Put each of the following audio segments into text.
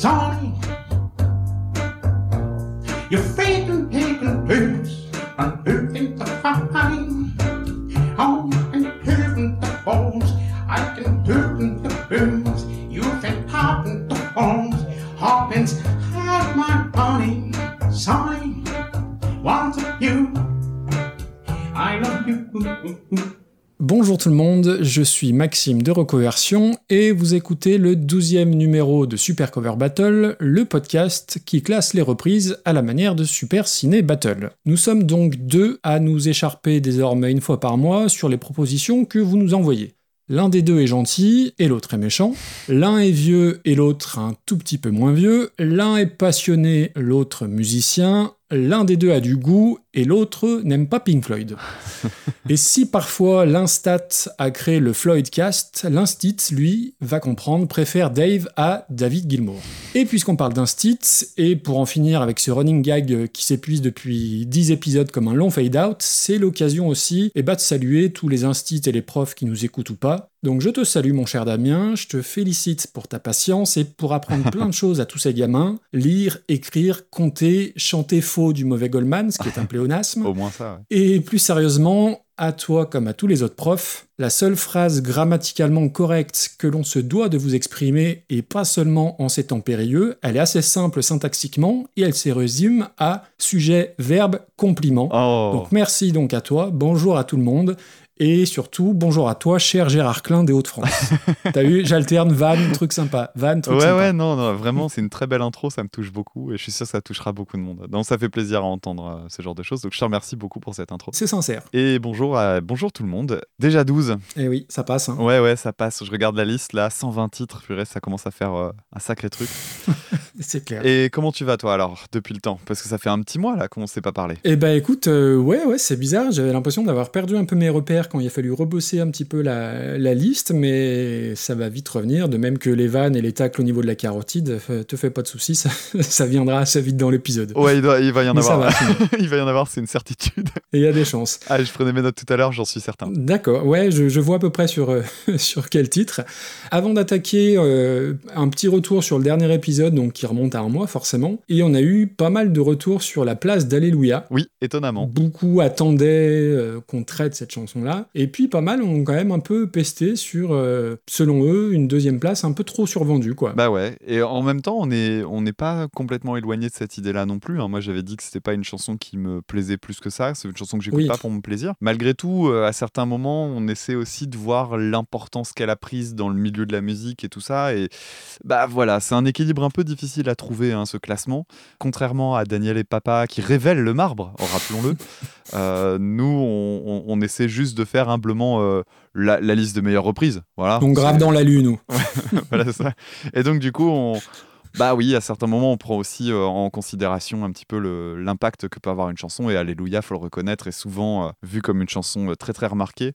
Sony je suis Maxime de Recoversion et vous écoutez le 12e numéro de Super Cover Battle, le podcast qui classe les reprises à la manière de Super Ciné Battle. Nous sommes donc deux à nous écharper désormais une fois par mois sur les propositions que vous nous envoyez. L'un des deux est gentil et l'autre est méchant. L'un est vieux et l'autre un tout petit peu moins vieux. L'un est passionné, l'autre musicien. L'un des deux a du goût et l'autre n'aime pas Pink Floyd. et si parfois l'Instat a créé le Floydcast, l'Instit, lui, va comprendre, préfère Dave à David Gilmour. Et puisqu'on parle d'Instit, et pour en finir avec ce running gag qui s'épuise depuis 10 épisodes comme un long fade-out, c'est l'occasion aussi eh ben, de saluer tous les instits et les profs qui nous écoutent ou pas. Donc je te salue mon cher Damien, je te félicite pour ta patience et pour apprendre plein de choses à tous ces gamins, lire, écrire, compter, chanter faux du mauvais Goldman, ce qui est un pléonasme. Au moins ça, ouais. Et plus sérieusement, à toi comme à tous les autres profs, la seule phrase grammaticalement correcte que l'on se doit de vous exprimer, et pas seulement en ces temps périlleux, elle est assez simple syntaxiquement et elle se résume à sujet, verbe, compliment. Oh. Donc merci donc à toi, bonjour à tout le monde. Et surtout, bonjour à toi, cher Gérard Klein des Hauts-de-France. T'as vu, j'alterne van, truc sympa. Van, truc Ouais, sympa. ouais, non, non, vraiment, c'est une très belle intro, ça me touche beaucoup et je suis sûr que ça touchera beaucoup de monde. Donc ça fait plaisir à entendre euh, ce genre de choses. Donc je te remercie beaucoup pour cette intro. C'est sincère. Et bonjour, à- bonjour tout le monde. Déjà 12. Et oui, ça passe. hein. Ouais, ouais, ça passe. Je regarde la liste là, 120 titres, purée, ça commence à faire euh, un sacré truc. C'est clair. Et comment tu vas toi alors, depuis le temps? Parce que ça fait un petit mois là qu'on s'est pas parlé. Eh ben écoute, euh, ouais, ouais, c'est bizarre. J'avais l'impression d'avoir perdu un peu mes repères quand il a fallu rebosser un petit peu la, la liste, mais ça va vite revenir. De même que les vannes et les tacles au niveau de la carotide, euh, te fais pas de soucis, ça, ça viendra assez vite dans l'épisode. Ouais, il, doit- il va y en Mais avoir. va, il va y en avoir, c'est une certitude. Et il y a des chances. Ah, je prenais mes notes tout à l'heure, j'en suis certain. D'accord, ouais, je, je vois à peu près sur, euh, sur quel titre. Avant d'attaquer, euh, un petit retour sur le dernier épisode, donc qui remonte à un mois forcément, et on a eu pas mal de retours sur la place d'Alléluia. Oui, étonnamment. Beaucoup attendaient euh, qu'on traite cette chanson-là, et puis pas mal ont quand même un peu pesté sur, euh, selon eux, une deuxième place un peu trop survendue, quoi. Bah ouais, et en même temps, on n'est on n'est pas complètement éloigné de cette idée-là non plus. hein. Moi, j'avais dit que c'était pas une chanson qui me plaisait plus que ça, c'est une chanson que j'écoute Oui. pas pour mon plaisir. Malgré tout, euh, à certains moments, on essaie aussi de voir l'importance qu'elle a prise dans le milieu de la musique et tout ça. Et bah voilà, c'est un équilibre un peu difficile à trouver, hein, ce classement. Contrairement à Daniel et Papa qui révèlent le marbre, rappelons-le, euh, nous, on, essaie juste de faire humblement euh, la, la liste de meilleures reprises. Voilà. Donc grave dans la lune, nous. voilà ça. Et donc du coup, on... bah oui, à certains moments, on prend aussi euh, en considération un petit peu l'impact que peut avoir une chanson. Et Alléluia, faut le reconnaître, est souvent vu comme une chanson très très remarquée.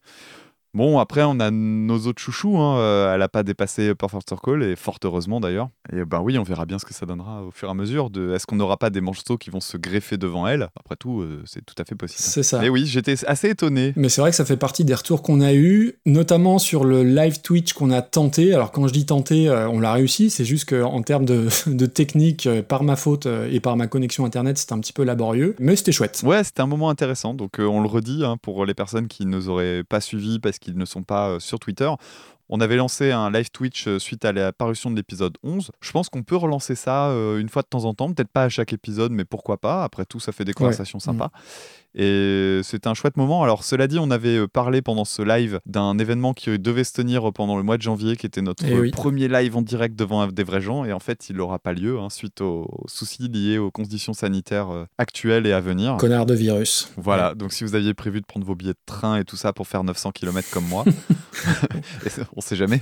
Bon, après, on a nos autres chouchous. hein, euh, elle n'a pas dépassé Perfect Circle, et fort heureusement d'ailleurs. Et ben oui, on verra bien ce que ça donnera au fur et à mesure. De... Est-ce qu'on n'aura pas des morceaux qui vont se greffer devant elle? Après tout, euh, c'est tout à fait possible. C'est ça. Mais oui, j'étais assez étonné. Mais c'est vrai que ça fait partie des retours qu'on a eu, notamment sur le live Twitch qu'on a tenté. Alors quand je dis tenté, euh, on l'a réussi. C'est juste qu'en termes de, de technique, euh, par ma faute et par ma connexion internet, c'était un petit peu laborieux. Mais c'était chouette. Ouais, c'était un moment intéressant. Donc, on le redit hein, pour les personnes qui ne nous auraient pas suivis parce qu'ils ne sont pas euh, sur Twitter. On avait lancé un live Twitch euh, suite à la parution de l'épisode 11. Je pense qu'on peut relancer ça euh, une fois de temps en temps, peut-être pas à chaque épisode, mais pourquoi pas. Après tout, ça fait des conversations sympas. Et c'était un chouette moment. Alors, cela dit, on avait euh, parlé pendant ce live d'un événement qui devait se tenir pendant le mois de janvier, qui était notre Eh oui. premier live en direct devant des vrais gens. Et en fait, il n'aura pas lieu hein, suite aux, soucis liés aux conditions sanitaires euh, actuelles et à venir. Connard de virus. Voilà, donc si vous aviez prévu de prendre vos billets de train et tout ça pour faire 900 km comme moi, on sait jamais,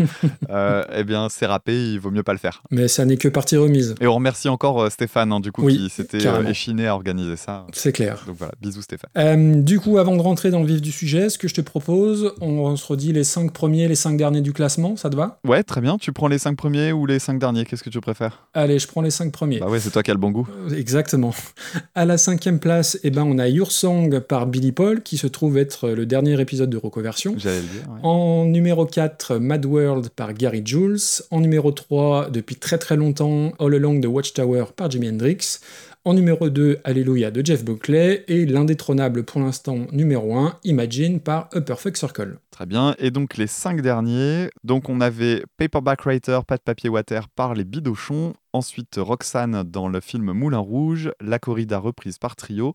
euh, eh bien c'est râpé, il vaut mieux pas le faire. Mais ça n'est que partie remise. Et on remercie encore Stéphane, hein, du coup, Oui, qui s'était échiné à organiser ça. C'est clair. Donc voilà, bisous Stéphane. Fait. Euh, du coup, avant de rentrer dans le vif du sujet, ce que je te propose, on, se redit les 5 premiers, les 5 derniers du classement, ça te va? Ouais, très bien. Tu prends les 5 premiers ou les 5 derniers? Qu'est-ce que tu préfères? Allez, je prends les 5 premiers. Bah ouais, c'est toi qui as le bon goût. Euh, Exactement. À la cinquième place, eh ben, on a Your Song par Billy Paul, qui se trouve être le dernier épisode de Reconversion. J'allais le dire. ouais. En numéro 4, Mad World par Gary Jules. En numéro 3, depuis très très longtemps, All Along the Watchtower par Jimi Hendrix. En numéro 2, Alléluia de Jeff Buckley. Et l'indétrônable pour l'instant numéro 1, Imagine par A Perfect Circle. Très bien. Et donc les 5 derniers. Donc on avait Paperback Writer, Pas de papier water par les Bidochons. Ensuite Roxane dans le film Moulin Rouge. La corrida reprise par Trio.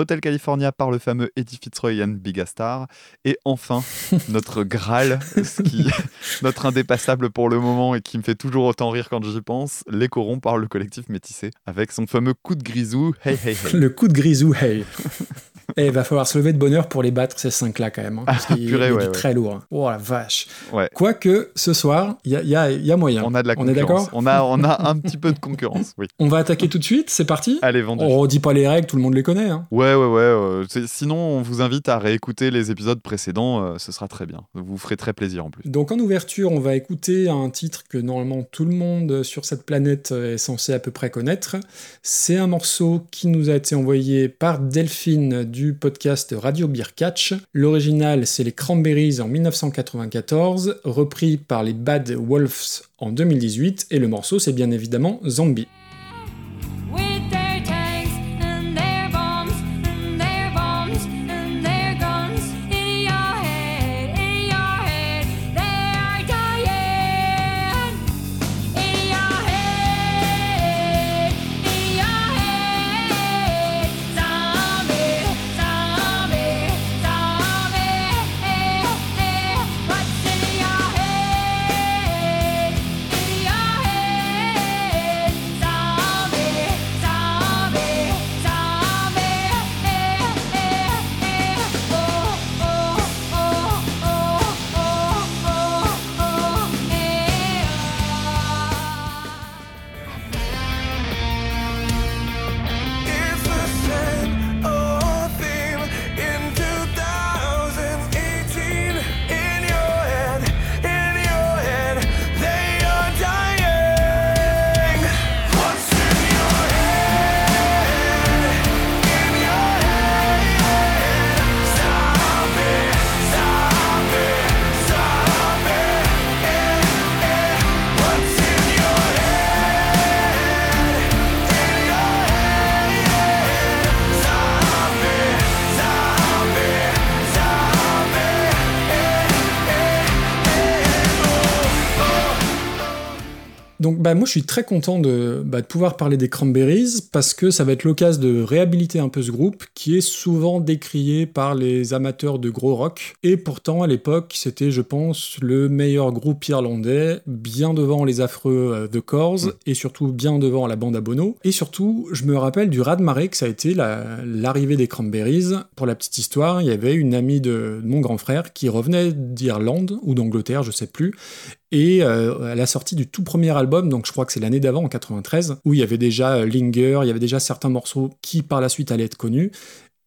Hotel California par le fameux Eddie Fitzroy and Big Star. Et enfin, notre Graal, ce qui, notre indépassable pour le moment et qui me fait toujours autant rire quand j'y pense, Les Corons par le collectif Métissé, avec son fameux coup de grisou, Hey Hey Hey. Le coup de grisou, hey Et il va falloir se lever de bonheur pour les battre, ces 5-là, quand même. hein, parce qu'il purée, il est ouais, très lourd. hein. Oh la vache. Ouais. Quoique, ce soir, il y a, il y a- il y a moyen. On a de la On est concurrence. d'accord on a, on a un petit peu de concurrence, oui. On va attaquer tout de suite, c'est parti Allez, vendu. On redit pas les règles, tout le monde les connaît. hein. Ouais, ouais, ouais. euh, sinon, on vous invite à réécouter les épisodes précédents. euh, ce sera très bien. Vous vous ferez très plaisir en plus. Donc en ouverture, on va écouter un titre que normalement tout le monde sur cette planète est censé à peu près connaître. C'est un morceau qui nous a été envoyé par Delphine du podcast Radio Beer Catch. L'original, c'est les Cranberries en 1994, repris par les Bad Wolves en 2018, et le morceau, c'est bien évidemment Zombie. Bah, moi je suis très content de, bah, de pouvoir parler des Cranberries parce que ça va être l'occasion de réhabiliter un peu ce groupe qui est souvent décrié par les amateurs de gros rock. Et pourtant à l'époque c'était je pense le meilleur groupe irlandais bien devant les affreux euh, The Corrs et surtout bien devant la bande à Bono. Et surtout je me rappelle du raz-de-marée que ça a été la- l'arrivée des Cranberries. Pour la petite histoire il y avait une amie de, de mon grand frère qui revenait d'Irlande ou d'Angleterre je sais plus et euh, à la sortie du tout premier album, donc je crois que c'est l'année d'avant, en 93, où il y avait déjà euh, Linger, il y avait déjà certains morceaux qui par la suite allaient être connus.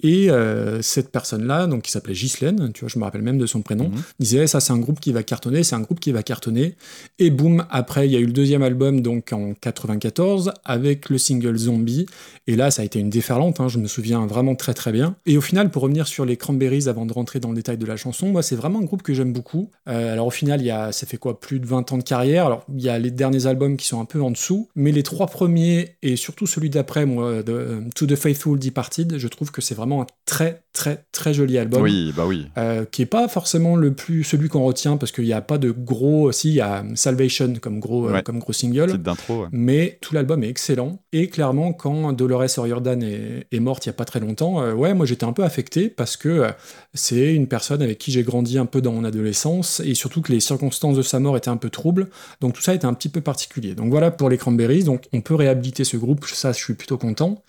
Et euh, cette personne-là, donc qui s'appelait Ghislaine, tu vois, je me rappelle même de son prénom, Mhm. disait ça c'est un groupe qui va cartonner, c'est un groupe qui va cartonner. Et boum, après il y a eu le deuxième album donc en 94 avec le single Zombie. Et là ça a été une déferlante, hein, je me souviens vraiment très très bien. Et au final, pour revenir sur les Cranberries avant de rentrer dans le détail de la chanson, moi c'est vraiment un groupe que j'aime beaucoup. Euh, alors au final, il y a, ça fait quoi, plus de 20 ans de carrière. Alors il y a les derniers albums qui sont un peu en dessous, mais les trois premiers et surtout celui d'après, moi, de euh, To the Faithful Departed, je trouve que c'est vraiment un très très très joli album. Oui, bah oui. Euh, qui est pas forcément le plus celui qu'on retient parce qu'il n'y a pas de gros si il y a Salvation comme gros euh, comme gros single d'intro. ouais. mais tout l'album est excellent et clairement quand Dolores O'Riordan est, est morte il y a pas très longtemps euh, ouais moi j'étais un peu affecté parce que c'est une personne avec qui j'ai grandi un peu dans mon adolescence et surtout que les circonstances de sa mort étaient un peu troubles donc tout ça était un petit peu particulier donc voilà pour les Cranberries donc on peut réhabiliter ce groupe ça je suis plutôt content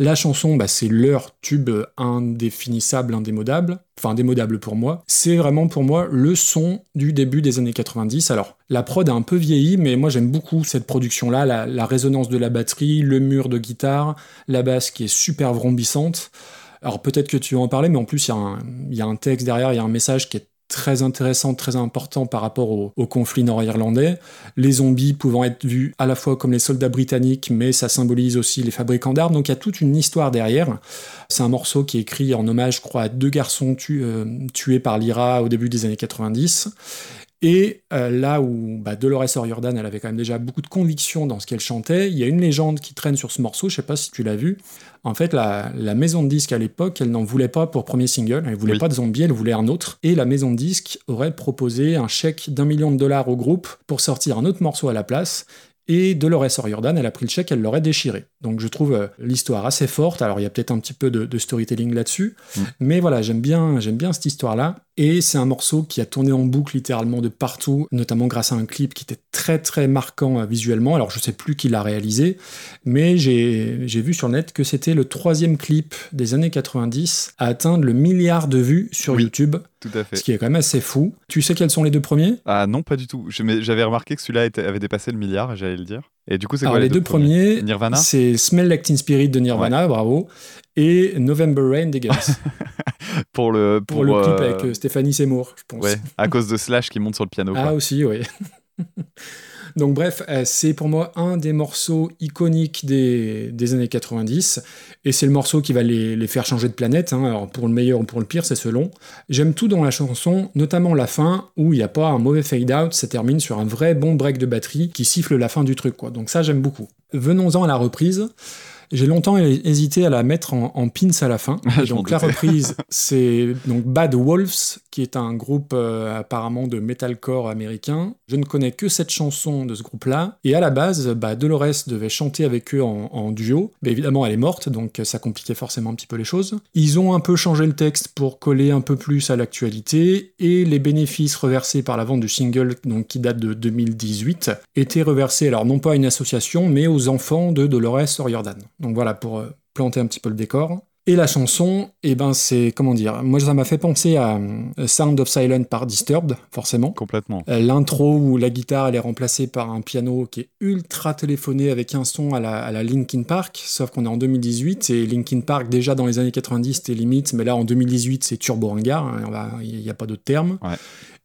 la chanson, bah, c'est leur tube indéfinissable, indémodable, enfin indémodable pour moi. C'est vraiment pour moi le son du début des années 90. Alors, la prod a un peu vieilli, mais moi j'aime beaucoup cette production-là, la, la résonance de la batterie, le mur de guitare, la basse qui est super vrombissante. Alors peut-être que tu vas en parler, mais en plus, il y, y a un texte derrière, il y a un message qui est très intéressant, très important par rapport au, conflit nord-irlandais. Les zombies pouvant être vus à la fois comme les soldats britanniques, mais ça symbolise aussi les fabricants d'armes. Donc il y a toute une histoire derrière. C'est un morceau qui est écrit en hommage, je crois, à deux garçons euh, tués par l'IRA au début des années 90. Et euh, là où bah, Dolores O'Riordan, elle avait quand même déjà beaucoup de conviction dans ce qu'elle chantait, il y a une légende qui traîne sur ce morceau, je sais pas si tu l'as vu. En fait, la, la maison de disques à l'époque, elle n'en voulait pas pour premier single, elle voulait Oui. pas de zombie, elle voulait un autre. Et la maison de disques aurait proposé un chèque d'un million de dollars au groupe pour sortir un autre morceau à la place. Et Dolores O'Riordan, elle a pris le chèque, elle l'aurait déchiré. Donc je trouve euh, l'histoire assez forte. Alors il y a peut-être un petit peu de, de storytelling là-dessus, Mm. mais voilà, j'aime bien, j'aime bien cette histoire-là. Et c'est un morceau qui a tourné en boucle littéralement de partout, notamment grâce à un clip qui était très très marquant euh, visuellement. Alors je sais plus qui l'a réalisé, mais j'ai vu sur le net que c'était le troisième clip des années 90 à atteindre le milliard de vues sur Oui. YouTube, Tout à fait. ce qui est quand même assez fou. Tu sais quels sont les deux premiers? Ah non, pas du tout. J'avais remarqué que celui-là avait dépassé le milliard, j'allais le dire. Et du coup, c'est Alors quoi les, deux, premiers, Nirvana? c'est Smell Like Teen Spirit de Nirvana, bravo, et November Rain des Guns, Pour le, pour, le clip euh, avec euh, Stéphanie Seymour, je pense. Ouais, à cause de Slash qui monte sur le piano. Ah quoi. aussi, oui. Donc bref, euh, c'est pour moi un des morceaux iconiques des, des années 90, et c'est le morceau qui va les, les faire changer de planète, hein. alors pour le meilleur ou pour le pire, c'est selon. J'aime tout dans la chanson, notamment la fin, où il n'y a pas un mauvais fade-out, ça termine sur un vrai bon break de batterie qui siffle la fin du truc, quoi. Donc ça, j'aime beaucoup. Venons-en à la reprise. J'ai longtemps hé- hésité à la mettre en, en pins à la fin. M'en donc la reprise, c'est donc Bad Wolves, qui est un groupe euh, apparemment de metalcore américain. Je ne connais que cette chanson de ce groupe-là. Et à la base, bah, Dolores devait chanter avec eux en, duo. Mais évidemment, elle est morte, donc ça compliquait forcément un petit peu les choses. Ils ont un peu changé le texte pour coller un peu plus à l'actualité. Et les bénéfices reversés par la vente du single, donc qui date de 2018, étaient reversés, alors non pas à une association, mais aux enfants de Dolores O'Riordan. Donc voilà, pour euh, planter un petit peu le décor. Et la chanson, eh ben c'est, comment dire, moi ça m'a fait penser à euh, Sound of Silence par Disturbed, forcément. Complètement. Euh, L'intro où la guitare elle est remplacée par un piano qui est ultra téléphoné avec un son à la, à la Linkin Park, sauf qu'on est en 2018 et Linkin Park déjà dans les années 90 c'était limite, mais là en 2018 c'est turbo ringard, hein, il n'y a pas d'autre terme. Ouais.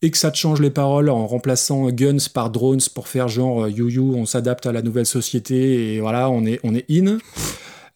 Et que ça te change les paroles en remplaçant Guns par Drones pour faire genre euh, you you, on s'adapte à la nouvelle société et voilà, on est, on est in.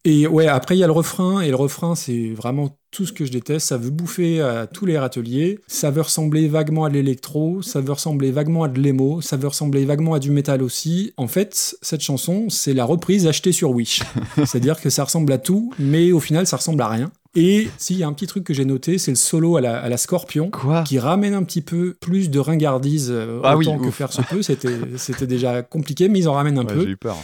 Et ouais, après il y a le refrain, et le refrain c'est vraiment tout ce que je déteste. Ça veut bouffer à tous les râteliers, ça veut ressembler vaguement à de l'électro, ça veut ressembler vaguement à de l'émo, ça veut ressembler vaguement à du métal aussi. En fait, cette chanson, c'est la reprise achetée sur Wish. C'est-à-dire que ça ressemble à tout, mais au final ça ressemble à rien. Et s'il y a un petit truc que j'ai noté, c'est le solo à la, à la Scorpion Quoi qui ramène un petit peu plus de ringardise euh, Ah oui, autant que faire se peut. C'était déjà compliqué, mais ils en ramènent un Ouais, peu. J'ai eu peur.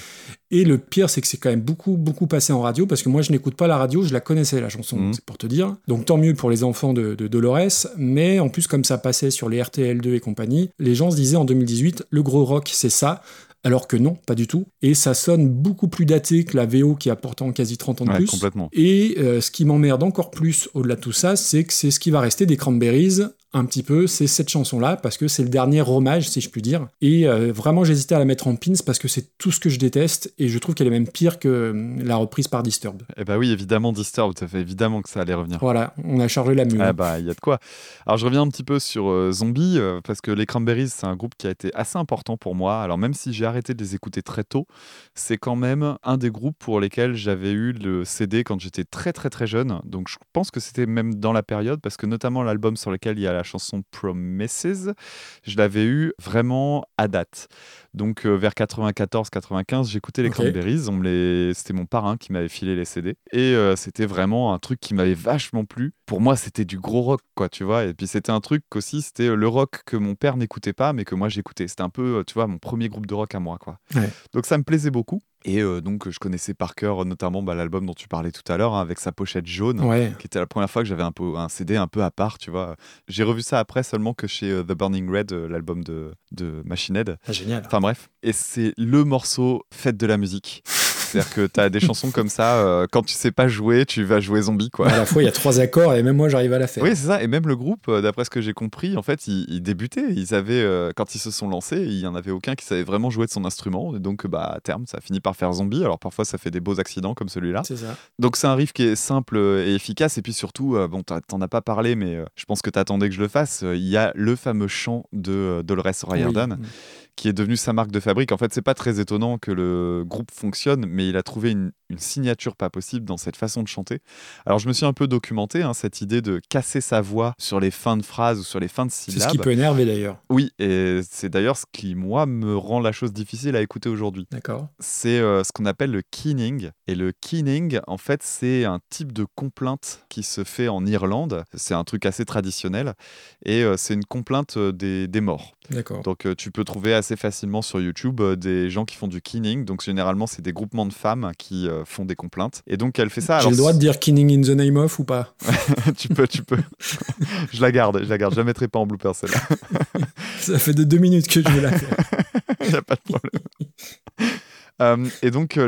Et le pire, c'est que c'est quand même beaucoup, beaucoup passé en radio, parce que moi, je n'écoute pas la radio, je la connaissais, la chanson, Mhm. c'est pour te dire. Donc tant mieux pour les enfants de, de Dolores, mais en plus, comme ça passait sur les RTL2 et compagnie, les gens se disaient en 2018, le gros rock, c'est ça. Alors que non, pas du tout. Et ça sonne beaucoup plus daté que la VO qui a pourtant quasi 30 ans de Ouais, plus. complètement. Et euh, ce qui m'emmerde encore plus au-delà de tout ça, c'est que c'est ce qui va rester des Cranberries, un petit peu, c'est cette chanson-là, parce que c'est le dernier hommage, si je puis dire. Et euh, vraiment, j'hésitais à la mettre en pins parce que c'est tout ce que je déteste, et je trouve qu'elle est même pire que euh, la reprise par Disturbed. Eh bah oui, évidemment, Disturbed, ça fait évidemment que ça allait revenir. Voilà, on a chargé la mule. Ah bah, il y a de quoi. Alors, je reviens un petit peu sur euh, Zombie, euh, parce que les Cranberries, c'est un groupe qui a été assez important pour moi. Alors, même si j'ai arrêté de les écouter très tôt, c'est quand même un des groupes pour lesquels j'avais eu le CD quand j'étais très très très jeune. Donc, je pense que c'était même dans la période, parce que notamment l'album sur lequel il y a la chanson Promises, je l'avais eu vraiment à date. Donc, euh, vers 94-95, j'écoutais les Ok. Cranberries. On me les... C'était mon parrain qui m'avait filé les CD. Et euh, c'était vraiment un truc qui m'avait vachement plu. Pour moi, c'était du gros rock, quoi, tu vois. Et puis, c'était un truc aussi, c'était euh, le rock que mon père n'écoutait pas, mais que moi, j'écoutais. C'était un peu, tu vois, mon premier groupe de rock à moi, quoi. Ouais. Donc, ça me plaisait beaucoup. Et euh, donc, je connaissais par cœur, notamment bah, l'album dont tu parlais tout à l'heure, hein, avec sa pochette jaune Ouais, qui était la première fois que j'avais un, peu, un CD un peu à part, tu vois. J'ai revu ça après seulement que chez euh, The Burning Red, euh, l'album de, de Machine Head. Ah, génial. Enfin bref, et c'est le morceau Fête de la musique. C'est-à-dire que tu as des chansons comme ça, euh, quand tu sais pas jouer, tu vas jouer zombie, quoi. À la fois, il y a trois accords et même moi, j'arrive à la faire. Oui, c'est ça. Et même le groupe, euh, d'après ce que j'ai compris, en fait, ils, ils débutaient. Ils avaient, euh, quand ils se sont lancés, il y en avait aucun qui savait vraiment jouer de son instrument. Et donc, bah, à terme, ça finit par faire zombie. Alors parfois, ça fait des beaux accidents comme celui-là. C'est ça. Donc c'est un riff qui est simple et efficace. Et puis surtout, euh, bon, t'en as pas parlé, mais je pense que t'attendais que je le fasse. Il y a le fameux chant de Dolores O'Riordan Oui. qui est devenu sa marque de fabrique. En fait, c'est pas très étonnant que le groupe fonctionne, mais il a trouvé une, une signature pas possible dans cette façon de chanter. Alors je me suis un peu documenté, hein, cette idée de casser sa voix sur les fins de phrases ou sur les fins de C'est syllabes. ce qui peut énerver d'ailleurs. Oui, et c'est d'ailleurs ce qui, moi, me rend la chose difficile à écouter aujourd'hui D'accord. c'est euh, ce qu'on appelle le keening. Et le keening, en fait, c'est un type de complainte qui se fait en Irlande. C'est un truc assez traditionnel. Et euh, c'est une complainte euh, des, des morts. Donc euh, tu peux trouver assez facilement sur YouTube euh, des gens qui font du keening. Donc généralement, c'est des groupements de femmes qui euh, font des complaintes. Et donc elle fait ça. J'ai le droit de dire Kinning in the Name of ou pas? Tu peux, tu peux. je la garde, je la garde. Je la mettrai pas en blooper celle-là. Ça fait de deux minutes que je veux la faire. Il n'y a pas de problème. Euh, et donc, euh,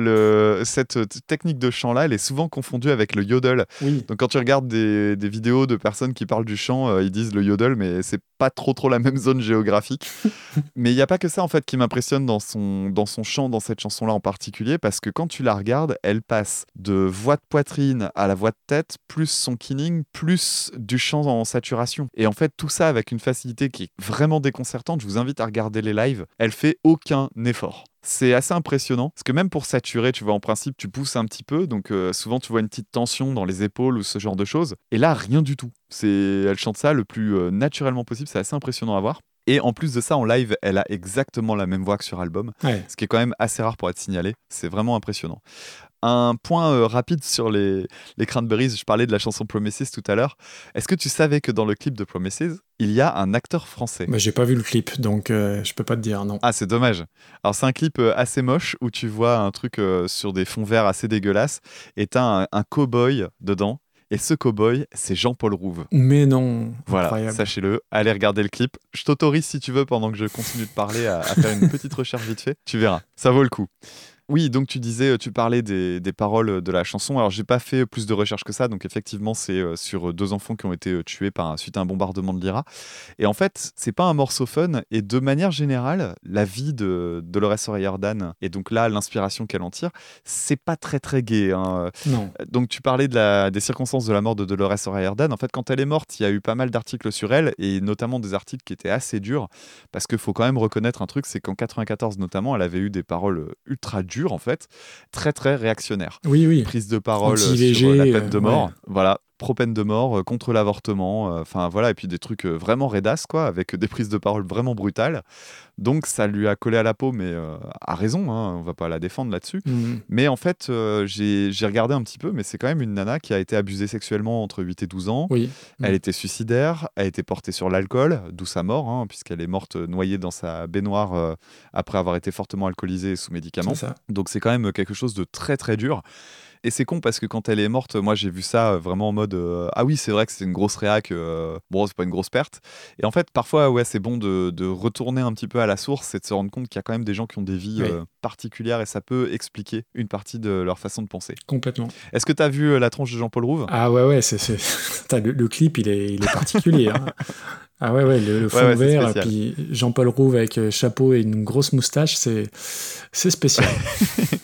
le, cette euh, technique de chant-là, elle est souvent confondue avec le yodel. Oui. Donc, quand tu regardes des, des vidéos de personnes qui parlent du chant, euh, ils disent le yodel, mais c'est pas trop trop la même zone géographique. mais il n'y a pas que ça, en fait, qui m'impressionne dans son, dans son chant, dans cette chanson-là en particulier, parce que quand tu la regardes, elle passe de voix de poitrine à la voix de tête, plus son keening, plus du chant en saturation. Et en fait, tout ça avec une facilité qui est vraiment déconcertante. Je vous invite à regarder les lives. Elle fait aucun effort. C'est assez impressionnant parce que même pour saturer, tu vois, en principe, tu pousses un petit peu, donc euh, souvent tu vois une petite tension dans les épaules ou ce genre de choses. Et là, rien du tout. C'est, elle chante ça le plus euh, naturellement possible. C'est assez impressionnant à voir. Et en plus de ça, en live, elle a exactement la même voix que sur album, Ouais. ce qui est quand même assez rare pour être signalé. C'est vraiment impressionnant. Un point euh, rapide sur les, les Cranberries, je parlais de la chanson Promises tout à l'heure. Est-ce que tu savais que dans le clip de Promises, il y a un acteur français? Bah, j'ai pas vu le clip, donc euh, je peux pas te dire non. ah, c'est dommage. Alors, c'est un clip euh, assez moche où tu vois un truc euh, sur des fonds verts assez dégueulasses et t'as un, un cow-boy dedans. Et ce cow-boy, c'est Jean-Paul Rouve. Mais non. Voilà, sachez-le. Allez regarder le clip. Je t'autorise si tu veux, pendant que je continue de parler, à, à faire une petite recherche vite fait. Tu verras, ça vaut le coup. Oui, donc tu disais, tu parlais des, des paroles de la chanson. Alors, j'ai pas fait plus de recherches que ça. Donc, effectivement, c'est euh, sur deux enfants qui ont été euh, tués par, suite à un bombardement de l'IRA. Et en fait, c'est pas un morceau fun. Et de manière générale, la vie de Dolores O'Riordan, et donc là, l'inspiration qu'elle en tire, c'est pas très très gai. hein. Non. Donc tu parlais de la- des circonstances de la mort de Dolores O'Riordan. En fait, quand elle est morte, il y a eu pas mal d'articles sur elle, et notamment des articles qui étaient assez durs, parce qu'il faut quand même reconnaître un truc, c'est qu'en 94 notamment, elle avait eu des paroles ultra dures, en fait, très très réactionnaires. Oui, oui. Prise de parole sur euh, la peine de euh, mort, ouais. voilà. Pro-peine de mort, euh, contre l'avortement, euh, enfin voilà, et puis des trucs euh, vraiment raidasses, quoi, avec des prises de parole vraiment brutales. Donc ça lui a collé à la peau, mais à raison, hein, on va pas la défendre là-dessus. Mhm. Mais en fait, j'ai regardé un petit peu, mais c'est quand même une nana qui a été abusée sexuellement entre 8 et 12 ans. Oui. Elle était suicidaire, elle a été portée sur l'alcool, d'où sa mort, hein, puisqu'elle est morte noyée dans sa baignoire euh, après avoir été fortement alcoolisée et sous médicaments. Donc c'est quand même quelque chose de très très dur. Et c'est con parce que quand elle est morte, moi j'ai vu ça euh, vraiment en mode euh, ah oui c'est vrai que c'est une grosse réac, euh, bon c'est pas une grosse perte. Et en fait parfois ouais c'est bon de, de retourner un petit peu à la source et de se rendre compte qu'il y a quand même des gens qui ont des vies Oui. euh, particulières et ça peut expliquer une partie de leur façon de penser. Complètement. Est-ce que tu as vu la tronche de Jean-Paul Rouve? Ah ouais, ouais, c'est, le, le clip, il est, il est particulier. hein. Ah ouais, ouais, le, le fond Ouais, ouais, vert, puis Jean-Paul Rouve avec chapeau et une grosse moustache, c'est, c'est spécial.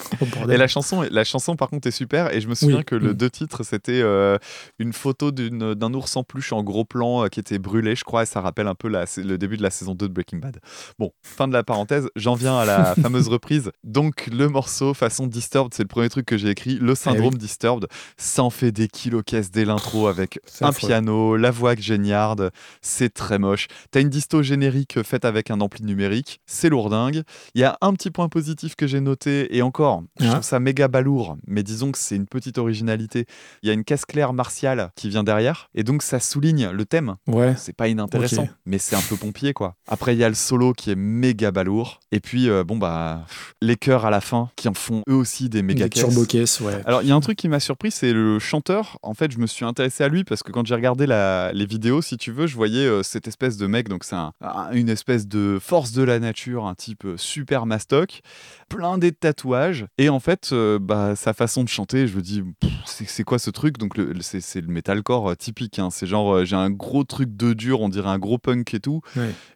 Et la chanson, la chanson par contre est super et je me souviens Oui. que le Mm. deux titres c'était euh, une photo d'une- d'un ours en peluche en gros plan euh, qui était brûlé je crois et ça rappelle un peu la- le début de la saison 2 de Breaking Bad. Bon, fin de la parenthèse, j'en viens à la fameuse reprise. Donc le morceau façon Disturbed, c'est le premier truc que j'ai écrit, le syndrome Disturbed, ça en fait des kilos caisses dès l'intro avec un affreux. piano, la voix géniarde, c'est très moche. T'as une disto générique faite avec un ampli numérique, c'est lourdingue. Il y a un petit point positif que j'ai noté, et encore, je trouve ça méga balourd, mais disons que c'est une petite originalité. Il y a une caisse claire martiale qui vient derrière, et donc ça souligne le thème. Ouais, C'est pas inintéressant, mais c'est un peu pompier, quoi. Après, il y a le solo qui est méga balourd, et puis, euh, bon, bah, les chœurs à la fin qui en font eux aussi des méga des caisses. turbo caisses, ouais. Alors, il y a un truc qui m'a surpris, c'est le chanteur. En fait, je me suis intéressé à lui parce que quand j'ai regardé la- les vidéos, si tu veux, je voyais euh, cette espèce de mec. Donc, c'est un- un- une espèce de force de la nature, un type euh, super mastoc, plein de tatouages. Et en fait, euh, bah, sa façon de chanter, je me dis, c'est quoi ce truc? Donc, c'est le metalcore euh, typique. hein. C'est genre, euh, j'ai un gros truc de dur, on dirait un gros punk et tout.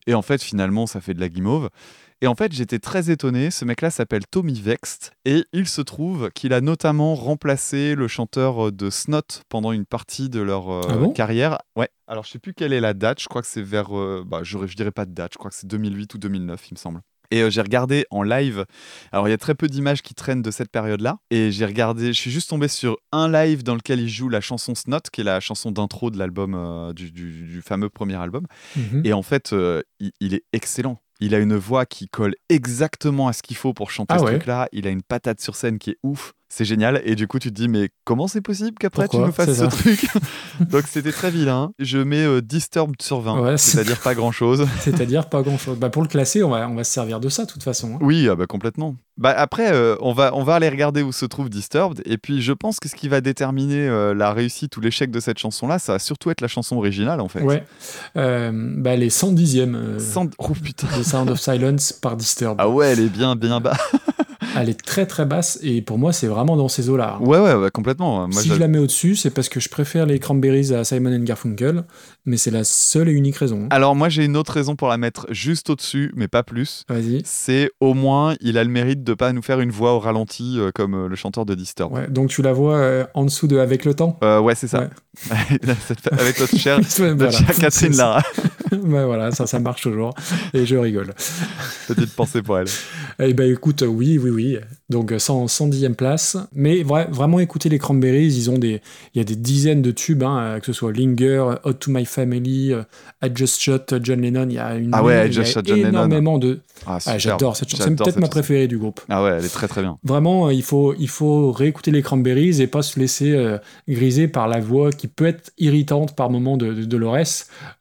Et en fait, finalement, ça fait de la guimauve. Et en fait, j'étais très étonné. Ce mec-là s'appelle Tommy Vext. Et il se trouve qu'il a notamment remplacé le chanteur de Snot pendant une partie de leur euh, Ah bon? carrière. Ouais. Alors, je sais plus quelle est la date. Je crois que c'est vers. euh, bah, je, je dirais pas de date. Je crois que c'est 2008 ou 2009, il me semble. Et euh, j'ai regardé en live. Alors, il y a très peu d'images qui traînent de cette période-là. Et j'ai regardé. Je suis juste tombé sur un live dans lequel il joue la chanson Snot, qui est la chanson d'intro de l'album, euh, du, du- du fameux premier album. Mhm. Et en fait, euh, il, il est excellent. Il a une voix qui colle exactement à ce qu'il faut pour chanter Ah ce ouais. truc-là. Il a une patate sur scène qui est ouf. C'est génial. Et du coup, tu te dis, mais comment c'est possible qu'après tu nous fasses ce truc Donc, c'était très vilain. Je mets euh, Disturbed sur 20, Ouais, c'est- c'est-à-dire pas grand-chose. C'est-à-dire pas grand-chose. Bah, pour le classer, on va, on va se servir de ça, de toute façon. hein. Oui, ah bah, complètement. Bah, après, euh, on, va, on va aller regarder où se trouve Disturbed. Et puis, je pense que ce qui va déterminer euh, la réussite ou l'échec de cette chanson-là, ça va surtout être la chanson originale, en fait. Ouais. Bah, les 110e euh, Sans- Oh putain. de Sound of Silence par Disturbed. Ah ouais, elle est bien, bien bas. Elle est très très basse et pour moi, c'est vraiment dans ces eaux-là. Ouais, ouais, ouais, complètement. Moi, si je la mets au-dessus, c'est parce que je préfère les Cranberries à Simon and Garfunkel, mais c'est la seule et unique raison. Alors moi j'ai une autre raison pour la mettre juste au-dessus, mais pas plus. Vas-y. C'est au moins il a le mérite de pas nous faire une voix au ralenti euh, comme euh, le chanteur de Disturbed. Ouais, donc tu la vois euh, en dessous de Avec le temps? Ouais, c'est ça. Avec notre chère, notre voilà. chère Catherine Lara. Bah voilà, ça, ça marche toujours. Et je rigole. Petite pensée pour elle. Eh ben écoute, oui, oui, oui. Donc 100, 110e place. Mais vra- vraiment écoutez les Cranberries, ils ont des, il y a des dizaines de tubes, hein, que ce soit Linger, Hot to My Family, euh, I Just Shot, John Lennon. Il y a une, Ah ouais, I Just Shot John Lennon. énormément de. Ah, Ah. J'adore cette chanson. C'est peut-être ma chanson. préférée du groupe. Ah ouais, elle est très très bien. Vraiment, euh, il faut, il faut réécouter les Cranberries et pas se laisser euh, griser par la voix qui peut être irritante par moment de, de Dolores.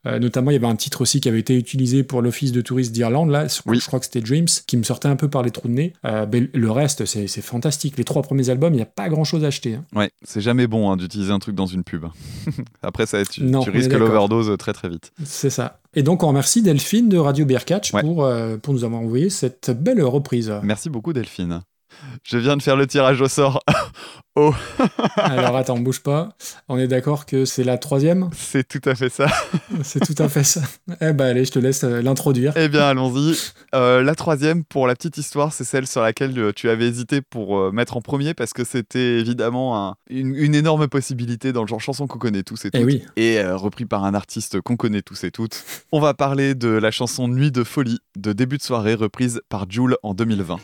Euh, notamment, il y avait un titre aussi qui avait été utilisé pour l'Office de tourisme d'Irlande, là, je Oui. crois que c'était Dreams, qui me sortait un peu par les trous de nez. Euh, ben, le reste, c'est fantastique. Les trois premiers albums, il n'y a pas grand-chose à acheter. hein. Ouais, c'est jamais bon hein, d'utiliser un truc dans une pub. Après ça, tu, Non, tu risques d'accord. L'overdose très très vite. C'est ça. Et donc, on remercie Delphine de Radio Bearcatch Ouais. pour, euh, pour nous avoir envoyé cette belle reprise. Merci beaucoup Delphine. Je viens de faire le tirage au sort. oh, Alors, attends, bouge pas. On est d'accord que c'est la troisième? C'est tout à fait ça. C'est tout à fait ça. Eh ben, allez, je te laisse euh, l'introduire. Eh bien, allons-y. Euh, la troisième, pour la petite histoire, c'est celle sur laquelle euh, tu avais hésité pour mettre en premier parce que c'était évidemment un- une, une énorme possibilité dans le genre chanson qu'on connaît tous et toutes. Eh oui. Et euh, repris par un artiste qu'on connaît tous et toutes. On va parler de la chanson Nuit de folie de début de soirée reprise par Jules en 2020.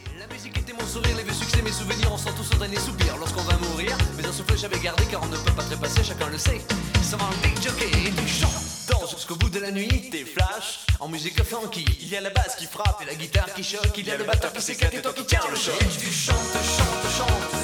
Lorsqu'on va mourir. Mais un souffle j'avais gardé car on ne peut pas trépasser, chacun le sait. Ça va un big jockey et tu chantes. Danse jusqu'au bout de la nuit, tes flashs en musique funky. Il y a la basse qui frappe et la guitare qui choque. Il y a le batteur qui s'éclate et toi qui tiens le choc. Tu chantes, chantes, chantes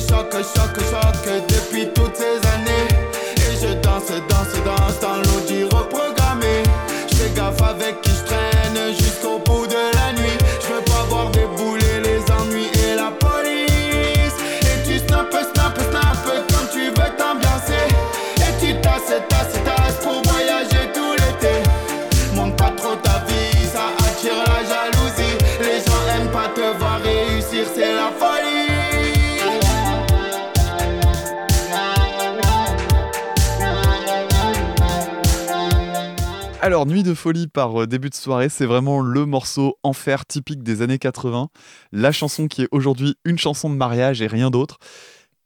Et je les Alors, Nuit de folie par euh, début de soirée, c'est vraiment le morceau enfer typique des années 80. La chanson qui est aujourd'hui une chanson de mariage et rien d'autre.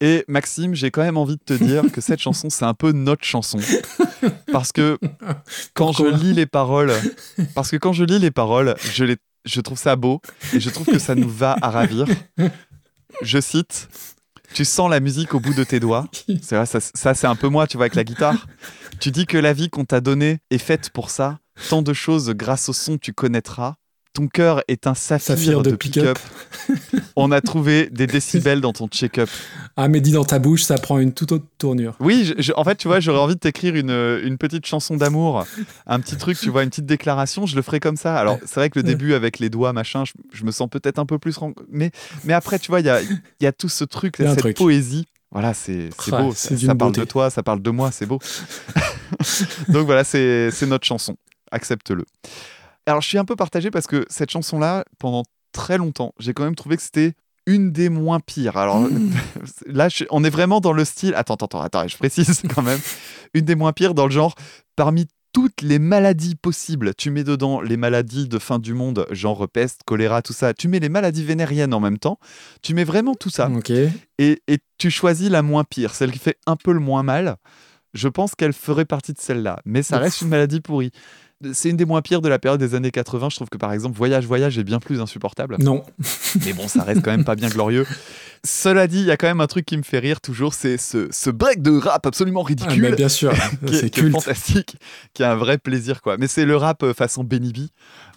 Et Maxime, j'ai quand même envie de te dire que cette chanson, c'est un peu notre chanson. Parce que quand je lis les paroles, parce que quand je lis les paroles, je, les, je trouve ça beau et je trouve que ça nous va à ravir. Je cite Tu sens la musique au bout de tes doigts. C'est vrai, ça, ça, c'est un peu moi, tu vois, avec la guitare. Tu dis que la vie qu'on t'a donnée est faite pour ça. Tant de choses grâce au son tu connaîtras. ton cœur est un saphir, Saphir de de pick-up. On a trouvé des décibels dans ton check-up. Ah, mais dit dans ta bouche, ça prend une toute autre tournure. Oui, je- je- en fait, tu vois, j'aurais envie de t'écrire une, une petite chanson d'amour, un petit truc, tu vois, une petite déclaration, je le ferai comme ça. Alors, c'est vrai que le début avec les doigts, machin, je, je me sens peut-être un peu plus. Mais, mais après, tu vois, il y a, il y a tout ce truc, cette truc. poésie. Voilà, c'est beau. Ça, ça parle de toi, ça parle de moi, c'est beau. Donc voilà, c'est c'est notre chanson. Accepte-le. Alors, je suis un peu partagé parce que cette chanson-là, pendant très longtemps, j'ai quand même trouvé que c'était une des moins pires. Alors Mmh. là, je- on est vraiment dans le style. Attends, attends, attends, attends, je précise quand même. Une des moins pires dans le genre, parmi toutes les maladies possibles, tu mets dedans les maladies de fin du monde, genre peste, choléra, tout ça. Tu mets les maladies vénériennes en même temps. Tu mets vraiment tout ça et tu choisis la moins pire, celle qui fait un peu le moins mal. Je pense qu'elle ferait partie de celle-là, mais ça reste une maladie pourrie. C'est une des moins pires de la période des années 80. Je trouve que par exemple, Voyage, Voyage est bien plus insupportable. Non. Mais bon, ça reste quand même pas bien glorieux. Cela dit, il y a quand même un truc qui me fait rire toujours, c'est ce, ce break de rap absolument Ah, ridicule. mais bien sûr, c'est qui est culte. fantastique, qui a un vrai plaisir quoi. Mais c'est le rap euh, façon Benny B.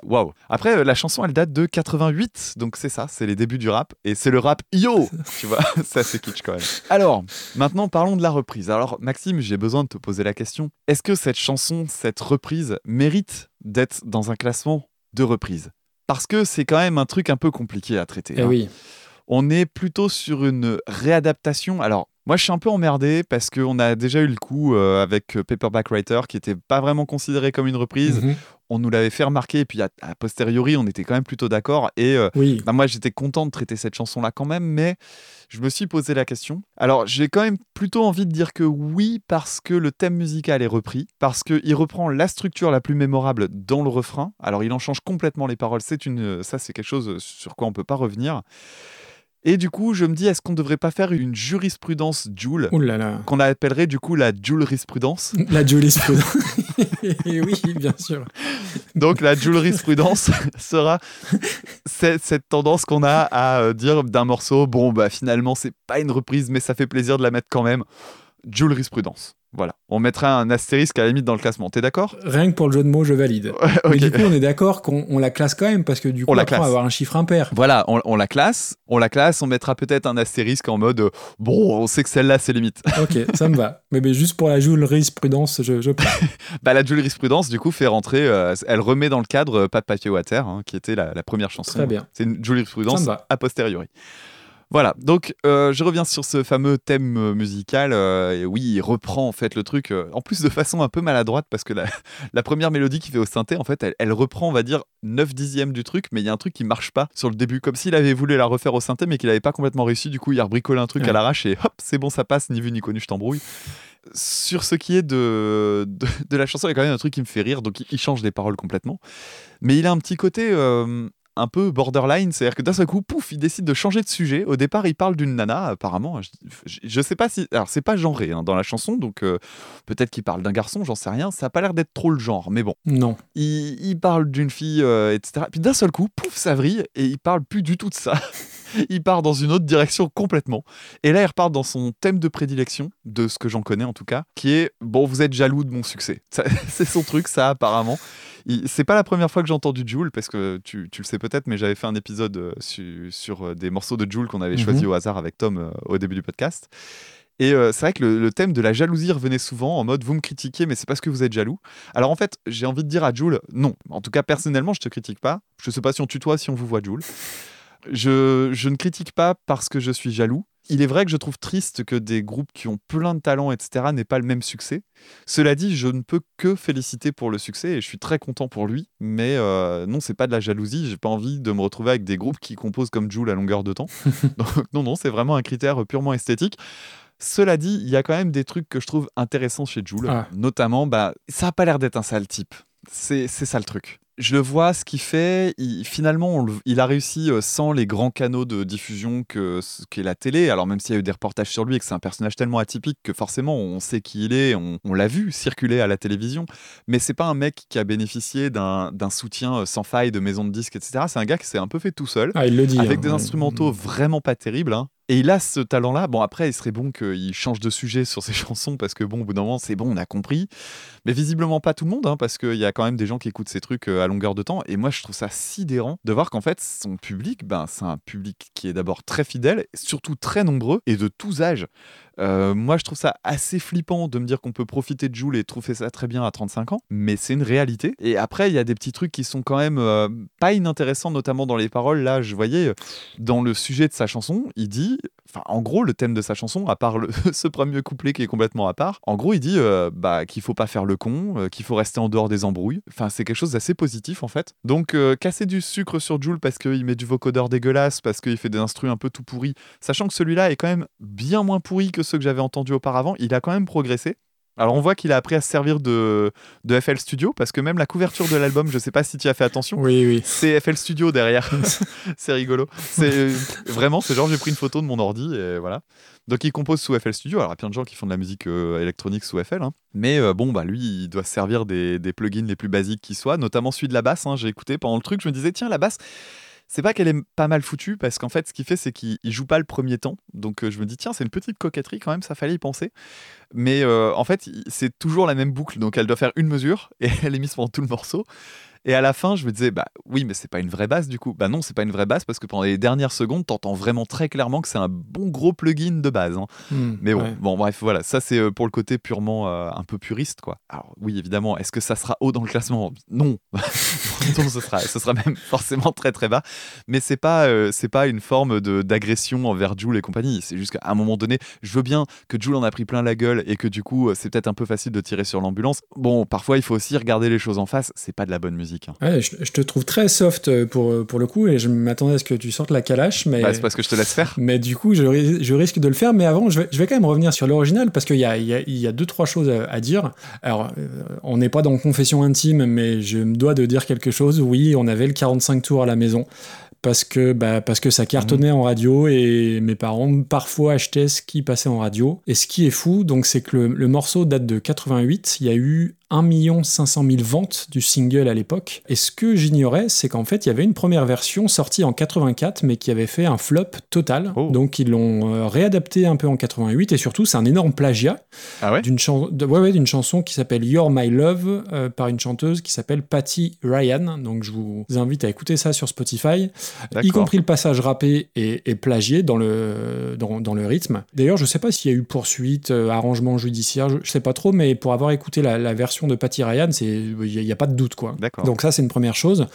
Waouh. Après euh, la chanson elle date de 88, donc c'est ça, c'est les débuts du rap et c'est le rap yo, tu vois. ça c'est kitsch quand même. Alors, maintenant parlons de la reprise. Alors Maxime, j'ai besoin de te poser la question. Est-ce que cette chanson, cette reprise mérite d'être dans un classement de reprise Parce que c'est quand même un truc un peu compliqué à traiter. Eh hein oui. on est plutôt sur une réadaptation. Alors, moi, je suis un peu emmerdé parce qu'on a déjà eu le coup euh, avec euh, Paperback Writer qui n'était pas vraiment considéré comme une reprise. Mhm. On nous l'avait fait remarquer, et puis a, a posteriori, on était quand même plutôt d'accord. Et euh, Oui. bah, moi, j'étais content de traiter cette chanson-là quand même, mais je me suis posé la question. Alors, j'ai quand même plutôt envie de dire que oui, parce que le thème musical est repris, parce qu'il reprend la structure la plus mémorable dans le refrain. Alors, il en change complètement les paroles. C'est une, ça, c'est quelque chose sur quoi on peut pas revenir. Et du coup, je me dis, est-ce qu'on ne devrait pas faire une jurisprudence Joule Ouh là là. qu'on appellerait du coup la jurisprudence La jurisprudence. Et oui, bien sûr. Donc la jurisprudence sera cette, tendance qu'on a à euh, dire d'un morceau, bon bah finalement c'est pas une reprise mais ça fait plaisir de la mettre quand même. Jurisprudence. Voilà. On mettra un astérisque à la limite dans le classement. T'es d'accord? Rien que pour le jeu de mots, je valide. Mais du coup, on est d'accord qu'on on la classe quand même parce que du coup, On la après, on va avoir un chiffre impair. Voilà, on, on la classe, on la classe, on mettra peut-être un astérisque en mode euh, bon, on sait que celle-là c'est limite. Ok, ça me va. Mais, mais juste pour la jurisprudence, je, je bah la jurisprudence du coup fait rentrer, euh, elle remet dans le cadre euh, Pas de papier water, hein, qui était la, la première chanson. Très bien. C'est une jurisprudence a posteriori. Voilà, donc euh, je reviens sur ce fameux thème euh, musical. euh, et oui, il reprend en fait le truc, euh, en plus de façon un peu maladroite, parce que la, la première mélodie qu'il fait au synthé, en fait, elle, elle reprend, on va dire, 9 dixièmes du truc, mais il y a un truc qui marche pas sur le début, comme s'il avait voulu la refaire au synthé, mais qu'il avait pas complètement réussi. Du coup, il a rebricolé un truc Ouais. à l'arrache et hop, c'est bon, ça passe, ni vu ni connu, je t'embrouille. Sur ce qui est de, de, de la chanson, il y a quand même un truc qui me fait rire, donc il, il change les paroles complètement. Mais il a un petit côté euh, un peu borderline, c'est-à-dire que d'un seul coup, pouf, il décide de changer de sujet. Au départ, il parle d'une nana, apparemment. Je, je, sais pas si. Alors, c'est pas genré hein, dans la chanson, donc euh, peut-être qu'il parle d'un garçon, j'en sais rien. Ça a pas l'air d'être trop le genre, mais bon. Non. Il, il parle d'une fille, euh, etc. Puis d'un seul coup, pouf, ça vrille et il parle plus du tout de ça. il part dans une autre direction complètement. Et là, il repart dans son thème de prédilection, de ce que j'en connais en tout cas, qui est bon, vous êtes jaloux de mon succès. C'est son truc, ça, apparemment. C'est pas la première fois que j'ai entendu Joule, parce que tu, tu le sais peut-être, mais j'avais fait un épisode euh, su- sur euh, des morceaux de Joule qu'on avait Mhm. choisi au hasard avec Tom euh, au début du podcast. Et euh, c'est vrai que le, le thème de la jalousie revenait souvent en mode vous me critiquez, mais c'est parce que vous êtes jaloux. Alors en fait, j'ai envie de dire à Jules, non. En tout cas, personnellement, je te critique pas. Je sais pas si on tutoie, si on vous voit, Jules. Je, je ne critique pas parce que je suis jaloux. Il est vrai que je trouve triste que des groupes qui ont plein de talent, etc., n'aient pas le même succès. Cela dit, je ne peux que féliciter pour le succès et je suis très content pour lui. Mais euh, non, c'est pas de la jalousie. J'ai pas envie de me retrouver avec des groupes qui composent comme Jules à longueur de temps. Donc, non, non, c'est vraiment un critère purement esthétique. Cela dit, il y a quand même des trucs que je trouve intéressants chez Jules. Ah. Notamment, bah, ça a pas l'air d'être un sale type. C'est ça le truc. Je le vois, ce qu'il fait, il- finalement, le- il a réussi euh, sans les grands canaux de diffusion que qu'est la télé. Alors même s'il y a eu des reportages sur lui et que c'est un personnage tellement atypique que forcément on sait qui il est, on, on l'a vu circuler à la télévision. Mais c'est pas un mec qui a bénéficié d'un soutien euh, sans faille de maison de disques, etc. C'est un gars qui s'est un peu fait tout seul Ah, il le dit. avec hein. des instrumentaux vraiment pas terribles. hein. Et il a ce talent-là. Bon, après, il serait bon qu'il change de sujet sur ses chansons parce que, bon, au bout d'un moment, c'est bon, on a compris. Mais visiblement pas tout le monde, hein, parce qu'il y a quand même des gens qui écoutent ces trucs euh, à longueur de temps. Et moi, je trouve ça sidérant de voir qu'en fait, son public, ben, c'est un public qui est d'abord très fidèle, surtout très nombreux et de tous âges. Euh, moi, je trouve ça assez flippant de me dire qu'on peut profiter de Joule et trouver ça très bien à 35 ans, mais c'est une réalité. Et après, il y a des petits trucs qui sont quand même euh, pas inintéressants, notamment dans les paroles. Là, je voyais dans le sujet de sa chanson, il dit, enfin, en gros, le thème de sa chanson, à part ce premier couplet qui est complètement à part, en gros, il dit euh, bah, qu'il faut pas faire le con, euh, qu'il faut rester en dehors des embrouilles. Enfin, c'est quelque chose d'assez positif en fait. Donc, casser du sucre sur Joule parce qu'il met du vocodeur dégueulasse, parce qu'il fait des instrus un peu tout pourris, sachant que celui-là est quand même bien moins pourri que ceux que j'avais entendus auparavant, il a quand même progressé. Alors on voit qu'il a appris à se servir de, de FL Studio parce que même la couverture de l'album, je sais pas si tu as fait attention, Oui, oui. c'est FL Studio derrière. c'est rigolo. C'est euh, vraiment, c'est genre j'ai pris une photo de mon ordi et voilà. Donc il compose sous FL Studio. Alors il y a plein de gens qui font de la musique euh, électronique sous FL, hein. mais euh, bon bah lui il doit se servir des, des plugins les plus basiques qui soient, notamment celui de la basse. hein. J'ai écouté pendant le truc, je me disais tiens la basse. C'est pas qu'elle est pas mal foutue parce qu'en fait ce qu'il fait c'est qu'il il joue pas le premier temps. Donc euh, je me dis tiens c'est une petite coquetterie quand même ça fallait y penser. Mais euh, en fait c'est toujours la même boucle. Donc elle doit faire une mesure et elle est mise pendant tout le morceau et à la fin, je me disais, bah oui, mais c'est pas une vraie basse du coup. Bah non, c'est pas une vraie basse parce que pendant les dernières secondes, t'entends vraiment très clairement que c'est un bon gros plugin de base. hein. Hmm, Mais bon, ouais. bon, bref, voilà, ça c'est euh, pour le côté purement euh, un peu puriste, quoi. Alors oui, évidemment, est-ce que ça sera haut dans le classement? Non, non, ce sera, ce sera même forcément très très bas. Mais c'est pas, euh, c'est pas une forme de d'agression envers Jules et compagnie. C'est juste qu'à un moment donné, je veux bien que Jules en a pris plein la gueule et que du coup, c'est peut-être un peu facile de tirer sur l'ambulance. Bon, parfois, il faut aussi regarder les choses en face. C'est pas de la bonne musique. Hein. Ouais, je, je te trouve très soft euh, pour, pour le coup et je m'attendais à ce que tu sortes la calache, mais, Bah, c'est parce que je te laisse faire. mais du coup, je, je risque de le faire. Mais avant, je vais, je vais quand même revenir sur l'original parce qu'il y a, il y, a, y a deux, trois choses à, à dire. Alors, euh, on n'est pas dans confession intime, mais je me dois de dire quelque chose. Oui, on avait le 45 tours à la maison. Parce que, bah, parce que ça cartonnait en radio et mes parents parfois achetaient ce qui passait en radio. Et ce qui est fou, donc, c'est que le, le morceau date de 88. Il y a eu 1 500 000 ventes du single à l'époque. Et ce que j'ignorais, c'est qu'en fait, il y avait une première version sortie en 84, mais qui avait fait un flop total. Oh. Donc, ils l'ont euh, réadapté un peu en 88. Et surtout, c'est un énorme plagiat Ah ouais? d'une chan- ouais, ouais, d'une chanson qui s'appelle You're My Love euh, par une chanteuse qui s'appelle Patty Ryan. Donc, je vous invite à écouter ça sur Spotify. Y compris le passage rappé et, et plagié dans le, dans, dans le rythme. D'ailleurs, je sais pas s'il y a eu poursuite, euh, arrangement judiciaire, je, je sais pas trop, mais pour avoir écouté la, la version de Patty Ryan, il n'y a, pas de doute. quoi. Donc ça, c'est une première chose.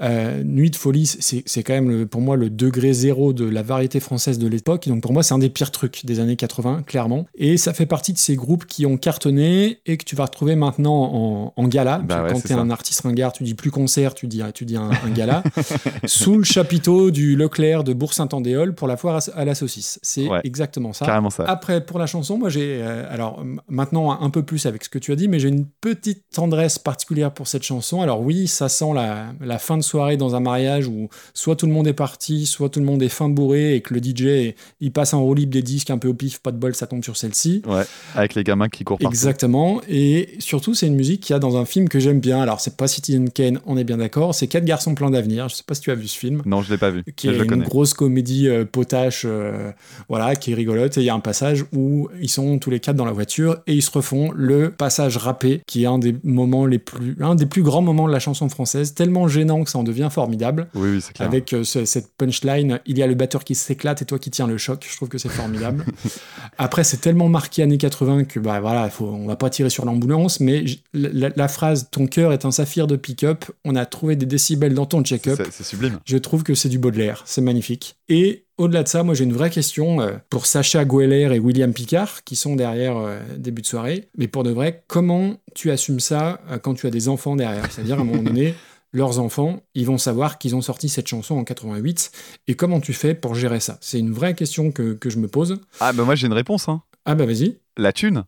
Euh, Nuit de folie, c'est quand même le- pour moi le degré zéro de la variété française de l'époque. Donc pour moi, c'est un des pires trucs des années 80, clairement. Et ça fait partie de ces groupes qui ont cartonné et que tu vas retrouver maintenant en, en gala. Bah ouais, quand tu es ça. un artiste ringard, tu dis plus concert, tu dis, tu dis un, un gala. sous le chapiteau du Leclerc de Bourg-Saint-Andéol pour la foire à, à la saucisse. C'est Ouais. exactement ça. Carrément ça. Après, pour la chanson, moi j'ai. euh, alors, maintenant, un peu plus avec ce que tu as dit, mais j'ai une petite tendresse particulière pour cette chanson. Alors, oui, ça sent la, la fin de soirée dans un mariage où soit tout le monde est parti, soit tout le monde est fin bourré et que le DJ il passe en roue libre des disques un peu au pif, pas de bol, ça tombe sur celle-ci. Ouais, avec les gamins qui courent partout. Exactement. Et surtout, c'est une musique qu'il y a dans un film que j'aime bien. Alors, c'est pas Citizen Kane, on est bien d'accord. C'est Quatre garçons pleins d'avenir. Je sais pas si tu as vu ce film Non, je l'ai pas vu. qui est je une connais. grosse comédie euh, potache, euh, voilà, qui est rigolote. Et il y a un passage où ils sont tous les quatre dans la voiture et ils se refont le passage rappé, qui est un des moments les plus, un des plus grands moments de la chanson française, tellement gênant que ça en devient formidable. Oui, oui, c'est clair. Avec euh, ce- cette punchline, il y a le batteur qui s'éclate et toi qui tiens le choc. Je trouve que c'est formidable. Après, c'est tellement marqué années 80 que bah voilà, faut, on va pas tirer sur l'ambulance, mais la, la phrase "Ton cœur est un saphir de pick-up", on a trouvé des décibels dans ton check-up. C'est sublime. Je trouve que c'est du Baudelaire, c'est magnifique. Et au-delà de ça, moi j'ai une vraie question euh, pour Sacha Gueller et William Picard, qui sont derrière euh, début de soirée. Mais pour de vrai, comment tu assumes ça quand tu as des enfants derrière? C'est-à-dire, à un moment donné, leurs enfants, ils vont savoir qu'ils ont sorti cette chanson en 88. Et comment tu fais pour gérer ça? C'est une vraie question que, que je me pose. Ah, bah moi j'ai une réponse. Hein. Ah bah vas-y. La thune.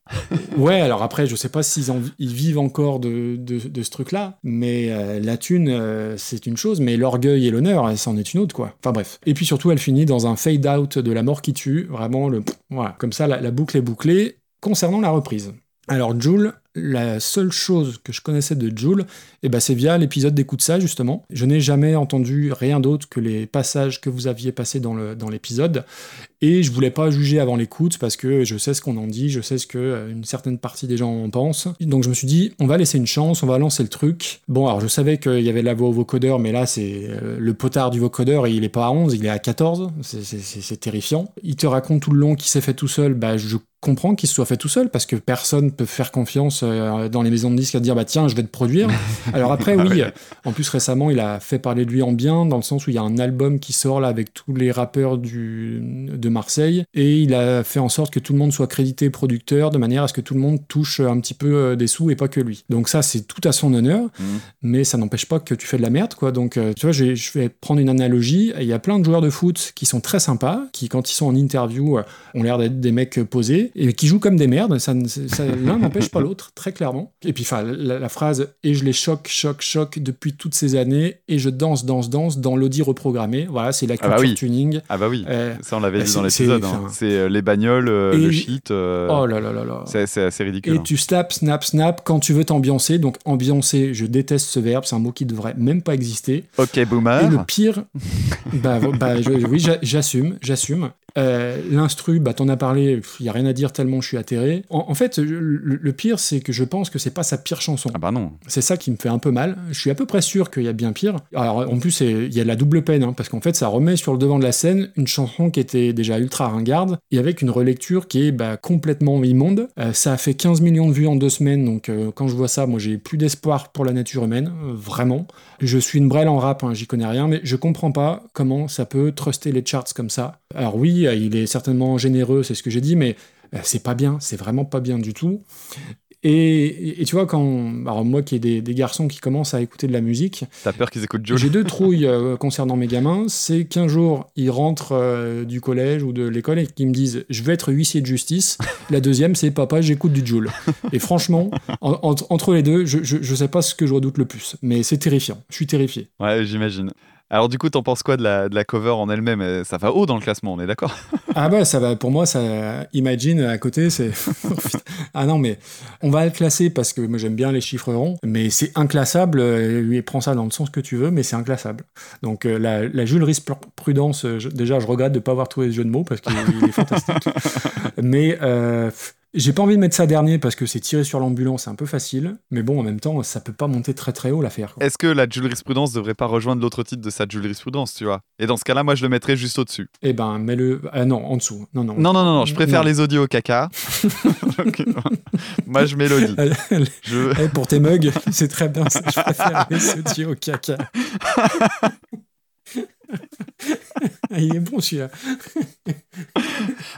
Ouais, alors après, je sais pas s'ils en- ils vivent encore de, de, de ce truc-là, mais euh, la thune, euh, c'est une chose, mais l'orgueil et l'honneur, euh, c'en est une autre, quoi. Enfin bref. Et puis surtout, elle finit dans un fade-out de la mort qui tue, vraiment, le, voilà. comme ça, la, la boucle est bouclée. Concernant la reprise. Alors, Jules, la seule chose que je connaissais de Joule, eh ben, c'est via l'épisode d'Écoute ça, justement. Je n'ai jamais entendu rien d'autre que les passages que vous aviez passés dans le- dans l'épisode. Et je voulais pas juger avant l'écoute parce que je sais ce qu'on en dit, je sais ce que euh, une certaine partie des gens en pensent. Donc je me suis dit, on va laisser une chance, on va lancer le truc. Bon, alors je savais qu'il y avait la voix au vocodeur, mais là c'est euh, le potard du vocodeur et il est pas à 11, il est à 14. C'est- C'est c'est- c'est terrifiant. Il te raconte tout le long qu'il s'est fait tout seul. Bah, je comprends qu'il se soit fait tout seul parce que personne peut faire confiance euh, dans les maisons de disques à dire bah tiens je vais te produire. Alors après oui, euh, en plus récemment il a fait parler de lui en bien dans le sens où il y a un album qui sort là avec tous les rappeurs du, de Marseille et il a fait en sorte que tout le monde soit crédité producteur de manière à ce que tout le monde touche un petit peu euh, des sous et pas que lui. Donc ça c'est tout à son honneur, Mhm. mais ça n'empêche pas que tu fais de la merde quoi. Donc tu vois je vais, prendre une analogie. Il y a plein de joueurs de foot qui sont très sympas, qui quand ils sont en interview ont l'air d'être des mecs posés et qui jouent comme des merdes. Ça, L'un n'empêche pas l'autre, très clairement. Et puis, enfin, la, la phrase et je les choque, choque, choque depuis toutes ces années et je danse, danse, danse dans l'audi reprogrammé. Voilà, c'est la Ah bah culture oui. tuning. Ah bah oui, Euh, ça on l'avait bah, dit dans l'épisode. c'est- hein. C'est euh, les bagnoles, euh, Et- le shit. euh, oh là là là là. c'est assez ridicule. Et hein. tu snap, snap, snap quand tu veux t'ambiancer. Donc, ambiancer, je déteste ce verbe, c'est un mot qui devrait même pas exister. Ok, Et boomer. le pire, bah, bah, je- oui, j'a- j'assume, j'assume. Euh, L'instru, bah, t'en as parlé, il y a rien à dire tellement je suis atterré. En, en fait, le, le pire, c'est que je pense que c'est pas sa pire chanson. Ah bah non. C'est ça qui me fait un peu mal. Je suis à peu près sûr qu'il y a bien pire. Alors, en plus, il y a la double peine, hein, parce qu'en fait, ça remet sur le devant de la scène une chanson qui était déjà ultra ringarde, et avec une relecture qui est bah, complètement immonde. Euh, ça a fait 15 millions de vues en deux semaines, donc euh, quand je vois ça, moi, j'ai plus d'espoir pour la nature humaine, vraiment. Je suis une brêle en rap, hein, j'y connais rien, mais je comprends pas comment ça peut truster les charts comme ça. Alors oui, euh, il est certainement généreux, c'est ce que j'ai dit, mais euh, c'est pas bien, c'est vraiment pas bien du tout. Et, tu vois, quand. Alors, moi qui ai des, des garçons qui commencent à écouter de la musique, T'as peur qu'ils écoutent Joe? j'ai deux trouilles euh, concernant mes gamins. C'est qu'un jour, ils rentrent euh, du collège ou de l'école et qu'ils me disent Je vais être huissier de justice. La deuxième, c'est Papa, j'écoute du Joule. Et franchement, en- en- entre les deux, je, je, je sais pas ce que je redoute le plus. Mais c'est terrifiant. Je suis terrifié. Ouais, j'imagine. Alors du coup, t'en penses quoi de la, de la cover en elle-même? Euh, Ça va haut dans le classement, on est d'accord? Ah bah ça va, pour moi, ça, Imagine à côté, c'est... Oh, ah non, mais on va le classer parce que moi j'aime bien les chiffres ronds, mais c'est inclassable, euh, lui prends ça dans le sens que tu veux, mais c'est inclassable. Donc euh, la, la Jules Prudence, euh, je- déjà je regrette de pas avoir trouvé ce jeu de mots parce qu'il il est fantastique. mais euh, j'ai pas envie de mettre ça dernier parce que c'est tiré sur l'ambulance, c'est un peu facile, mais bon, en même temps, ça peut pas monter très très haut l'affaire. Est-ce que la jurisprudence devrait pas rejoindre l'autre titre de sa jurisprudence, tu vois? Et dans ce cas-là, moi, je le mettrais juste au-dessus. Eh ben, mets-le... Ah non, en dessous. Non, non. Non, non, non, non, je préfère Non. les audios au caca. Moi, je mélodie. Je... Pour tes mugs, c'est très bien. ça. Je préfère les sautis au caca. Il est bon celui-là.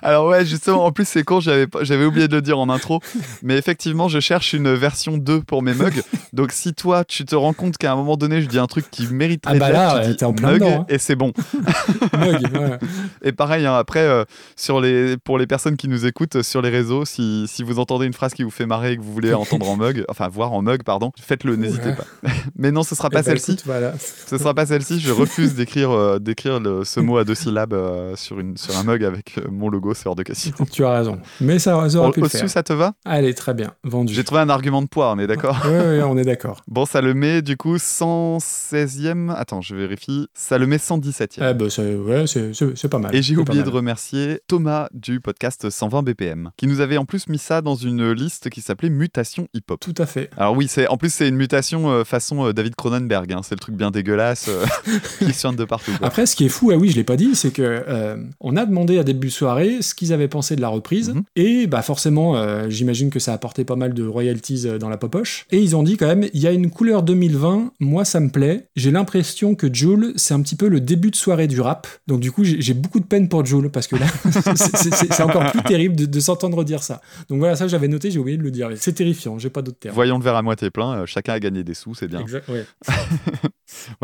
Alors ouais, justement, en plus c'est con, j'avais j'avais oublié de le dire en intro, mais effectivement, je cherche une version 2 pour mes mugs. Donc si toi, tu te rends compte qu'à un moment donné, je dis un truc qui mériterait Ah bah là, tu ouais, dis t'es en plein mug dedans, hein. et c'est bon. Mug. Et pareil, hein, après, euh, sur les, pour les personnes qui nous écoutent euh, sur les réseaux, si, si vous entendez une phrase qui vous fait marrer et que vous voulez entendre en mug, enfin voir en mug, pardon, faites-le, n'hésitez Ouais. pas. Mais non, ce sera Eh pas bah, celle-ci. voilà. Ce sera pas celle-ci. Je refuse d'écrire euh, d'écrire le- ce mot à deux syllabes euh, sur, une, sur un mug avec euh, mon logo, c'est hors de question. Tu as raison. Mais ça, ça aurait Au- pu le Au-dessus, ça te va? Allez, très bien. Vendu. J'ai trouvé un argument de poids, on est d'accord? Ouais, on est d'accord. Bon, ça le met du coup 116e. Attends, je vérifie. Ça le met 117e. Eh ben, c'est ouais, pas mal. Et j'ai oublié de remercier Thomas du podcast 120 BPM, qui nous avait en plus mis ça dans une liste qui s'appelait Mutation Hip Hop. Tout à fait. Alors oui, c'est en plus c'est une mutation euh, façon euh, David Cronenberg, hein. c'est le truc bien dégueulasse euh, qui suinte de partout. Quoi. Après, ce qui est fou, ah oui, je l'ai pas dit, c'est que euh, on a demandé à début de soirée ce qu'ils avaient pensé de la reprise, Mhm. et bah forcément, euh, j'imagine que ça a apporté pas mal de royalties euh, dans la popoche. Et ils ont dit quand même, il y a une couleur 2020, moi ça me plaît. J'ai l'impression que Joule, c'est un petit peu le début de soirée du rap. Donc du coup, j'ai beaucoup de peine pour Joule parce que là, c'est- encore plus terrible de, de s'entendre dire ça. Donc voilà, ça j'avais noté, j'ai oublié de le dire. C'est terrifiant, j'ai pas d'autres termes. Voyons le verre à moitié plein, euh, chacun a gagné des sous, c'est bien. Exact, ouais.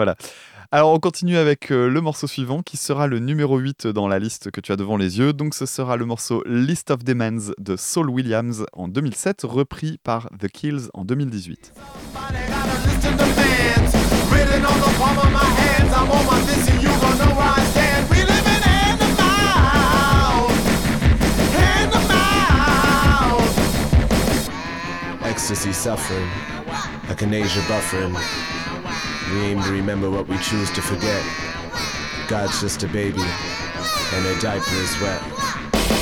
Alors on continue avec euh, le morceau suivant qui sera le numéro 8 dans la liste que tu as devant les yeux. Donc ce sera le morceau List of Demands de Saul Williams en 2007, repris par The Kills en 2018. Somebody gotta listen to fans. Written on the palm of my hands. I'm on my mission, you gon' know where I stand. We living hand to mouth. Hand to mouth. Ecstasy suffering, buffering. We aim to remember what we choose to forget. God's just a baby, and her diaper is wet.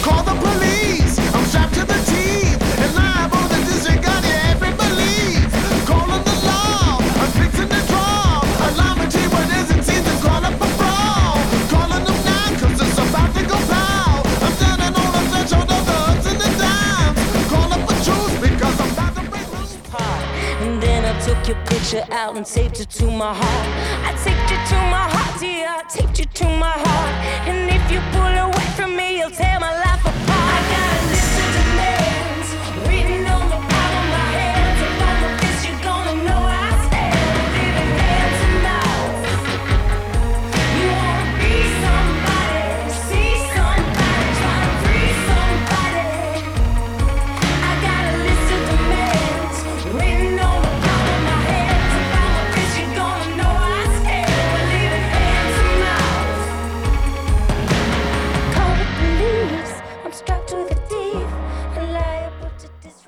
Call the police. I'm strapped to the teeth and liable to disregard your every belief. Calling the law. I'm fixing to picture out and taped it to my heart. I taped you to my heart, dear. I taped you to my heart. And if you pull away from me, you'll tear my life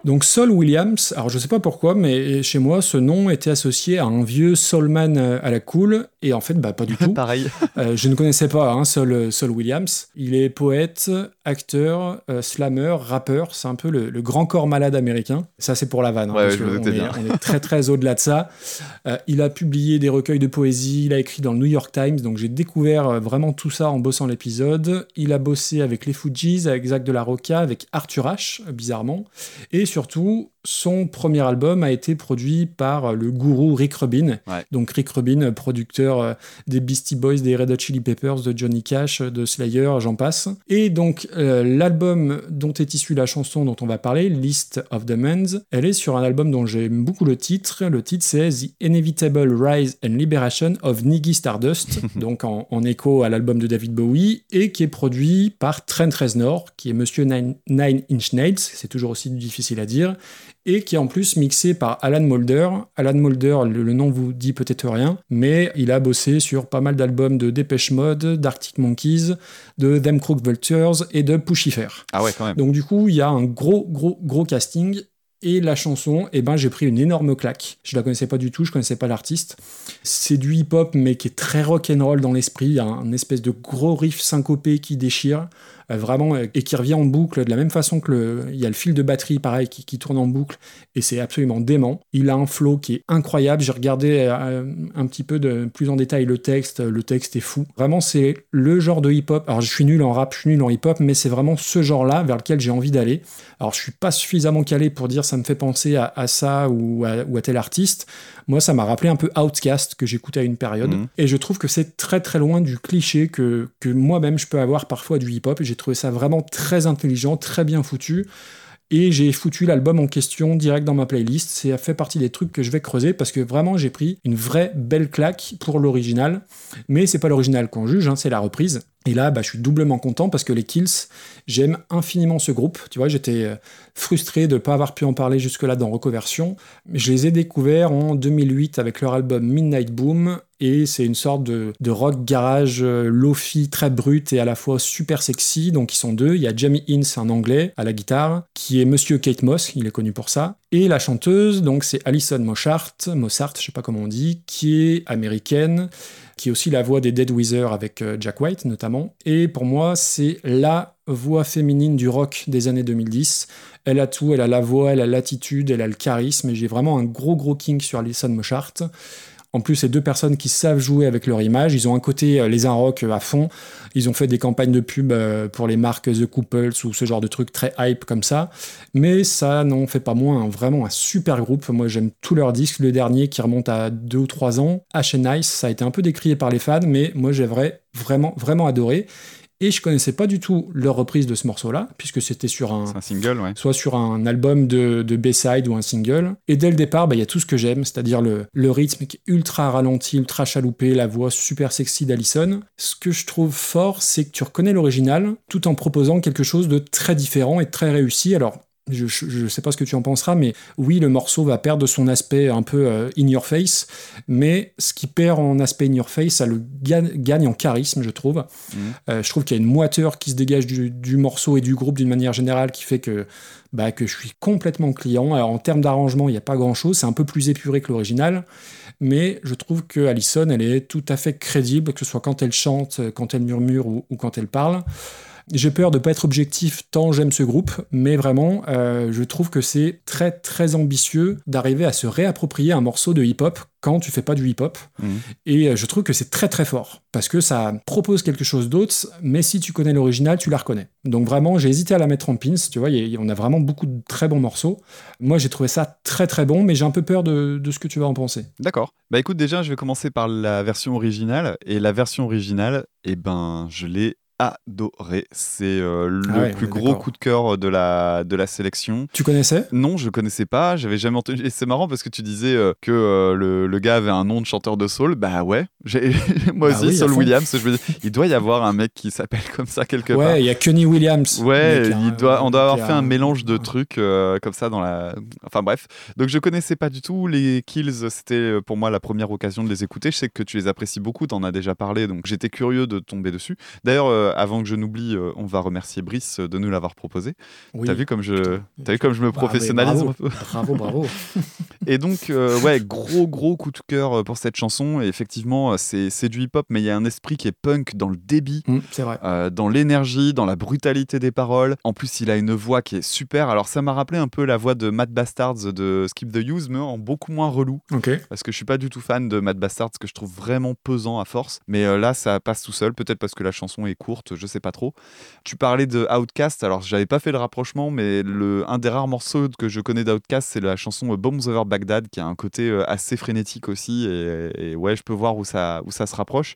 Donc Saul Williams, alors je sais pas pourquoi, mais chez moi ce nom était associé à un vieux soulman euh, à la cool, et en fait bah pas du tout. Pareil. Euh, je ne connaissais pas hein, Saul, Saul Williams. Il est poète, acteur, euh, slammer, rappeur. C'est un peu le, le grand corps malade américain. Ça, c'est pour la vanne. hein, Ouais, parce je on, est, bien. on est très, très au-delà de ça. Euh, il a publié des recueils de poésie. Il a écrit dans le New York Times. Donc, j'ai découvert euh, vraiment tout ça en bossant l'épisode. Il a bossé avec les Fujis, avec Zach de la Rocca, avec Arthur H, bizarrement. Et surtout, son premier album a été produit par le gourou Rick Rubin. Ouais. Donc Rick Rubin, producteur des Beastie Boys, des Red Hot Chili Peppers, de Johnny Cash, de Slayer, j'en passe. Et donc euh, l'album dont est issue la chanson dont on va parler, List of Men's, elle est sur un album dont j'aime beaucoup le titre. Le titre c'est The Inevitable Rise and Liberation of Niggy Stardust, donc en, en écho à l'album de David Bowie, et qui est produit par Trent Reznor, qui est Monsieur Nine, Nine Inch Nails, c'est toujours aussi difficile à dire, et qui est en plus mixé par Alan Mulder. Alan Mulder, le, le nom vous dit peut-être rien, mais il a bossé sur pas mal d'albums de Dépêche Mode, d'Arctic Monkeys, de Them Crook Vultures et de Pushifer. Ah ouais, quand même. Donc du coup, il y a un gros, gros, gros casting. Et la chanson, eh ben, j'ai pris une énorme claque. Je la connaissais pas du tout, je connaissais pas l'artiste. C'est du hip-hop, mais qui est très rock'n'roll dans l'esprit. Il y a un espèce de gros riff syncopé qui déchire, vraiment, euh, et qui revient en boucle de la même façon que le, il y a le fil de batterie, pareil, qui, qui tourne en boucle, et c'est absolument dément. Il a un flow qui est incroyable. J'ai regardé euh, un petit peu de plus en détail le texte. Le texte est fou. Vraiment, c'est le genre de hip-hop. Alors, je suis nul en rap, je suis nul en hip-hop, mais c'est vraiment ce genre-là vers lequel j'ai envie d'aller. Alors, je suis pas suffisamment calé pour dire ça me fait penser à, à ça ou à, ou à tel artiste. Moi, ça m'a rappelé un peu Outcast que j'écoutais à une période. Mhm. Et je trouve que c'est très très loin du cliché que, que moi-même je peux avoir parfois du hip-hop. J'ai trouvé ça vraiment très intelligent, très bien foutu. Et j'ai foutu l'album en question direct dans ma playlist. C'est fait partie des trucs que je vais creuser parce que vraiment j'ai pris une vraie belle claque pour l'original. Mais c'est pas l'original qu'on juge, hein, c'est la reprise. Et là, bah, je suis doublement content parce que les Kills, j'aime infiniment ce groupe. Tu vois, j'étais euh, frustré de ne pas avoir pu en parler jusque-là dans Reconversion. Je les ai découverts en 2008 avec leur album Midnight Boom. Et c'est une sorte de, rock garage euh, lofi très brut et à la fois super sexy. Donc ils sont deux. Il y a Jamie Ince, un anglais, à la guitare, qui est Monsieur Kate Moss, il est connu pour ça. Et la chanteuse, donc c'est Alison Mossart, Mossart, je sais pas comment on dit, qui est américaine, qui est aussi la voix des Dead Weezer avec euh, Jack White notamment. Et pour moi, c'est la voix féminine du rock des années 2010. Elle a tout, elle a la voix, elle a l'attitude, elle a le charisme, et j'ai vraiment un gros gros king sur Alison Mossart. En plus, c'est deux personnes qui savent jouer avec leur image. Ils ont un côté euh, les un rock à fond. Ils ont fait des campagnes de pub euh, pour les marques The Couples ou ce genre de trucs très hype comme ça. Mais ça n'en fait pas moins un- vraiment un super groupe. Moi, j'aime tous leurs disques. Le dernier qui remonte à deux ou trois ans, H Nice, ça a été un peu décrié par les fans, mais moi, j'ai vrai- vraiment, vraiment adoré. Et je connaissais pas du tout leur reprise de ce morceau-là, puisque c'était sur un, un single, ouais. soit sur un album de, de B-side ou un single. Et dès le départ, bah, il y a tout ce que j'aime, c'est-à-dire le, le rythme ultra ralenti, ultra chaloupé, la voix super sexy d'Alison. Ce que je trouve fort, c'est que tu reconnais l'original tout en proposant quelque chose de très différent et de très réussi. Alors, je, je sais pas ce que tu en penseras, mais oui, le morceau va perdre son aspect un peu euh, in your face, mais ce qui perd en aspect in your face, ça le gagne, gagne en charisme, je trouve. Mhm. Euh, je trouve qu'il y a une moiteur qui se dégage du, du morceau et du groupe d'une manière générale qui fait que, bah, que je suis complètement client. Alors en termes d'arrangement, il n'y a pas grand-chose, c'est un peu plus épuré que l'original, mais je trouve que Allison, elle est tout à fait crédible, que ce soit quand elle chante, quand elle murmure ou, ou quand elle parle. J'ai peur de pas être objectif tant j'aime ce groupe, mais vraiment, euh, je trouve que c'est très très ambitieux d'arriver à se réapproprier un morceau de hip-hop quand tu fais pas du hip-hop. Mhm. Et euh, je trouve que c'est très très fort parce que ça propose quelque chose d'autre, mais si tu connais l'original, tu la reconnais. Donc vraiment, j'ai hésité à la mettre en pins. Tu vois, il y a- on a vraiment beaucoup de très bons morceaux. Moi, j'ai trouvé ça très très bon, mais j'ai un peu peur de, de ce que tu vas en penser. D'accord. Bah écoute, déjà, je vais commencer par la version originale. Et la version originale, eh ben, je l'ai adorée. C'est euh, le Ah ouais, plus gros coup de cœur de la, de la sélection. Tu connaissais? Non, je connaissais pas, j'avais jamais entendu. Et c'est marrant parce que tu disais euh, que euh, le, le gars avait un nom de chanteur de soul. Bah ouais, moi Bah aussi, oui, à Saul. Williams. Je me dis, il doit y avoir un mec qui s'appelle comme ça quelque part. Ouais, il y a Kenny Williams. Ouais, hein, doit, on doit avoir fait un mélange de ouais. trucs euh, comme ça dans la. Enfin bref. Donc je connaissais pas du tout les Kills. C'était euh, pour moi la première occasion de les écouter. Je sais que tu les apprécies beaucoup. T'en as déjà parlé, donc j'étais curieux de tomber dessus. D'ailleurs, euh, avant que je n'oublie, euh, on va remercier Brice de nous l'avoir proposé. Oui. T'as vu comme je, t'as vu comme je me Bah, professionnalise bravo. un peu? Bravo, bravo. Et donc, ouais, gros, gros coup de cœur pour cette chanson. Et effectivement, euh, c'est c'est du hip-hop, mais il y a un esprit qui est punk dans le débit. Vrai. Euh, dans l'énergie, dans la brutalité des paroles. En plus, il a une voix qui est super. Alors, ça m'a rappelé un peu la voix de Matt Bastards de Skip the Use, mais en beaucoup moins relou. Parce que je suis pas du tout fan de Matt Bastards, que je trouve vraiment pesant à force. Mais euh, là, ça passe tout seul. Peut-être parce que la chanson est courte, je sais pas trop. Tu parlais de Outcast. Alors, j'avais pas fait le rapprochement, mais le, un des rares morceaux que je connais d'Outcast, c'est la chanson Bombs Over Baghdad, qui a un côté assez frénétique aussi. Et, et ouais, je peux voir où ça, où ça se rapproche.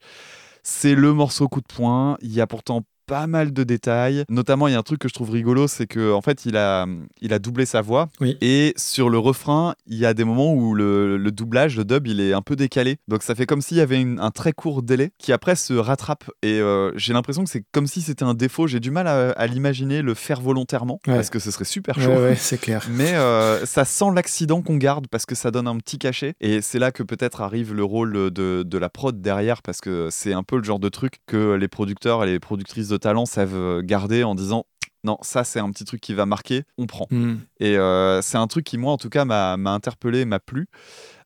C'est le morceau coup de poing. Il y a pourtant pas mal de détails. Notamment, il y a un truc que je trouve rigolo, c'est que en fait, il a, il a doublé sa voix. Oui. Et sur le refrain, il y a des moments où le, le doublage, le dub, il est un peu décalé. Donc ça fait comme s'il y avait une- un très court délai qui après se rattrape. Et euh, j'ai l'impression que c'est comme si c'était un défaut. J'ai du mal à, à l'imaginer le faire volontairement Ouais. parce que ce serait super Ouais, chaud. ouais, c'est clair. Mais euh, ça sent l'accident qu'on garde parce que ça donne un petit cachet. Et c'est là que peut-être arrive le rôle de, de la prod derrière parce que c'est un peu le genre de truc que les producteurs et les productrices de talent savent garder en disant non, ça c'est un petit truc qui va marquer, on prend. Hum. Et euh, c'est un truc qui, moi, en tout cas, m'a interpellé, m'a plu.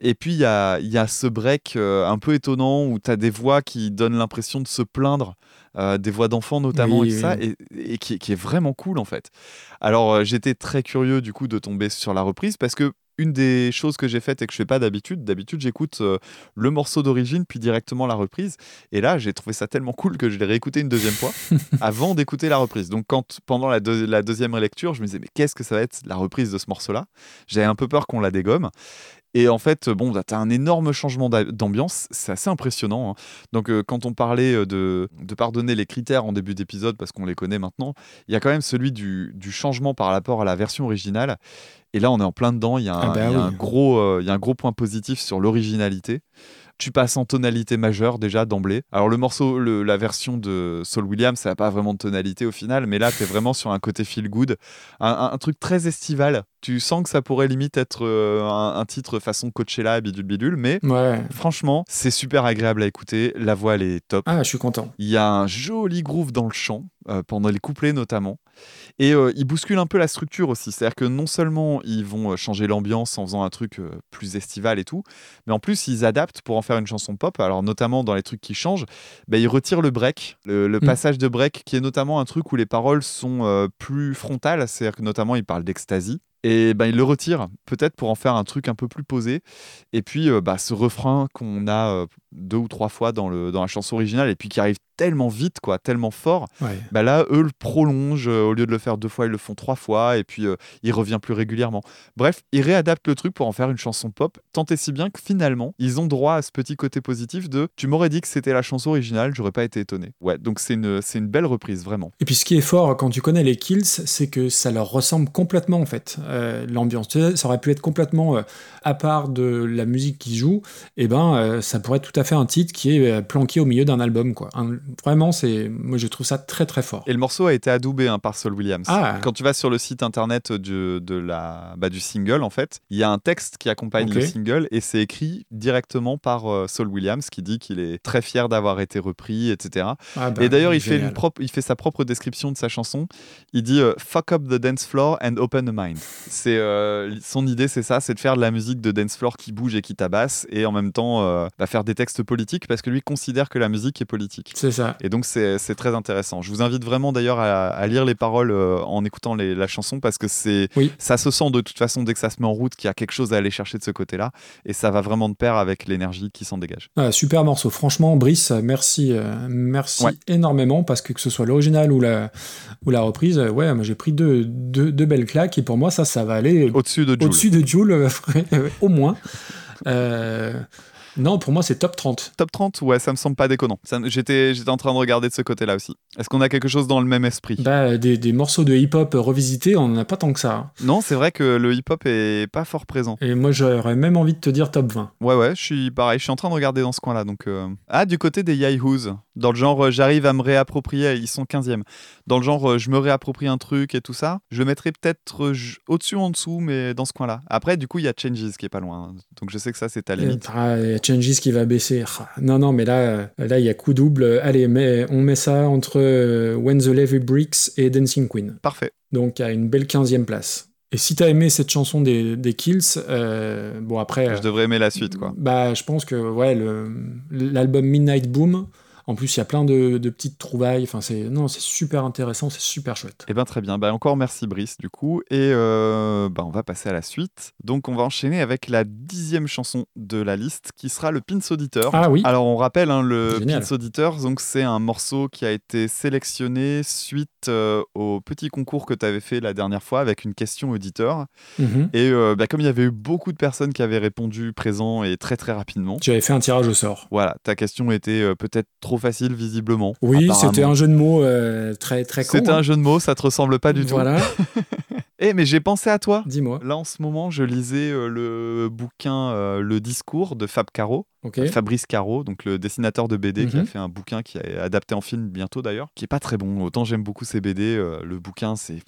Et puis, il y a, y a ce break euh, un peu étonnant où tu as des voix qui donnent l'impression de se plaindre, euh, des voix d'enfants notamment, Oui, et, ça, et, et qui, qui est vraiment cool, en fait. Alors, euh, j'étais très curieux, du coup, de tomber sur la reprise parce que. Une des choses que j'ai faites et que je fais pas d'habitude, d'habitude j'écoute euh, le morceau d'origine puis directement la reprise. Et là j'ai trouvé ça tellement cool que je l'ai réécouté une deuxième fois avant d'écouter la reprise. Donc quand pendant la, deux- la deuxième lecture, je me disais mais qu'est-ce que ça va être la reprise de ce morceau-là? J'avais un peu peur qu'on la dégomme. Et en fait, bon, bah, t'as un énorme changement d'a- d'ambiance, c'est assez impressionnant. hein. Donc, euh, quand on parlait euh, de, de pardonner les critères en début d'épisode, parce qu'on les connaît maintenant, il y a quand même celui du, du changement par rapport à la version originale. Et là, on est en plein dedans. Il y a un, Ah bah il y a oui. un gros, euh, il y a un gros point positif sur l'originalité. Tu passes en tonalité majeure déjà d'emblée. Alors le morceau, le- la version de Saul Williams, ça n'a pas vraiment de tonalité au final, mais là tu es vraiment sur un côté feel good, un, truc très estival. Tu sens que ça pourrait limite être euh, un, un titre façon Coachella, bidule bidule, mais Ouais. franchement c'est super agréable à écouter. La voix elle est top. Ah, je suis content. Il y a un joli groove dans le chant, euh, pendant les couplets notamment. Et euh, ils bousculent un peu la structure aussi. C'est-à-dire que non seulement ils vont euh, changer l'ambiance en faisant un truc euh, plus estival et tout, mais en plus ils adaptent pour en faire une chanson pop. Alors notamment dans les trucs qui changent, bah, ils retirent le break, le, le Mm. passage de break qui est notamment un truc où les paroles sont euh, plus frontales. C'est-à-dire que notamment ils parlent d'ecstasy. Et ben, il le retire, peut-être pour en faire un truc un peu plus posé. Et puis, euh, bah, ce refrain qu'on a euh, deux ou trois fois dans, le, dans la chanson originale, et puis qui arrive tellement vite, quoi, tellement fort, Ouais. bah là, eux le prolongent. euh, au lieu de le faire deux fois, ils le font trois fois, et puis il revient plus régulièrement. Bref, ils réadaptent le truc pour en faire une chanson pop, tant et si bien que finalement, ils ont droit à ce petit côté positif de tu m'aurais dit que c'était la chanson originale, j'aurais pas été étonné. Ouais, donc c'est une, c'est une belle reprise, vraiment. Et puis ce qui est fort quand tu connais les Kills, c'est que ça leur ressemble complètement en fait. Euh, l'ambiance. Ça aurait pu être complètement euh, à part de la musique qui joue. Et ben, euh, ça pourrait être tout à fait un titre qui est planqué au milieu d'un album. Quoi. Un- vraiment, c'est, moi, je trouve ça très très fort. Et le morceau a été adoubé hein, par Saul Williams. Ah. Quand tu vas sur le site internet du, de la, bah, du single, en fait, il y a un texte qui accompagne le single et c'est écrit directement par Saul Williams qui dit qu'il est très fier d'avoir été repris, etc. Ah, bah, et d'ailleurs, il fait, génial. une propre, il fait sa propre description de sa chanson. Il dit Fuck up the dance floor and open a mind. C'est, euh, son idée, c'est ça c'est de faire de la musique de dance floor qui bouge et qui tabasse et en même temps euh, bah, faire des textes politiques parce que lui considère que la musique est politique. C'est ça. Et donc c'est très intéressant. Je vous invite vraiment d'ailleurs à, à lire les paroles euh, en écoutant les- la chanson parce que c'est Oui. ça se sent de toute façon dès que ça se met en route qu'il y a quelque chose à aller chercher de ce côté-là et ça va vraiment de pair avec l'énergie qui s'en dégage. Ah, super morceau. Franchement, Brice, merci, merci Ouais. énormément parce que que ce soit l'original ou la, ou la reprise, ouais, moi j'ai pris deux, deux, deux belles claques et pour moi ça, ça va aller Au-dessus de Jules. au-dessus de Joule, euh, au moins. Euh, non, pour moi c'est top 30. Top 30, ouais, ça me semble pas déconnant. J'étais j'étais en train de regarder de ce côté-là aussi. Est-ce qu'on a quelque chose dans le même esprit? Bah, des, des morceaux de hip-hop revisités, on n'en a pas tant que ça. hein. Non, c'est vrai que le hip-hop est pas fort présent. Et moi j'aurais même envie de te dire top 20. Ouais, ouais, je suis pareil, je suis en train de regarder dans ce coin-là. Donc, euh, Ah, du côté des Yahoos, dans le genre euh, j'arrive à me réapproprier, ils sont 15e. Dans le genre euh, je me réapproprie un truc et tout ça, je le mettrais peut-être euh, au-dessus ou en dessous, mais dans ce coin-là. Après, du coup, il y a Changes qui est pas loin. hein. Donc je sais que ça, c'est ta limite. Ah, il y a Changes qui va baisser. Ah, Non, non, mais là, là il y a coup double. Allez, mais on met ça entre When the Levy Breaks et Dancing Queen. Parfait. Donc à une belle 15e place. Et si t'as aimé cette chanson des, des Kills, euh, bon après. Je devrais aimer la suite, quoi. Bah, je pense que ouais, l'album Midnight Boom. En plus, il y a plein de, de petites trouvailles. Enfin, c'est non, c'est super intéressant, c'est super chouette. Eh ben très bien. Bah, encore merci Brice du coup. Et euh, bah, on va passer à la suite. Donc on va enchaîner avec la dixième chanson de la liste qui sera le Pins Auditeur. Ah oui. Alors on rappelle hein, le Génial. Pins Auditeur, donc c'est un morceau qui a été sélectionné suite euh, au petit concours que tu avais fait la dernière fois avec une question auditeur. Mhm. Et euh, bah, comme il y avait eu beaucoup de personnes qui avaient répondu présent et très très rapidement. J'avais fait un tirage au sort. Voilà, ta question était euh, peut-être trop facile visiblement. Oui, c'était un jeu de mots euh, très très con. C'était hein. un jeu de mots, ça te ressemble pas du tout. Voilà, Eh mais j'ai pensé à toi. dis-moi. Là, en ce moment, je lisais euh, le bouquin euh, Le discours de Fab Caro, Ok. Fabrice Caro, donc le dessinateur de BD qui a Mhm. fait un bouquin qui est adapté en film bientôt d'ailleurs, qui est pas très bon. Autant j'aime beaucoup ses BD, euh, le bouquin c'est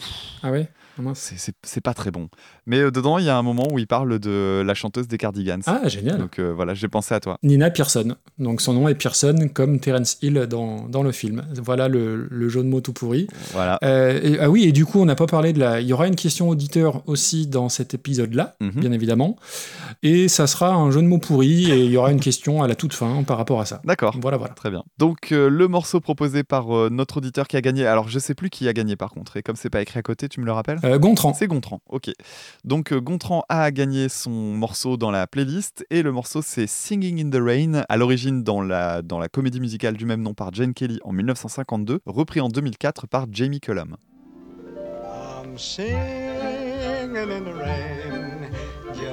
Ah ouais? Ah c'est- pas très bon. Mais euh, dedans, il y a un moment où il parle de la chanteuse des Cardigans. Ah génial. Donc euh, voilà, j'ai pensé à toi. Nina Pearson. Donc son nom est Pearson comme Terence Hill dans, dans le film. Voilà le, le jeu de mots tout pourri. Voilà. Euh, et- ah oui, et du coup, on n'a pas parlé de la. Il y aura une question auditeur aussi dans cet épisode-là, Mhm. bien évidemment. Et ça sera un jeu de mots pourri et il y aura une question à la toute fin par rapport à ça. D'accord. Voilà, voilà. Très bien. Donc euh, le morceau proposé par euh, notre auditeur qui a gagné. Alors je sais plus qui a gagné par contre. Et comme c'est pas écrit à côté, tu me le rappelles? Euh, Gontran. C'est Gontran, ok. Donc euh, Gontran a gagné son morceau dans la playlist et le morceau c'est Singing in the Rain, à l'origine dans la, dans la comédie musicale du même nom par Jane Kelly en 1952, repris en 2004 par Jamie Cullum. I'm singing in the rain,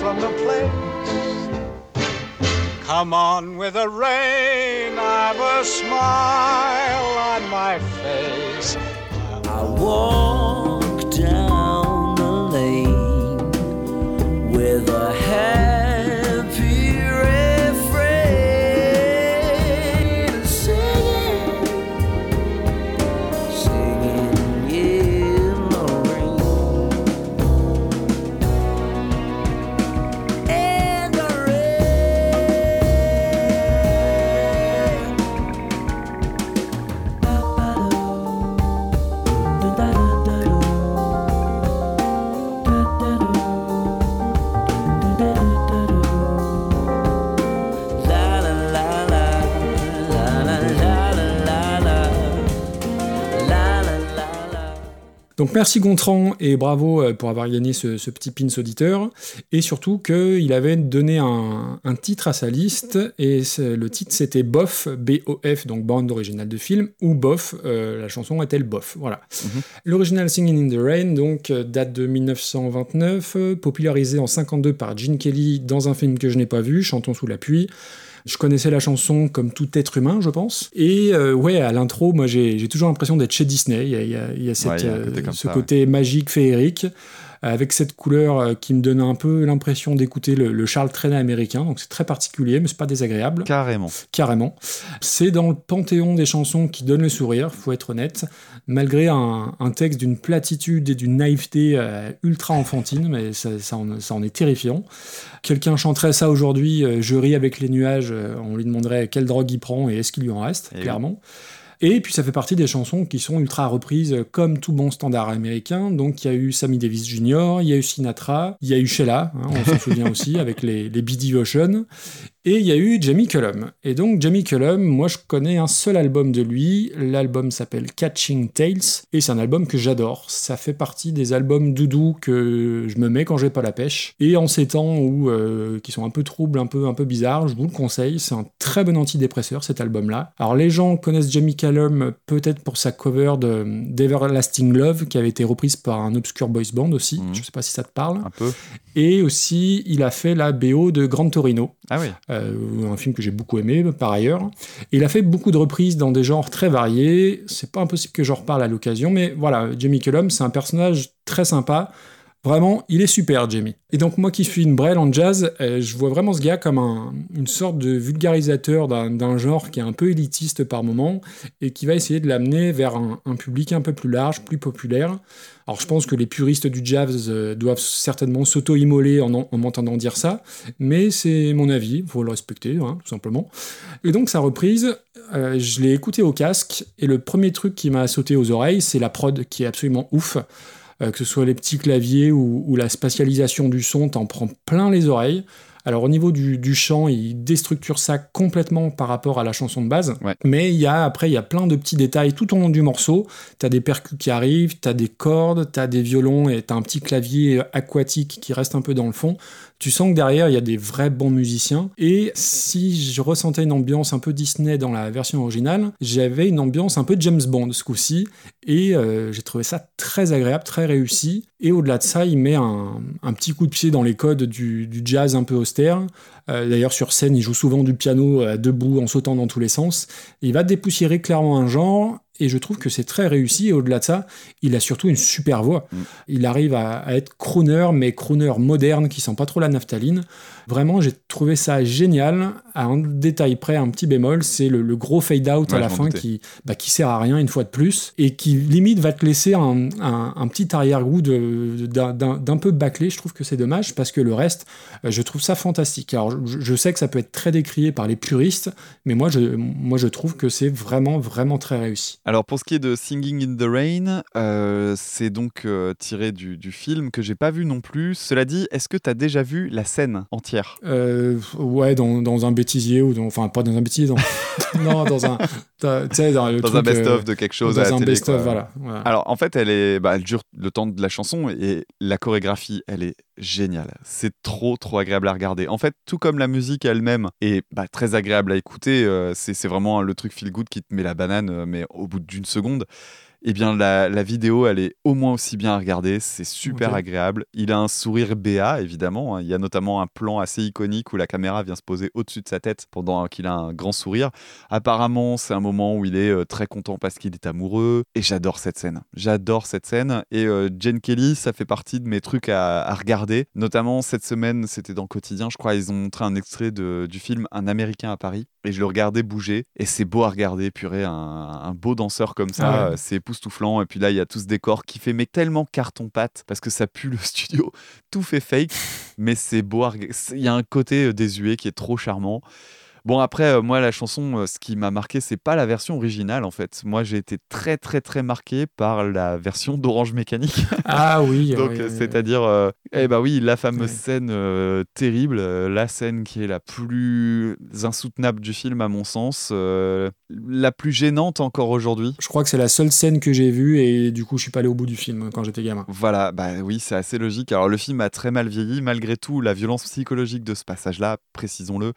from the place. Come on with the rain, I've a smile on my face. I walk down the lane with a happy Donc merci Gontran et bravo euh, pour avoir gagné ce, ce petit pins auditeur. Et surtout qu'il avait donné un, un titre à sa liste et le titre c'était Bof, B-O-F, donc bande originale de film, ou Bof, euh, la chanson est-elle Bof? Voilà. L'original Singing in the Rain donc euh, date de 1929, euh, popularisé en 52 par Gene Kelly dans un film que je n'ai pas vu, Chantons sous la pluie. Je connaissais la chanson comme tout être humain, je pense. Et euh, ouais, à l'intro, moi j'ai toujours l'impression d'être chez Disney. Il y a, il y a- il y a cette, Ouais, il y a un côté comme ce ça, côté magique, féerique, avec cette couleur euh, qui me donne un peu l'impression d'écouter le, le Charles Trenet américain. Donc c'est très particulier, mais c'est pas désagréable. Carrément. Carrément. C'est dans le panthéon des chansons qui donnent le sourire, faut être honnête, malgré un, un texte d'une platitude et d'une naïveté euh, ultra enfantine, mais ça, ça en, ça en est terrifiant. Quelqu'un chanterait ça aujourd'hui, euh, je ris avec les nuages, euh, on lui demanderait quelle drogue il prend et est-ce qu'il lui en reste, Eh oui. Et puis ça fait partie des chansons qui sont ultra reprises comme tout bon standard américain. Donc il y a eu Sammy Davis Jr., il y a eu Sinatra, il y a eu Sheila, hein, on s'en souvient aussi, avec les, les Bee Devotion. Et il y a eu Jamie Cullum. Et donc Jamie Cullum, moi je connais un seul album de lui. L'album s'appelle Catching Tales. Et c'est un album que j'adore. Ça fait partie des albums doudou que je me mets quand j'ai pas la pêche. Et en ces temps où, euh, qui sont un peu troubles, un peu, un peu bizarres, je vous le conseille. C'est un très bon antidépresseur cet album-là. Alors les gens connaissent Jamie Cullum peut-être pour sa cover de d'Everlasting Love qui avait été reprise par un obscur boys band aussi. Mhm. Je sais pas si ça te parle. Un peu. Et aussi, il a fait la BO de Gran Torino Ah oui. Euh, un film que j'ai beaucoup aimé par ailleurs. Il a fait beaucoup de reprises dans des genres très variés. C'est pas impossible que j'en reparle à l'occasion, mais voilà, Jamie Cullum, c'est un personnage très sympa. Vraiment, il est super, Jamie. Et donc, moi qui suis une brêle en jazz, euh, je vois vraiment ce gars comme un- une sorte de vulgarisateur d'un genre qui est un peu élitiste par moment et qui va essayer de l'amener vers un, public un peu plus large, plus populaire. Alors, je pense que les puristes du jazz euh, doivent certainement s'auto-immoler en- en m'entendant dire ça, mais c'est mon avis, il faut le respecter, hein, tout simplement. Et donc, sa reprise, euh, je l'ai écoutée au casque, et le premier truc qui m'a sauté aux oreilles, c'est la prod qui est absolument ouf. Euh, que ce soit les petits claviers ou, ou la spatialisation du son, t'en prends plein les oreilles. Alors au niveau du, du chant, il déstructure ça complètement par rapport à la chanson de base. Ouais. Mais il y a après il y a plein de petits détails tout au long du morceau. T'as des percus qui arrivent, t'as des cordes, t'as des violons et t'as un petit clavier aquatique qui reste un peu dans le fond. Tu sens que derrière il y a des vrais bons musiciens. Et si je ressentais une ambiance un peu Disney dans la version originale, j'avais une ambiance un peu James Bond ce coup-ci. Et euh, j'ai trouvé ça très agréable, très réussi. Et au-delà de ça, il met un, petit coup de pied dans les codes du, du jazz un peu austère. Euh, D'ailleurs, sur scène, il joue souvent du piano euh, debout en sautant dans tous les sens. Il va dépoussiérer clairement un genre. Et je trouve que c'est très réussi. Et au-delà de ça, il a surtout une super voix. Mm. Il arrive à, à être crooner, mais crooner moderne qui sent pas trop la naphtaline. Vraiment, j'ai trouvé ça génial. À un détail près, un petit bémol, c'est le, le gros fade-out Ouais, à la fin doutais. qui, bah, qui sert à rien une fois de plus et qui limite va te laisser un, un- un petit arrière-goût d'un peu bâclé. Je trouve que c'est dommage parce que le reste, euh, je trouve ça fantastique. Alors, je, je sais que ça peut être très décrié par les puristes, mais moi, je, moi, je trouve que c'est vraiment, vraiment très réussi. Alors pour ce qui est de Singing in the Rain, euh, c'est donc euh, tiré du, du film que j'ai pas vu non plus. Cela dit, est-ce que tu as déjà vu la scène entière? Euh, ouais, dans, dans un bêtisier ou dans, enfin pas dans un bêtisier, dans, non, dans un, dans- truc, un best-of euh, de quelque chose dans à la un télé, best-of, quoi. voilà. voilà. Alors en fait, elle est, bah, elle dure le temps de la chanson et la chorégraphie, elle est géniale. C'est trop trop agréable à regarder. En fait, tout comme la musique elle-même est bah, très agréable à écouter, euh, c'est c'est vraiment le truc feel good qui te met la banane, euh, mais au bout d'une seconde. Eh bien, la, la vidéo, elle est au moins aussi bien à regarder. C'est super agréable. Il a un sourire béat, évidemment. hein. Il y a notamment un plan assez iconique où la caméra vient se poser au-dessus de sa tête pendant qu'il a un grand sourire. Apparemment, c'est un moment où il est euh, très content parce qu'il est amoureux. Et j'adore cette scène. J'adore cette scène. Et euh, Jen Kelly, ça fait partie de mes trucs à, à regarder. Notamment cette semaine, c'était dans Quotidien, je crois. Ils ont montré un extrait de- du film Un Américain à Paris. Et je le regardais bouger. Et c'est beau à regarder. Purée, un, un beau danseur comme ça. Ah ouais. C'est époustouflant. Et puis là, il y a tout ce décor qui fait mais tellement carton-pâte parce que ça pue le studio. Tout fait fake. mais c'est beau Il y a un côté euh, désuet qui est trop charmant. Bon, après, euh, moi, la chanson, euh, ce qui m'a marqué, c'est pas la version originale, en fait. Moi, j'ai été très, très, très marqué par la version d'Orange Mécanique. Ah oui. Donc, oui, euh, oui, c'est-à-dire, euh, eh bah oui, la fameuse scène terrible, la scène qui est la plus insoutenable du film, à mon sens, la plus gênante encore aujourd'hui. Je crois que c'est la seule scène que j'ai vue et du coup, je suis pas allé au bout du film quand j'étais gamin. Voilà, bah oui, c'est assez logique. Alors le film a très mal vieilli, malgré tout, la violence psychologique de ce passage-là, précisons-le,